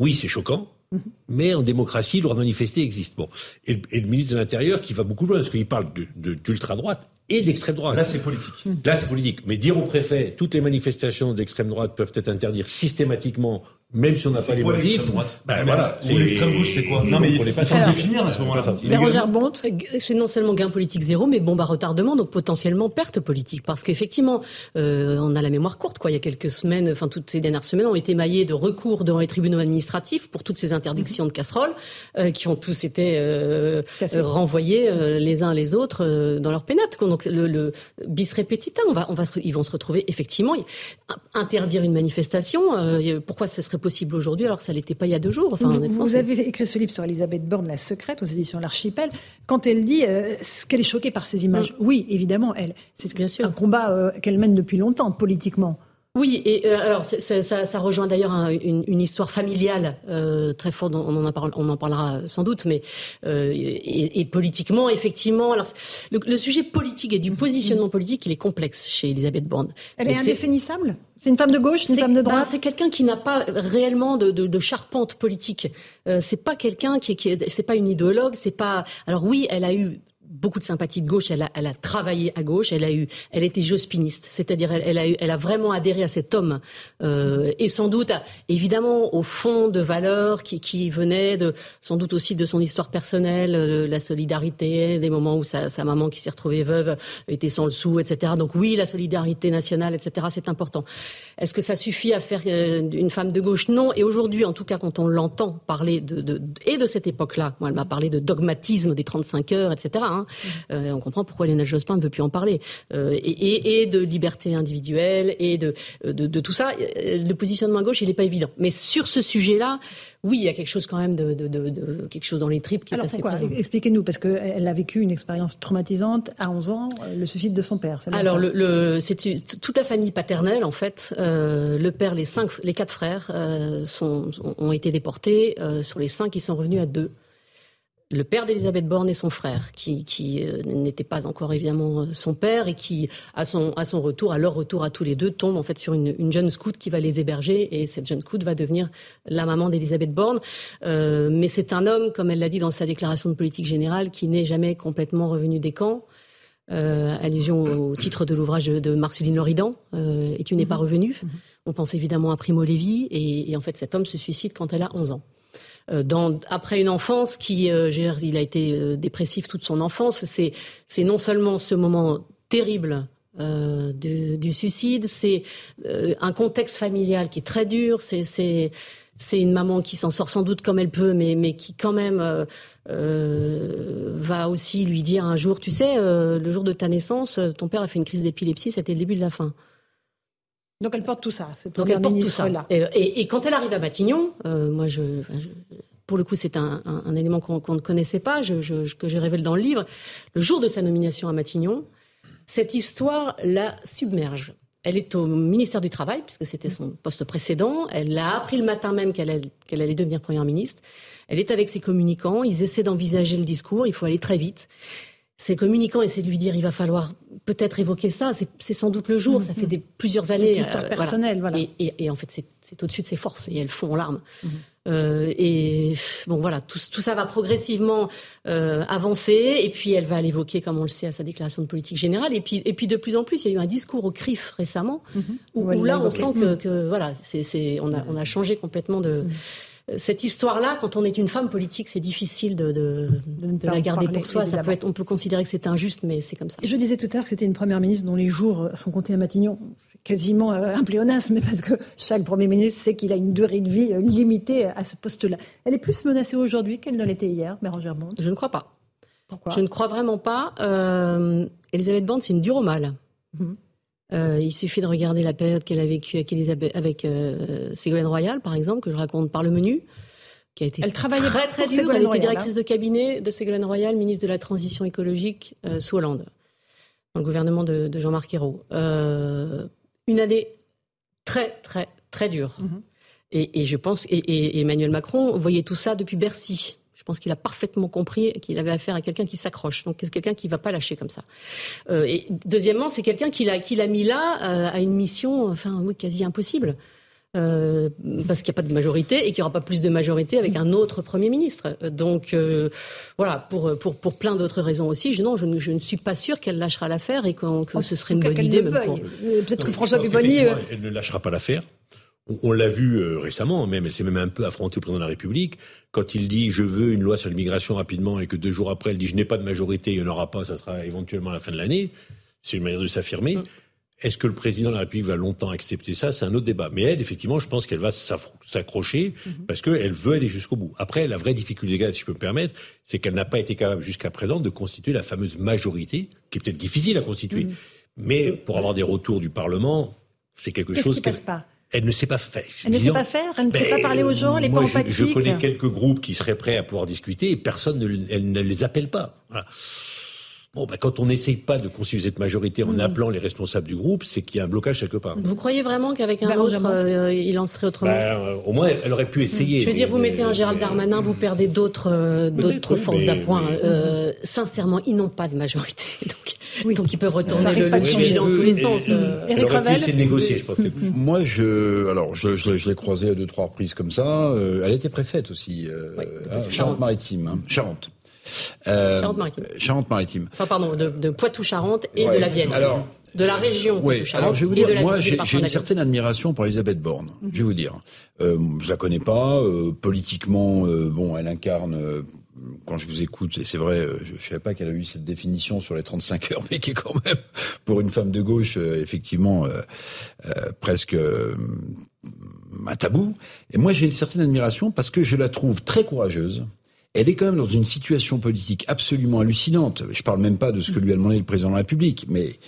oui, c'est choquant, mais en démocratie, le droit de manifester existe. Bon. Et, le ministre de l'Intérieur qui va beaucoup loin, parce qu'il parle d'ultra-droite et d'extrême droite. Là, c'est politique. Là, c'est politique. Mais dire au préfet, toutes les manifestations d'extrême droite peuvent être interdites systématiquement même si on n'a pas les motifs. Ben voilà. Ou l'extrême gauche, c'est quoi Non, mais il pas se définir à ce moment-là. C'est non seulement gain politique zéro, mais bombe à retardement, donc potentiellement perte politique. Parce qu'effectivement, euh, on a la mémoire courte, quoi. Il y a quelques semaines, enfin toutes ces dernières semaines, ont été maillées de recours devant les tribunaux administratifs pour toutes ces interdictions de casseroles, euh, qui ont tous été euh, renvoyés les uns les autres dans leur pénate. Donc le, le bis repetita, on va, on va ils vont se retrouver effectivement interdire une manifestation. pourquoi ce serait possible aujourd'hui alors que ça l'était pas il y a deux jours. Enfin, vous, avez écrit ce livre sur Elisabeth Borne, La Secrète, aux éditions L'Archipel. Quand elle dit euh, qu'elle est choquée par ces images, oui, évidemment, elle, c'est un combat euh, qu'elle mène depuis longtemps politiquement. Oui, et euh, alors ça, ça, rejoint d'ailleurs une, une, histoire familiale euh, très forte. On en, parle, on en parlera sans doute, mais euh, et, et, politiquement, effectivement, alors le, le, sujet politique et du positionnement politique, il est complexe chez Elisabeth Borne. Elle est indéfinissable? C'est une femme de gauche, une femme de droite? Ben, c'est quelqu'un qui n'a pas réellement de, de, de charpente politique. Euh, c'est pas quelqu'un qui, qui c'est pas une idéologue. C'est pas. Alors oui, elle a eu beaucoup de sympathie de gauche. Elle a, elle a travaillé à gauche. Elle a eu, elle était jospiniste, c'est-à-dire elle, a eu, elle a vraiment adhéré à cet homme euh, et sans doute, évidemment, au fond de valeurs qui, qui venaient de, sans doute aussi de son histoire personnelle, euh, la solidarité, des moments où sa, sa maman qui s'est retrouvée veuve était sans le sou, etc. Donc oui, la solidarité nationale, etc. C'est important. Est-ce que ça suffit à faire euh, une femme de gauche? Non. Et aujourd'hui, en tout cas, quand on l'entend parler de, de, et de cette époque-là, moi, elle m'a parlé de dogmatisme des 35 heures, etc. Hein, euh, on comprend pourquoi Lionel Jospin ne veut plus en parler. Euh, et, et, de liberté individuelle et de, de, de, tout ça. Le positionnement à gauche, il n'est pas évident. Mais sur ce sujet-là, oui, il y a quelque chose quand même de, de, de, quelque chose dans les tripes qui est assez présent. Expliquez-nous, parce qu'elle a vécu une expérience traumatisante à 11 ans, euh, le suicide de son père. Alors, le, le, c'est toute la famille paternelle, en fait. Euh, le père, les cinq, les quatre frères euh, sont, ont été déportés. Euh, sur les cinq, ils sont revenus à deux le père d'Elisabeth Borne et son frère, qui, qui euh, n'était pas encore évidemment euh, son père et qui, à son, à son retour, à leur retour à tous les deux, tombe en fait sur une, une jeune scout qui va les héberger et cette jeune scout va devenir la maman d'Elisabeth Borne. Euh, mais c'est un homme, comme elle l'a dit dans sa déclaration de politique générale, qui n'est jamais complètement revenu des camps. Euh, allusion au titre de l'ouvrage de Marceline Loridan, Et tu n'es pas mhm. revenu. Mhm. On pense évidemment à Primo Levi et, et en fait cet homme se suicide quand elle a 11 ans. Euh, dans, après une enfance qui, euh, il a été euh, dépressif toute son enfance. C'est, non seulement ce moment terrible du, suicide, c'est un contexte familial qui est très dur. C'est, une maman qui s'en sort sans doute comme elle peut, mais, qui quand même va aussi lui dire un jour, tu sais, le jour de ta naissance, ton père a fait une crise d'épilepsie, c'était le début de la fin. Donc elle porte tout ça, cette Donc elle porte tout ça. Là. Et, et, quand elle arrive à Matignon, euh, moi, je, je, pour le coup, c'est un, un, un, élément qu'on ne connaissait pas, je, que je révèle dans le livre. Le jour de sa nomination à Matignon, cette histoire la submerge. Elle est au ministère du Travail, puisque c'était son poste précédent. Elle l'a appris le matin même qu'elle allait devenir première ministre. Elle est avec ses communicants. Ils essaient d'envisager le discours. Il faut aller très vite ses communicants essaient de lui dire il va falloir peut-être évoquer ça. C'est sans doute le jour. Ça fait des, plusieurs années. C'est histoire euh, personnelle, voilà. Et, et, et, en fait, c'est au-dessus de ses forces et elles font en larmes. Mm-hmm. euh, et bon, voilà, tout, tout ça va progressivement euh, avancer. Et puis, elle va l'évoquer, comme on le sait, à sa déclaration de politique générale. Et puis, et puis de plus en plus, il y a eu un discours au CRIF récemment, mm-hmm. où, où, là, on sent que, que voilà, c'est on, a, on a changé complètement de. Mm cette histoire-là, quand on est une femme politique, c'est difficile de, de, de, la garder pour soi. Ça peut être, on peut considérer que c'est injuste, mais c'est comme ça. je disais tout à l'heure que c'était une première ministre dont les jours sont comptés à Matignon. C'est quasiment euh, un pléonasme, parce que chaque premier ministre sait qu'il a une durée de vie euh, limitée à ce poste-là. Elle est plus menacée aujourd'hui qu'elle ne l'était hier, Bérangère Bond Je ne crois pas. Pourquoi? Je ne crois vraiment pas. Euh, Elisabeth Borne, c'est une dure au mal. Mhm. Euh, il suffit de regarder la période qu'elle a vécue avec, Elisabeth, avec euh, Ségolène Royal, par exemple, que je raconte par le menu, qui a été très très dure. Elle était directrice hein. de cabinet de Ségolène Royal, ministre de la Transition écologique euh, sous Hollande, dans le gouvernement de, de Jean-Marc Ayrault. Une année très très très dure. Mm-hmm. et, et, je pense, et, et Emmanuel Macron voyait tout ça depuis Bercy. Je pense qu'il a parfaitement compris qu'il avait affaire à quelqu'un qui s'accroche. Donc c'est quelqu'un qui ne va pas lâcher comme ça. Euh, et deuxièmement, c'est quelqu'un qui l'a qui l'a mis là euh, à une mission, enfin oui, quasi impossible. Euh, parce qu'il n'y a pas de majorité et qu'il n'y aura pas plus de majorité avec un autre Premier ministre. Donc euh, voilà, pour, pour, pour plein d'autres raisons aussi, je, non, je, ne, je ne suis pas sûre qu'elle lâchera l'affaire et que, que oh, ce serait une bonne idée. Peut-être que François Pupponi... Elle ne lâchera pas l'affaire. On, l'a vu euh, récemment, même, elle s'est même un peu affrontée au président de la République, quand il dit je veux une loi sur l'immigration rapidement et que deux jours après elle dit je n'ai pas de majorité, il n'y en aura pas, ça sera éventuellement à la fin de l'année. C'est une manière de s'affirmer. Mm. Est-ce que le président de la République va longtemps accepter ça? C'est un autre débat. Mais elle, effectivement, je pense qu'elle va s'accrocher mm-hmm. parce qu'elle veut aller jusqu'au bout. Après, la vraie difficulté, si je peux me permettre, c'est qu'elle n'a pas été capable jusqu'à présent de constituer la fameuse majorité, qui est peut-être difficile à constituer. Mm-hmm. Mais pour avoir des retours du Parlement, c'est quelque chose qu'elle passe pas? Elle ne sait pas faire. Elle ne sait pas faire, elle ne sait pas parler aux gens, elle n'est pas empathique. Je, connais quelques groupes qui seraient prêts à pouvoir discuter et personne ne, elle ne les appelle pas. Bon, bah, quand on n'essaye pas de constituer cette majorité en hmm. appelant les responsables du groupe, c'est qu'il y a un blocage quelque part. Vous croyez vraiment qu'avec un autre, euh, il en serait autrement bah, euh, Au moins, elle aurait pu essayer. Je veux dire, vous mettez un Gérald Darmanin, vous perdez d'autres euh, d'autres forces d'appoint. sincèrement, ils n'ont pas de majorité. Donc, oui. Donc il peut retourner le, le sujet dans tous les sens. Euh. Eric Ravel de négocier, je pense. Moi, je, alors, je, je, je l'ai croisée à deux, trois reprises comme ça. Elle était préfète aussi, Charente-Maritime. Hein. Charente. Euh, Charente-Maritime. Charente-Maritime. Enfin, pardon, de, de Poitou-Charentes et de la Vienne. Alors, de la région. Oui, alors je vais vous dire, moi j'ai une certaine admiration pour Elisabeth Borne. Mhm. Je vais vous dire, euh, je la connais pas euh, politiquement. Euh, bon, elle incarne quand je vous écoute, et c'est vrai, je ne savais pas qu'elle a eu cette définition sur les 35 heures, mais qui est quand même, pour une femme de gauche, effectivement, presque un tabou. Et moi, j'ai une certaine admiration parce que je la trouve très courageuse. Elle est quand même dans une situation politique absolument hallucinante. Je parle même pas de ce que lui a demandé le président de la République, mais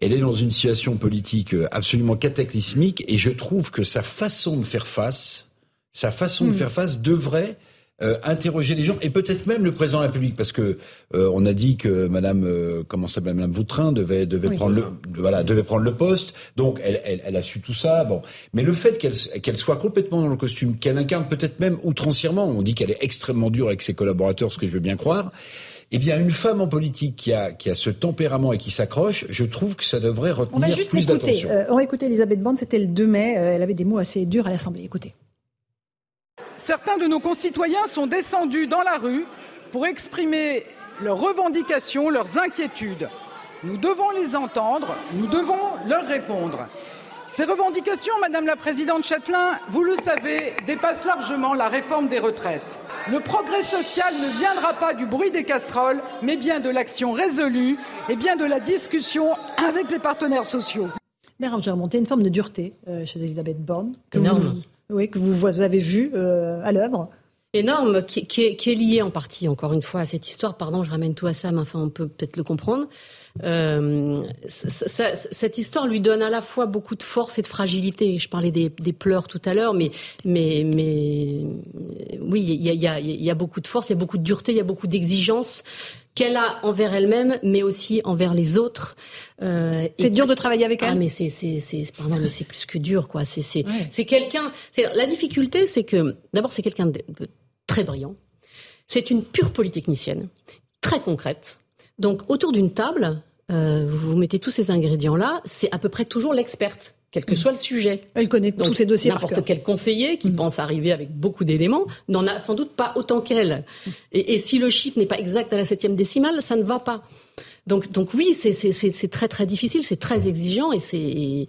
elle est dans une situation politique absolument cataclysmique et je trouve que sa façon de faire face, sa façon de hmm. faire face devrait euh, interroger les gens et peut-être même le président de la République parce que euh, on a dit que Madame euh, comment s'appelle Madame Vautrin devait devait prendre le voilà devait prendre le poste. Donc elle, elle, elle a su tout ça. Bon. Mais le fait qu'elle qu'elle soit complètement dans le costume qu'elle incarne peut-être même outrancièrement on dit qu'elle est extrêmement dure avec ses collaborateurs ce que je veux bien croire eh bien, une femme en politique qui a, qui a ce tempérament et qui s'accroche, je trouve que ça devrait retenir plus d'attention. on va écouter Elisabeth Borne, c'était le 2 mai, elle avait des mots assez durs à l'Assemblée. Écoutez certains de nos concitoyens sont descendus dans la rue pour exprimer leurs revendications, leurs inquiétudes. Nous devons les entendre, nous devons leur répondre. Ces revendications, Madame la Présidente Châtelain, vous le savez, dépassent largement la réforme des retraites. Le progrès social ne viendra pas du bruit des casseroles, mais bien de l'action résolue et bien de la discussion avec les partenaires sociaux. Mère, j'ai remonté une forme de dureté euh, chez Elisabeth Borne. Énorme oui, que vous, avez vu euh, à l'œuvre énorme, qui, est, lié en partie, encore une fois, à cette histoire. Pardon, je ramène tout à ça, mais enfin, on peut peut-être le comprendre. Euh, cette histoire lui donne à la fois beaucoup de force et de fragilité. Je parlais des, pleurs tout à l'heure, mais, oui, il y a, beaucoup de force, il y a beaucoup de dureté, il y a beaucoup d'exigence qu'elle a envers elle-même, mais aussi envers les autres. Euh, c'est dur de travailler avec ah, elle. Ah, mais c'est c'est c'est pardon, mais c'est plus que dur quoi. C'est c'est c'est quelqu'un. La difficulté, c'est que d'abord c'est quelqu'un de, très brillant. C'est une pure polytechnicienne, très concrète. Donc autour d'une table, euh, vous mettez tous ces ingrédients là, c'est à peu près toujours l'experte quel que mm. soit le sujet. Elle connaît tous ces dossiers N'importe quel conseiller qui mm. pense arriver avec beaucoup d'éléments n'en a sans doute pas autant qu'elle. Et, et, si le chiffre n'est pas exact à la septième décimale, ça ne va pas. Donc, donc oui, c'est très très difficile, c'est très exigeant et c'est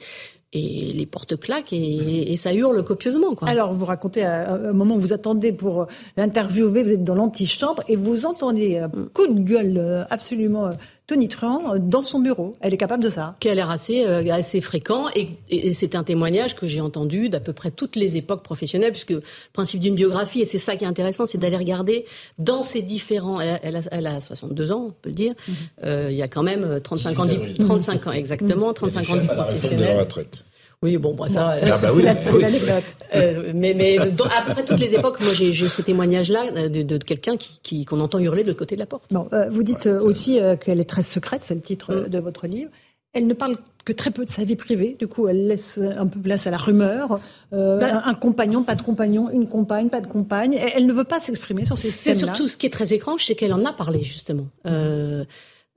et les portes claquent et, et, ça hurle copieusement. Quoi. Alors, vous racontez à un moment où vous attendez pour l'interviewer, vous êtes dans l'antichambre et vous entendez un mm. coup de gueule euh, absolument euh, tonitruant dans son bureau. Elle est capable de ça. Qui a l'air assez, euh, assez fréquent. Et, c'est un témoignage que j'ai entendu d'à peu près toutes les époques professionnelles, puisque le principe d'une biographie, et c'est ça qui est intéressant, c'est d'aller regarder dans ces différents. Elle a, elle, a, 62 ans, on peut le dire. Mhm. Euh, il y a quand même 35 ans, 35 ans exactement, 35 ans de professionnel. de la retraite. Oui, bon, bah, ça, ah bah oui, c'est l'anecdote. Euh, mais, mais à peu près toutes les époques, moi, j'ai ce témoignage-là euh, de, de, quelqu'un qui qu'on entend hurler de l'autre côté de la porte. Bon, euh, vous dites aussi qu'elle est très secrète, c'est le titre mm. de votre livre. Elle ne parle que très peu de sa vie privée. Du coup, elle laisse un peu place à la rumeur. Bah un, compagnon, pas de compagnon, une compagne, pas de compagne. Elle, ne veut pas s'exprimer sur ces thèmes-là. C'est surtout ce qui est très étrange, c'est qu'elle en a parlé justement. Euh,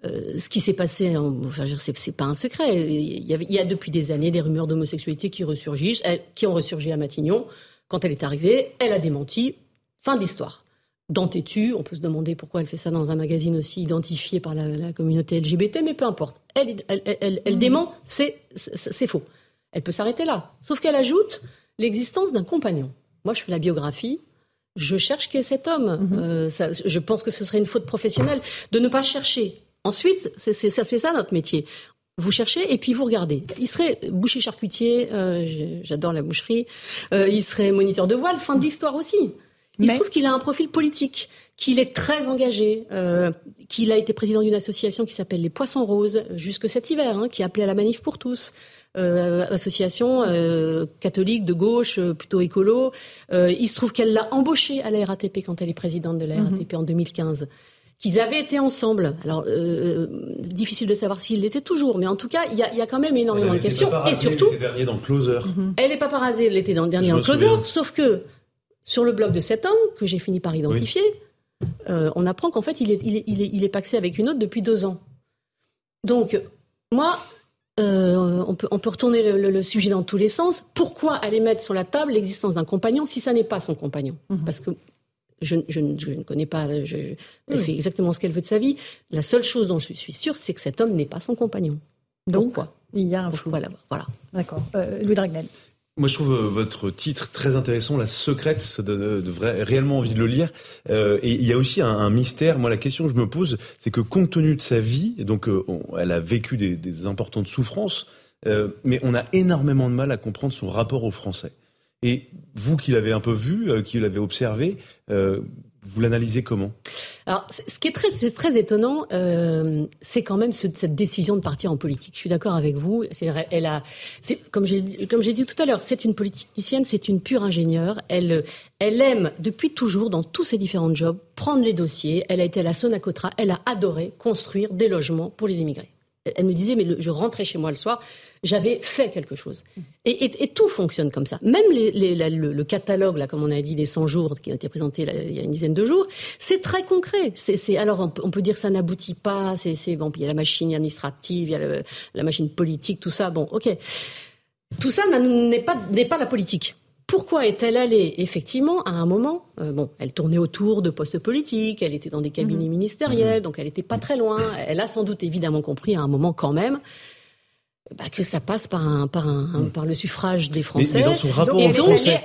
euh, ce qui s'est passé, enfin, c'est pas un secret. Il y, a, depuis des années des rumeurs d'homosexualité qui ressurgissent, qui ont ressurgi à Matignon. Quand elle est arrivée, elle a démenti. Fin d'histoire. D'entêtu, on peut se demander pourquoi elle fait ça dans un magazine aussi identifié par la, communauté LGBT, mais peu importe. Elle, elle, elle, mmh. dément, c'est faux. Elle peut s'arrêter là. Sauf qu'elle ajoute l'existence d'un compagnon. Moi, je fais la biographie. Je cherche qui est cet homme. Mhm. Euh, ça, je pense que ce serait une faute professionnelle de ne pas chercher. Ensuite, c'est ça, notre métier. Vous cherchez et puis vous regardez. Il serait boucher charcutier, euh, j'adore la boucherie. Euh, il serait moniteur de voile, fin de l'histoire aussi. Il se trouve qu'il a un profil politique, qu'il est très engagé, euh, qu'il a été président d'une association qui s'appelle les Poissons Roses jusque cet hiver, hein, qui appelait à la manif pour tous. Euh, association euh, catholique de gauche, euh, plutôt écolo. Il se trouve qu'elle l'a embauché à la RATP quand elle est présidente de la RATP mhm. en 2015 qu'ils avaient été ensemble. Alors, euh, difficile de savoir s'ils l'étaient toujours, mais en tout cas, il y a, y a, quand même énormément de questions. Et surtout, elle était dernier dans le Closer. Mhm. Elle est pas parasée, elle était dans le dernier dans le Closer, sauf que sur le blog de cet homme, que j'ai fini par identifier, euh, on apprend qu'en fait, il est, il, est, il, est, il est paxé avec une autre depuis deux ans. Donc, moi, euh, on, peut, on peut retourner le, sujet dans tous les sens. Pourquoi aller mettre sur la table l'existence d'un compagnon si ça n'est pas son compagnon? Mhm. Parce que je, je, ne connais pas, je, elle fait exactement ce qu'elle veut de sa vie. La seule chose dont je suis sûre, c'est que cet homme n'est pas son compagnon. Donc, quoi Il y a un flou. Voilà. voilà. D'accord. Euh, Louis Dragnel. Moi, je trouve euh, votre titre très intéressant, La Secrète. Ça donne réellement envie de le lire. Euh, et il y a aussi un, mystère. Moi, la question que je me pose, c'est que compte tenu de sa vie, donc euh, elle a vécu des, des importantes souffrances, euh, mais on a énormément de mal à comprendre son rapport aux Français. Et vous qui l'avez un peu vu, euh, qui l'avez observé, euh, vous l'analysez comment? Alors, ce qui est très, c'est très étonnant, euh, c'est quand même cette décision de partir en politique. Je suis d'accord avec vous. Elle a, comme j'ai dit tout à l'heure, c'est une politicienne, c'est une pure ingénieure. Elle, elle aime depuis toujours, dans tous ses différents jobs, prendre les dossiers. Elle a été à la Sonacotra. Elle a adoré construire des logements pour les immigrés. Elle me disait, mais je rentrais chez moi le soir, j'avais fait quelque chose. Et, tout fonctionne comme ça. Même le, catalogue, là, comme on a dit, des 100 jours qui a été présenté il y a une dizaine de jours, c'est très concret. C'est, alors, on peut, dire que ça n'aboutit pas. C'est, bon, il y a la machine administrative, il y a la machine politique, tout ça. Bon, ok. Tout ça n'est pas, n'est pas la politique. Pourquoi est-elle allée effectivement à un moment euh, Bon, elle tournait autour de postes politiques, elle était dans des cabinets mhm. ministériels, donc elle n'était pas très loin. Elle a sans doute évidemment compris à un moment quand même bah, que ça passe par, un, par, un, mm. par le suffrage des Français. Mais, dans son rapport aux Français,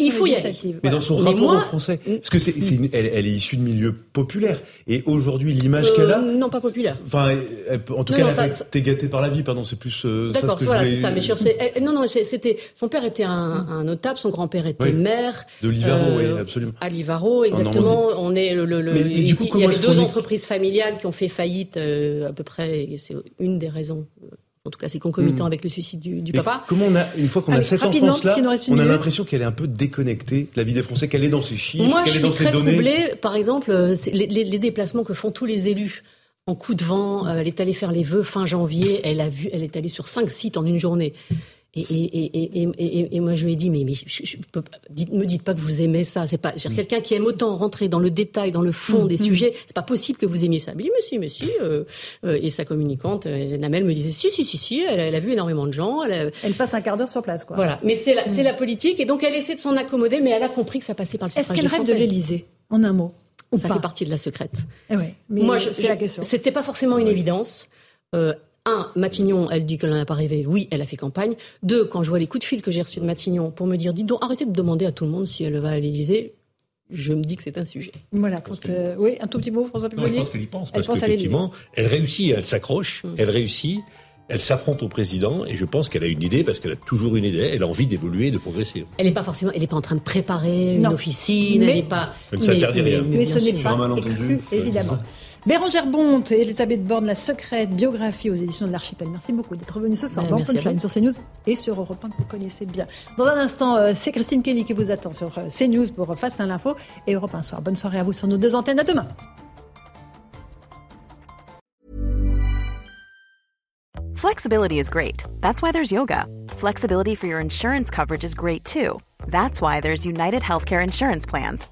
il faut y aller. Mais dans son rapport aux Français, parce que c'est, c'est elle, elle, est issue de milieux populaires, et aujourd'hui l'image euh, qu'elle a, non pas populaire. Enfin, en tout cas, t'es gâtée par la vie, pardon, c'est plus euh, ça ce que voilà, c'est ça. Mais non, non, c'était son père était un, un notable, son grand-père était maire. De Livaro, oui, euh, absolument. À Livaro, exactement. On est le, le, il, y a deux entreprises familiales qui ont fait faillite à peu près, c'est une des raisons en tout cas, c'est concomitant hmm. avec le suicide du, du papa. Comment on a, une fois qu'on a cette enfance-là, on a l'impression qu'elle est un peu déconnectée de la vie des Français, qu'elle est dans ses chiffres, Moi, qu'elle est dans ses données. Moi, je suis très troublée, par exemple, euh, les, les, les, déplacements que font tous les élus en coup de vent. Euh, elle est allée faire les vœux fin janvier. Elle a vu, elle est allée sur cinq sites en une journée. Et, et, et, et, moi, je lui ai dit, mais, mais je, peux, dites, me dites pas que vous aimez ça. C'est pas mm. quelqu'un qui aime autant rentrer dans le détail, dans le fond mm, des mm. sujets. C'est pas possible que vous aimiez ça. Mais, mais si, mais si. Euh, euh, et sa communicante, euh, Namel, me disait, si, si, si, si. Elle, a vu énormément de gens. Elle, elle passe un quart d'heure sur place, quoi. Voilà. Mais c'est la, c'est la politique, et donc elle essaie de s'en accommoder, mais elle a compris que ça passait par le suffrage Est-ce qu'elle rêve de l'Élysée, en un mot Ça fait partie de la secrète. Eh ouais, mais Moi, c'est la question. C'était pas forcément une évidence. Euh, un, Matignon, elle dit qu'elle n'en a pas rêvé. Oui, elle a fait campagne. Deux, quand je vois les coups de fil que j'ai reçus de Matignon pour me dire, dites donc, arrêtez de demander à tout le monde si elle va à l'Élysée, je me dis que c'est un sujet. Voilà. Euh, oui, un tout petit mot, François non, Je pense qu'elle y pense. Elle parce qu'effectivement, elle réussit, elle s'accroche, mm. elle réussit. Elle s'affronte au président et je pense qu'elle a une idée parce qu'elle a toujours une idée. Elle a envie d'évoluer, de progresser. Elle n'est pas forcément, elle n'est pas en train de préparer une officine. elle n'est pas. Elle ne s'interdit rien. Mais, ce n'est pas exclu, évidemment. Bérangère Bonte et Elisabeth Borne, La Secrète, biographie aux éditions de l'Archipel. Merci beaucoup d'être venue ce soir dans Punchline sur CNews et sur Europe 1 que vous connaissez bien. Dans un instant, euh, c'est Christine Kelly qui vous attend sur euh, CNews pour Face à l'info et Europe 1 soir. Bonne soirée à vous sur nos deux antennes. À demain. Flexibility is great. That's why there's yoga. Flexibility for your insurance coverage is great too. That's why there's United Healthcare Insurance Plans.